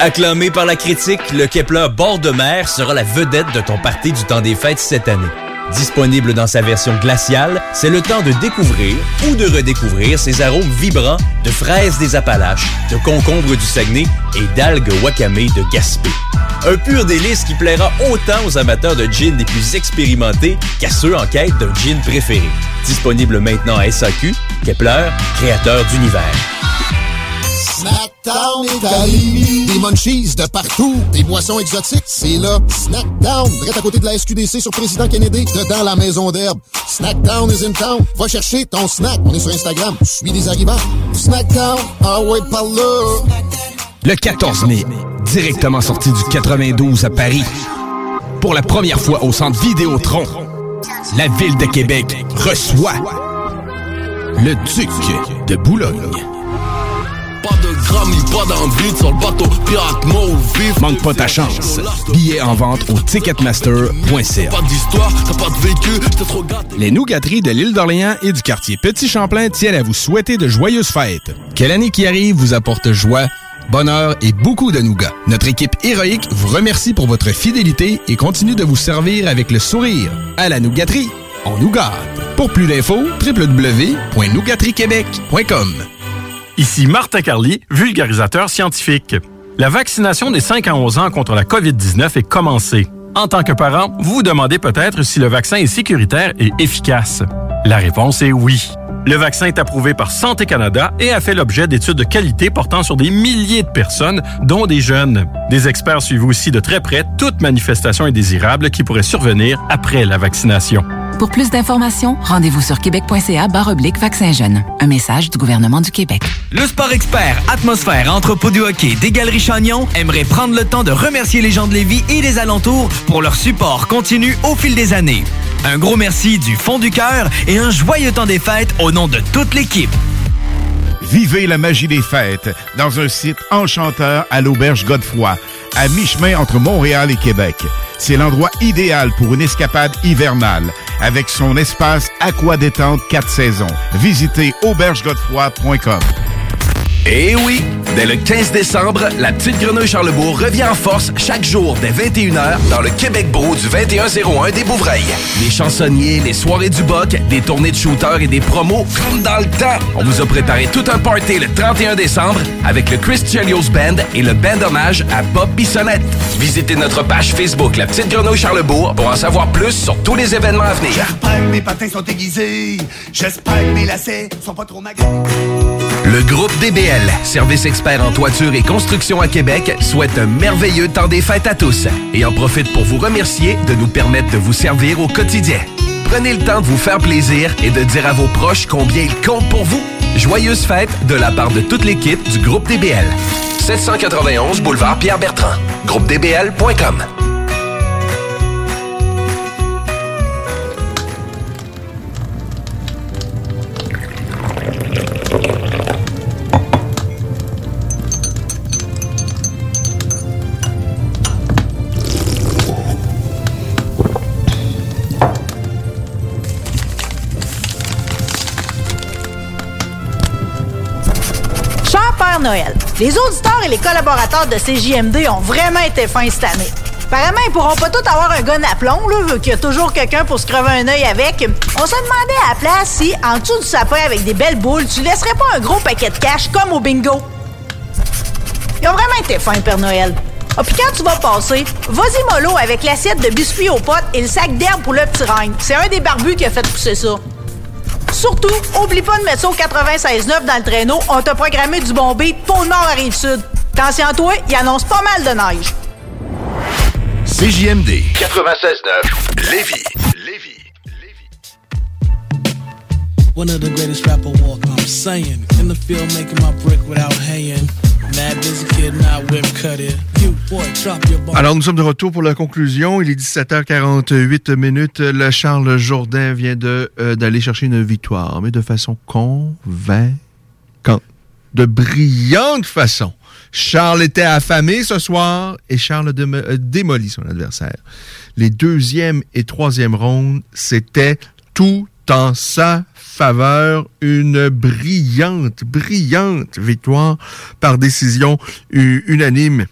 Acclamé par la critique, le Kepler bord de mer sera la vedette de ton party du temps des fêtes cette année. Disponible dans sa version glaciale, c'est le temps de découvrir ou de redécouvrir ses arômes vibrants de fraises des Appalaches, de concombres du Saguenay et d'algues wakame de Gaspé. Un pur délice qui plaira autant aux amateurs de gin les plus expérimentés qu'à ceux en quête d'un gin préféré. Disponible maintenant à SAQ, Kepler, créateur d'univers. Snackdown Italie. Des munchies de partout. Des boissons exotiques. C'est là. Snackdown. Direct à côté de la SQDC sur Président Kennedy. Dedans la maison d'herbe. Snackdown is in town. Va chercher ton snack. On est sur Instagram. Suis des arrivants. Snackdown. Ah ouais, par là. Le 14 mai. Directement sorti du 92 à Paris. Pour la première fois au centre Vidéotron. La ville de Québec reçoit le Duc de Boulogne. Pas de grammes, pas d'envie sur le bateau, pirate mot vif. Manque pas ta chance. Billets en vente au ticketmaster.ca. Pas d'histoire, t'as pas de vécu, t'es trop gâté. Les nougateries de l'île d'Orléans et du quartier Petit Champlain tiennent à vous souhaiter de joyeuses fêtes. Quelle année qui arrive vous apporte joie, bonheur et beaucoup de nougats. Notre équipe héroïque vous remercie pour votre fidélité et continue de vous servir avec le sourire. À la nougaterie, on nous gâte. Pour plus d'infos, www.nougateriequebec.com. Ici Martin Carly, vulgarisateur scientifique. La vaccination des 5 à 11 ans contre la COVID-19 est commencée. En tant que parent, vous vous demandez peut-être si le vaccin est sécuritaire et efficace. La réponse est oui. Le vaccin est approuvé par Santé Canada et a fait l'objet d'études de qualité portant sur des milliers de personnes, dont des jeunes. Des experts suivent aussi de très près toute manifestation indésirable qui pourrait survenir après la vaccination. Pour plus d'informations, rendez-vous sur québec.ca oblique vaccin jeune. Un message du gouvernement du Québec. Le sport expert Atmosphère Entrepôt du hockey des Galeries Chagnon aimerait prendre le temps de remercier les gens de Lévis et des alentours pour leur support continu au fil des années. Un gros merci du fond du cœur et un joyeux temps des fêtes au nom de toute l'équipe. Vivez la magie des fêtes dans un site enchanteur à l'Auberge Godefroy, à mi-chemin entre Montréal et Québec. C'est l'endroit idéal pour une escapade hivernale avec son espace aqua détente 4 saisons. Visitez aubergegodefroy.com. Eh oui! Dès le 15 décembre, la Petite Grenouille Charlebourg revient en force chaque jour dès 21h dans le Québec Beau du 2101 des Bouvrailles. Les chansonniers, les soirées du Boc, des tournées de shooters et des promos comme dans le temps. On vous a préparé tout un party le 31 décembre avec le Chris Chelios Band et le band hommage à Bob Bissonnette. Visitez notre page Facebook La Petite Grenouille Charlebourg pour en savoir plus sur tous les événements à venir. J'espère que mes patins sont aiguisés. J'espère que mes lacets sont pas trop. Le groupe DBL, service expert en toiture et construction à Québec, souhaite un merveilleux temps des fêtes à tous et en profite pour vous remercier de nous permettre de vous servir au quotidien. Prenez le temps de vous faire plaisir et de dire à vos proches combien ils comptent pour vous. Joyeuses fêtes de la part de toute l'équipe du groupe DBL. 791 boulevard Pierre Bertrand. groupedbl.com. Cher Les auditeurs et les collaborateurs de CJMD ont vraiment été fins cette année. Apparemment, ils pourront pas tous avoir un gun à plomb, vu qu'il y a toujours quelqu'un pour se crever un œil avec. On se demandait à la place si, en dessous du sapin avec des belles boules, tu laisserais pas un gros paquet de cash comme au bingo. Ils ont vraiment été fins, Père Noël. Ah, puis quand tu vas passer, vas-y mollo avec l'assiette de biscuits aux potes et le sac d'herbe pour le petit règne. C'est un des barbus qui a fait pousser ça. Surtout, oublie pas de mettre ça au 96.9 dans le traîneau. On t'a programmé du bon beat pour nord à rive-sud. Attention à toi, il annonce pas mal de neige. CJMD 96.9 Lévis. One of the greatest rapper walk, I'm saying. In the field making my brick without haying. Alors, nous sommes de retour pour la conclusion. Il est 17h48 minutes. Le Charles Jourdain vient de, euh, d'aller chercher une victoire, mais de façon convaincante. De brillante façon. Charles était affamé ce soir et Charles démo- a démoli son adversaire. Les deuxième et troisième rondes, c'était tout en sa faveur. Une brillante, brillante victoire par décision unanime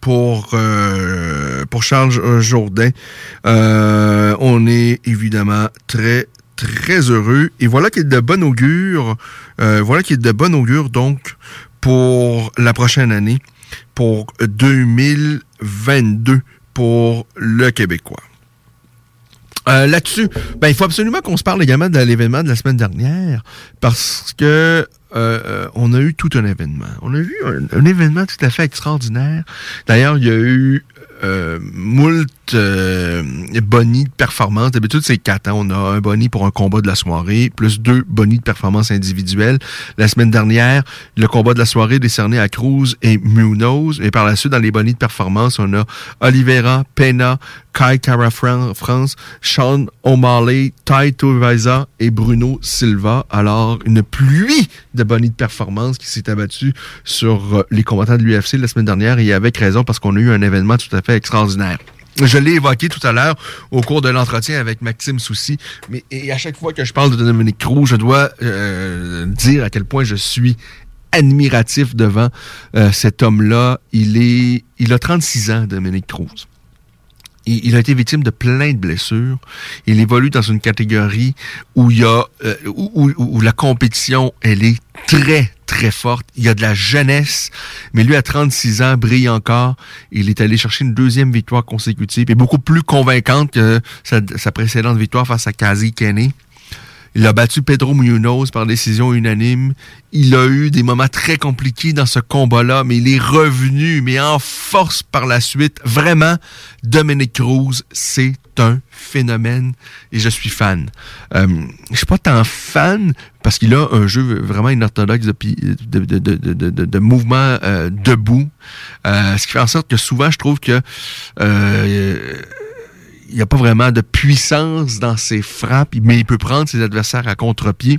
pour, euh, pour Charles euh, Jourdain. Euh, on est évidemment très, très heureux. Et voilà qui est de bon augure. euh, voilà qui est de bon augure, donc, pour la prochaine année, pour 2022, pour le Québécois. Euh, Là-dessus, ben, il faut absolument qu'on se parle également de l'événement de la semaine dernière parce que euh, euh, on a eu tout un événement. On a un, un événement tout à fait extraordinaire. D'ailleurs, il y a eu euh, moult euh, bonnies de performance. D'habitude, c'est quatre. hein. On a un boni pour un combat de la soirée, plus deux bonnies de performance individuelle. La semaine dernière, le combat de la soirée décerné à Cruz et Munoz. Et par la suite, dans les bonnies de performance, on a Oliveira, Pena, Kai Kara Fran- France, Sean O'Malley, Tai Tuivasa et Bruno Silva. Alors, une pluie de bonnies de performance qui s'est abattue sur euh, les combattants de l'UFC la semaine dernière et avec raison parce qu'on a eu un événement tout à fait extraordinaire. Je l'ai évoqué tout à l'heure au cours de l'entretien avec Maxime Soucy, mais et à chaque fois que je parle de Dominique Cruz, je dois euh, dire à quel point je suis admiratif devant euh, cet homme-là. Il est, il a 36 ans, Dominique Cruz. Il, a été victime de plein de blessures. Il évolue dans une catégorie où il y a euh, où, où- où la compétition elle est très très forte. Il y a de la jeunesse, mais lui à 36 ans brille encore. Il est allé chercher une deuxième victoire consécutive et beaucoup plus convaincante que sa, sa précédente victoire face à Kazi Kenny. Il a battu Pedro Munoz par décision unanime. Il a eu des moments très compliqués dans ce combat-là, mais il est revenu, mais en force par la suite. Vraiment, Dominic Cruz, c'est un phénomène et je suis fan. Euh, je suis pas tant fan parce qu'il a un jeu vraiment inorthodoxe de, de, mouvement euh, debout, Euh, ce qui fait en sorte que souvent je trouve que euh, n'y a pas vraiment de puissance dans ses frappes, mais il peut prendre ses adversaires à contre-pied.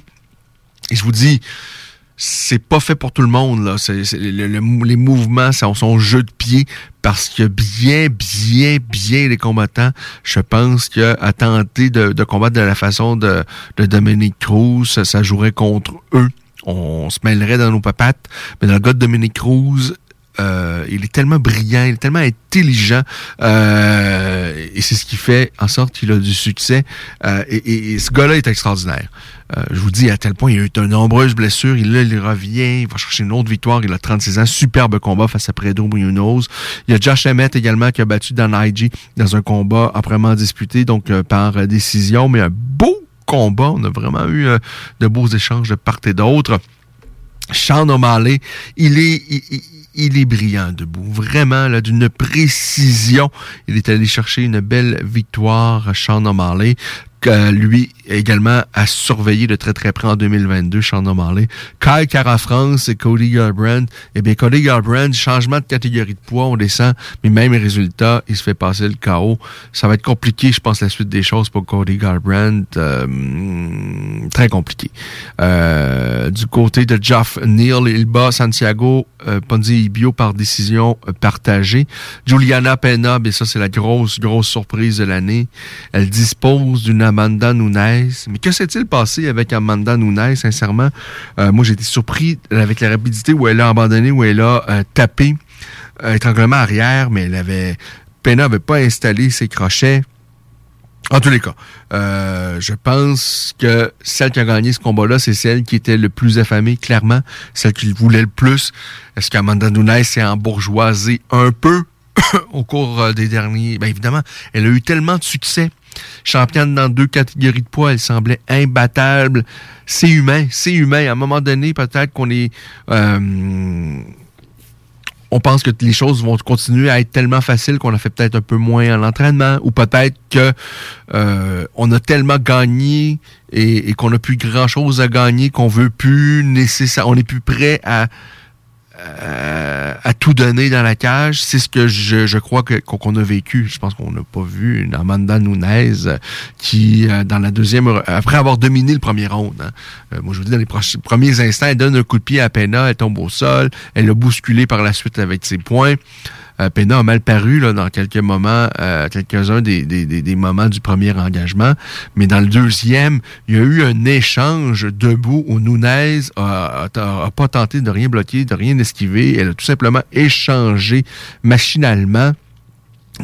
Et je vous dis, c'est pas fait pour tout le monde. Là. Les mouvements, c'est son jeu de pied, parce que bien, bien, bien les combattants, je pense qu'à tenter de, combattre de la façon de, de Dominique Cruz, ça, ça jouerait contre eux. On se mêlerait dans nos papates. Mais dans le cas de Dominique Cruz, euh, il est tellement brillant, il est tellement intelligent, euh, et c'est ce qui fait en sorte qu'il a du succès. Euh, et, et- et ce gars-là est extraordinaire. Euh, je vous dis à tel point, il a eu de nombreuses blessures. Il, il revient, il va chercher une autre victoire. Il a 36 ans, superbe combat face à Pedro Munoz. Il y a Josh Emmett également qui a battu Dan IG dans un combat âprement disputé, donc euh, par décision, mais un beau combat. On a vraiment eu euh, de beaux échanges de part et d'autre. Sean O'Malley, il est, il- est brillant debout. Vraiment, là, d'une précision. Il est allé chercher une belle victoire, Sean O'Malley lui également à surveiller de très très près en 2022, Sean O'Malley. Kyle Cara France et Cody Garbrandt. Eh bien, Cody Garbrandt, changement de catégorie de poids, on descend, mais même résultat, il se fait passer le chaos. Ça va être compliqué, je pense, la suite des choses pour Cody Garbrandt. Euh, très compliqué. Euh, du côté de Jeff Neal, il bat Santiago euh, Ponzi Ibio par décision euh, partagée. Juliana Pena, et ça c'est la grosse, grosse surprise de l'année. Elle dispose d'une Amanda Nunes. Mais que s'est-il passé avec Amanda Nunes, sincèrement? Euh, moi, j'ai été surpris avec la rapidité où elle a abandonné, où elle a euh, tapé étranglement arrière, mais elle avait... Pena n'avait pas installé ses crochets. En tous les cas, euh, je pense que celle qui a gagné ce combat-là, c'est celle qui était le plus affamée, clairement. Celle qui voulait le plus. Est-ce qu'Amanda Nunes s'est embourgeoisée un peu au cours des derniers... Bien évidemment, elle a eu tellement de succès championne dans deux catégories de poids, elle semblait imbattable. C'est humain, c'est humain. À un moment donné, peut-être qu'on est... Euh, on pense que les choses vont continuer à être tellement faciles qu'on a fait peut-être un peu moins en entraînement, ou peut-être que euh, a tellement gagné et, qu'on n'a plus grand chose à gagner qu'on veut plus nécessaire, on est plus prêt à euh, à tout donner dans la cage. C'est ce que je, crois qu'on a vécu. Je pense qu'on n'a pas vu une Amanda Nunes qui, euh, dans la deuxième, après avoir dominé le premier round, hein. euh, moi je vous dis, dans les premiers instants, elle donne un coup de pied à Pena, elle tombe au sol, elle l'a bousculé par la suite avec ses poings. Euh, Pena a mal paru là, dans quelques moments, euh, quelques-uns des, des, des, moments du premier engagement. Mais dans le deuxième, il y a eu un échange debout où Nunez a, a, pas tenté de rien bloquer, de rien esquiver. Elle a tout simplement échangé machinalement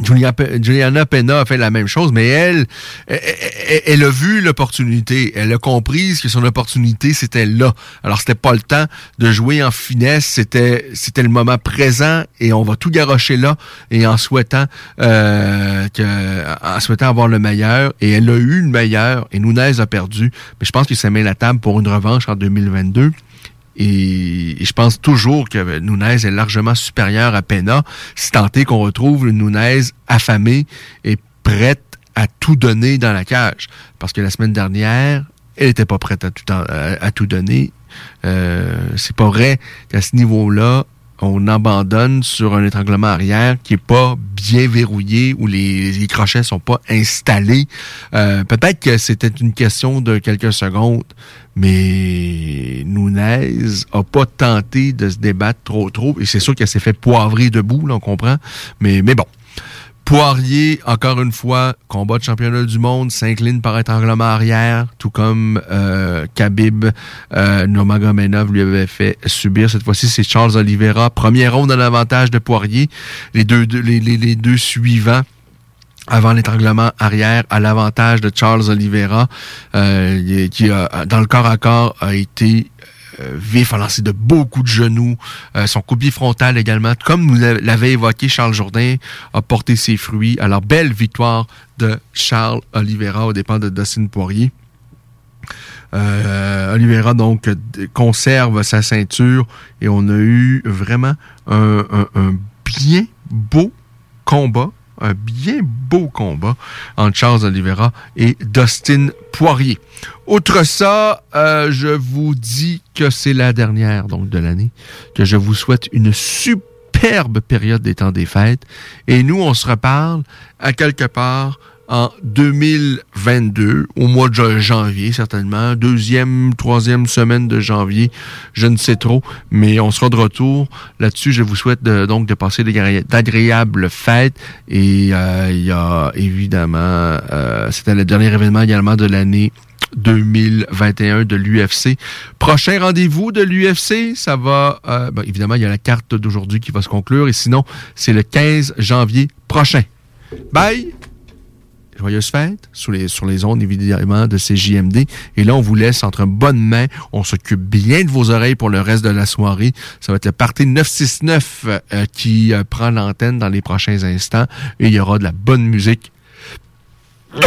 Juliana Pena a fait la même chose, mais elle, elle, a vu l'opportunité. Elle a compris que son opportunité, c'était là. Alors, c'était pas le temps de jouer en finesse. C'était, c'était le moment présent et on va tout garocher là et en souhaitant, euh, que, en souhaitant avoir le meilleur. Et elle a eu le meilleur et Nunez a perdu. Mais je pense qu'il s'est mis la table pour une revanche en 2022. Et, je pense toujours que Nunez est largement supérieur à Pena, si tant est qu'on retrouve une Nunez affamée et prête à tout donner dans la cage. Parce que la semaine dernière, elle n'était pas prête à tout, à, tout donner. Euh, c'est pas vrai qu'à ce niveau-là, on abandonne sur un étranglement arrière qui est pas bien verrouillé ou les, crochets sont pas installés. Euh, peut-être que c'était une question de quelques secondes, mais Nunez a pas tenté de se débattre trop trop. Et c'est sûr qu'elle s'est fait poivrer debout, là, on comprend. Mais, mais bon. Poirier, encore une fois, combat de championnat du monde, s'incline par étranglement arrière, tout comme euh, Khabib euh, lui avait fait subir. Cette fois-ci, c'est Charles Oliveira. Premier round dans l'avantage de Poirier. Les deux, les, les, deux suivants avant l'étranglement arrière à l'avantage de Charles Oliveira, euh, qui a, dans le corps à corps a été vif, a lancé de beaucoup de genoux. Euh, son coup frontal également, comme nous l'avait évoqué Charles Jourdain, a porté ses fruits. Alors, belle victoire de Charles Oliveira au dépens de Dustin Poirier. Euh, Oliveira donc conserve sa ceinture et on a eu vraiment un bien beau combat un bien beau combat entre Charles Oliveira et Dustin Poirier. Outre ça, euh, je vous dis que c'est la dernière donc de l'année, que je vous souhaite une superbe période des temps des fêtes. Et nous, on se reparle à quelque part en 2022, au mois de janvier certainement, deuxième, troisième semaine de janvier, je ne sais trop, mais on sera de retour là-dessus. Je vous souhaite donc de passer d'agréables fêtes et euh, il y a évidemment, euh, c'était le dernier événement également de l'année 2021 de l'UFC. Prochain rendez-vous de l'UFC, ça va, euh, ben, évidemment, il y a la carte d'aujourd'hui qui va se conclure et sinon, c'est le 15 janvier prochain. Bye! Joyeuses fêtes sur les, sur les ondes, évidemment, de ces JMD. Et là, on vous laisse entre bonnes mains. On s'occupe bien de vos oreilles pour le reste de la soirée. Ça va être le party 969 euh, qui euh, prend l'antenne dans les prochains instants. Et il y aura de la bonne musique.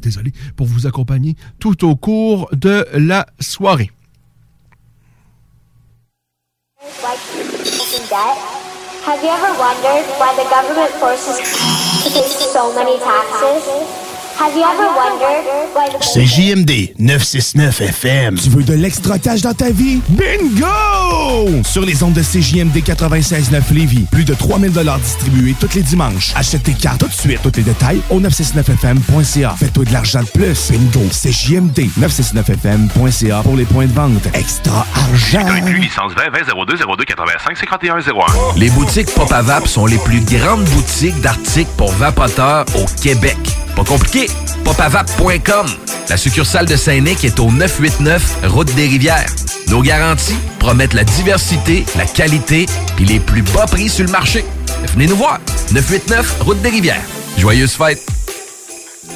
Désolé, pour vous accompagner tout au cours de la soirée. Have you ever wondered why the government forces so many taxes? Have you ever wondered why the C'est JMD 969 FM. Tu veux de l'extra cash dans ta vie? Bingo! Sur les ondes de CJMD 96.9 Lévis, plus de 3000 distribués tous les dimanches. Achète tes cartes tout de suite. Tous les détails au 969FM.ca. Fais-toi de l'argent de plus. Bingo! C'est JMD 969FM.ca pour les points de vente. Extra argent! licence 20 20 02 02 85 51 01. Les boutiques Pop Vap sont les plus grandes boutiques d'articles pour vapoteurs au Québec. Pas compliqué, popavap.com. La succursale de Saint-Nic est au 989 Route des Rivières. Nos garanties promettent la diversité, la qualité puis les plus bas prix sur le marché. Venez nous voir. 989 Route des Rivières. Joyeuses fêtes.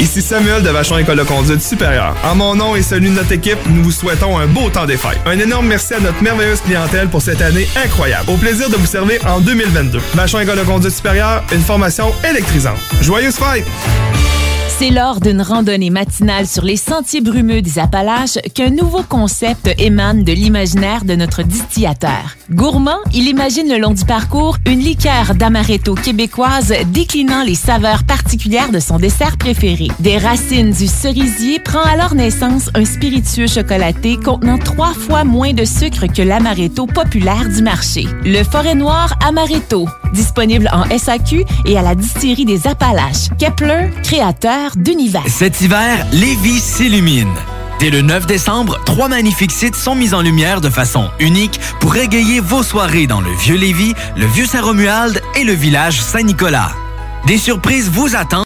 Ici Samuel de Vachon École de conduite supérieure. En mon nom et celui de notre équipe, nous vous souhaitons un beau temps des fêtes. Un énorme merci à notre merveilleuse clientèle pour cette année incroyable. Au plaisir de vous servir en 2022. Vachon École de conduite supérieure, une formation électrisante. Joyeuses fêtes! C'est lors d'une randonnée matinale sur les sentiers brumeux des Appalaches qu'un nouveau concept émane de l'imaginaire de notre distillateur. Gourmand, il imagine le long du parcours une liqueur d'amaretto québécoise déclinant les saveurs particulières de son dessert préféré. Des racines du cerisier prend alors naissance un spiritueux chocolaté contenant trois fois moins de sucre que l'amaretto populaire du marché. Le Forêt Noir Amaretto, disponible en SAQ et à la distillerie des Appalaches. Kepler, créateur d'univers. Cet hiver, Lévis s'illumine. Dès le 9 décembre, trois magnifiques sites sont mis en lumière de façon unique pour égayer vos soirées dans le Vieux Lévis, le Vieux Saint-Romuald et le village Saint-Nicolas. Des surprises vous attendent.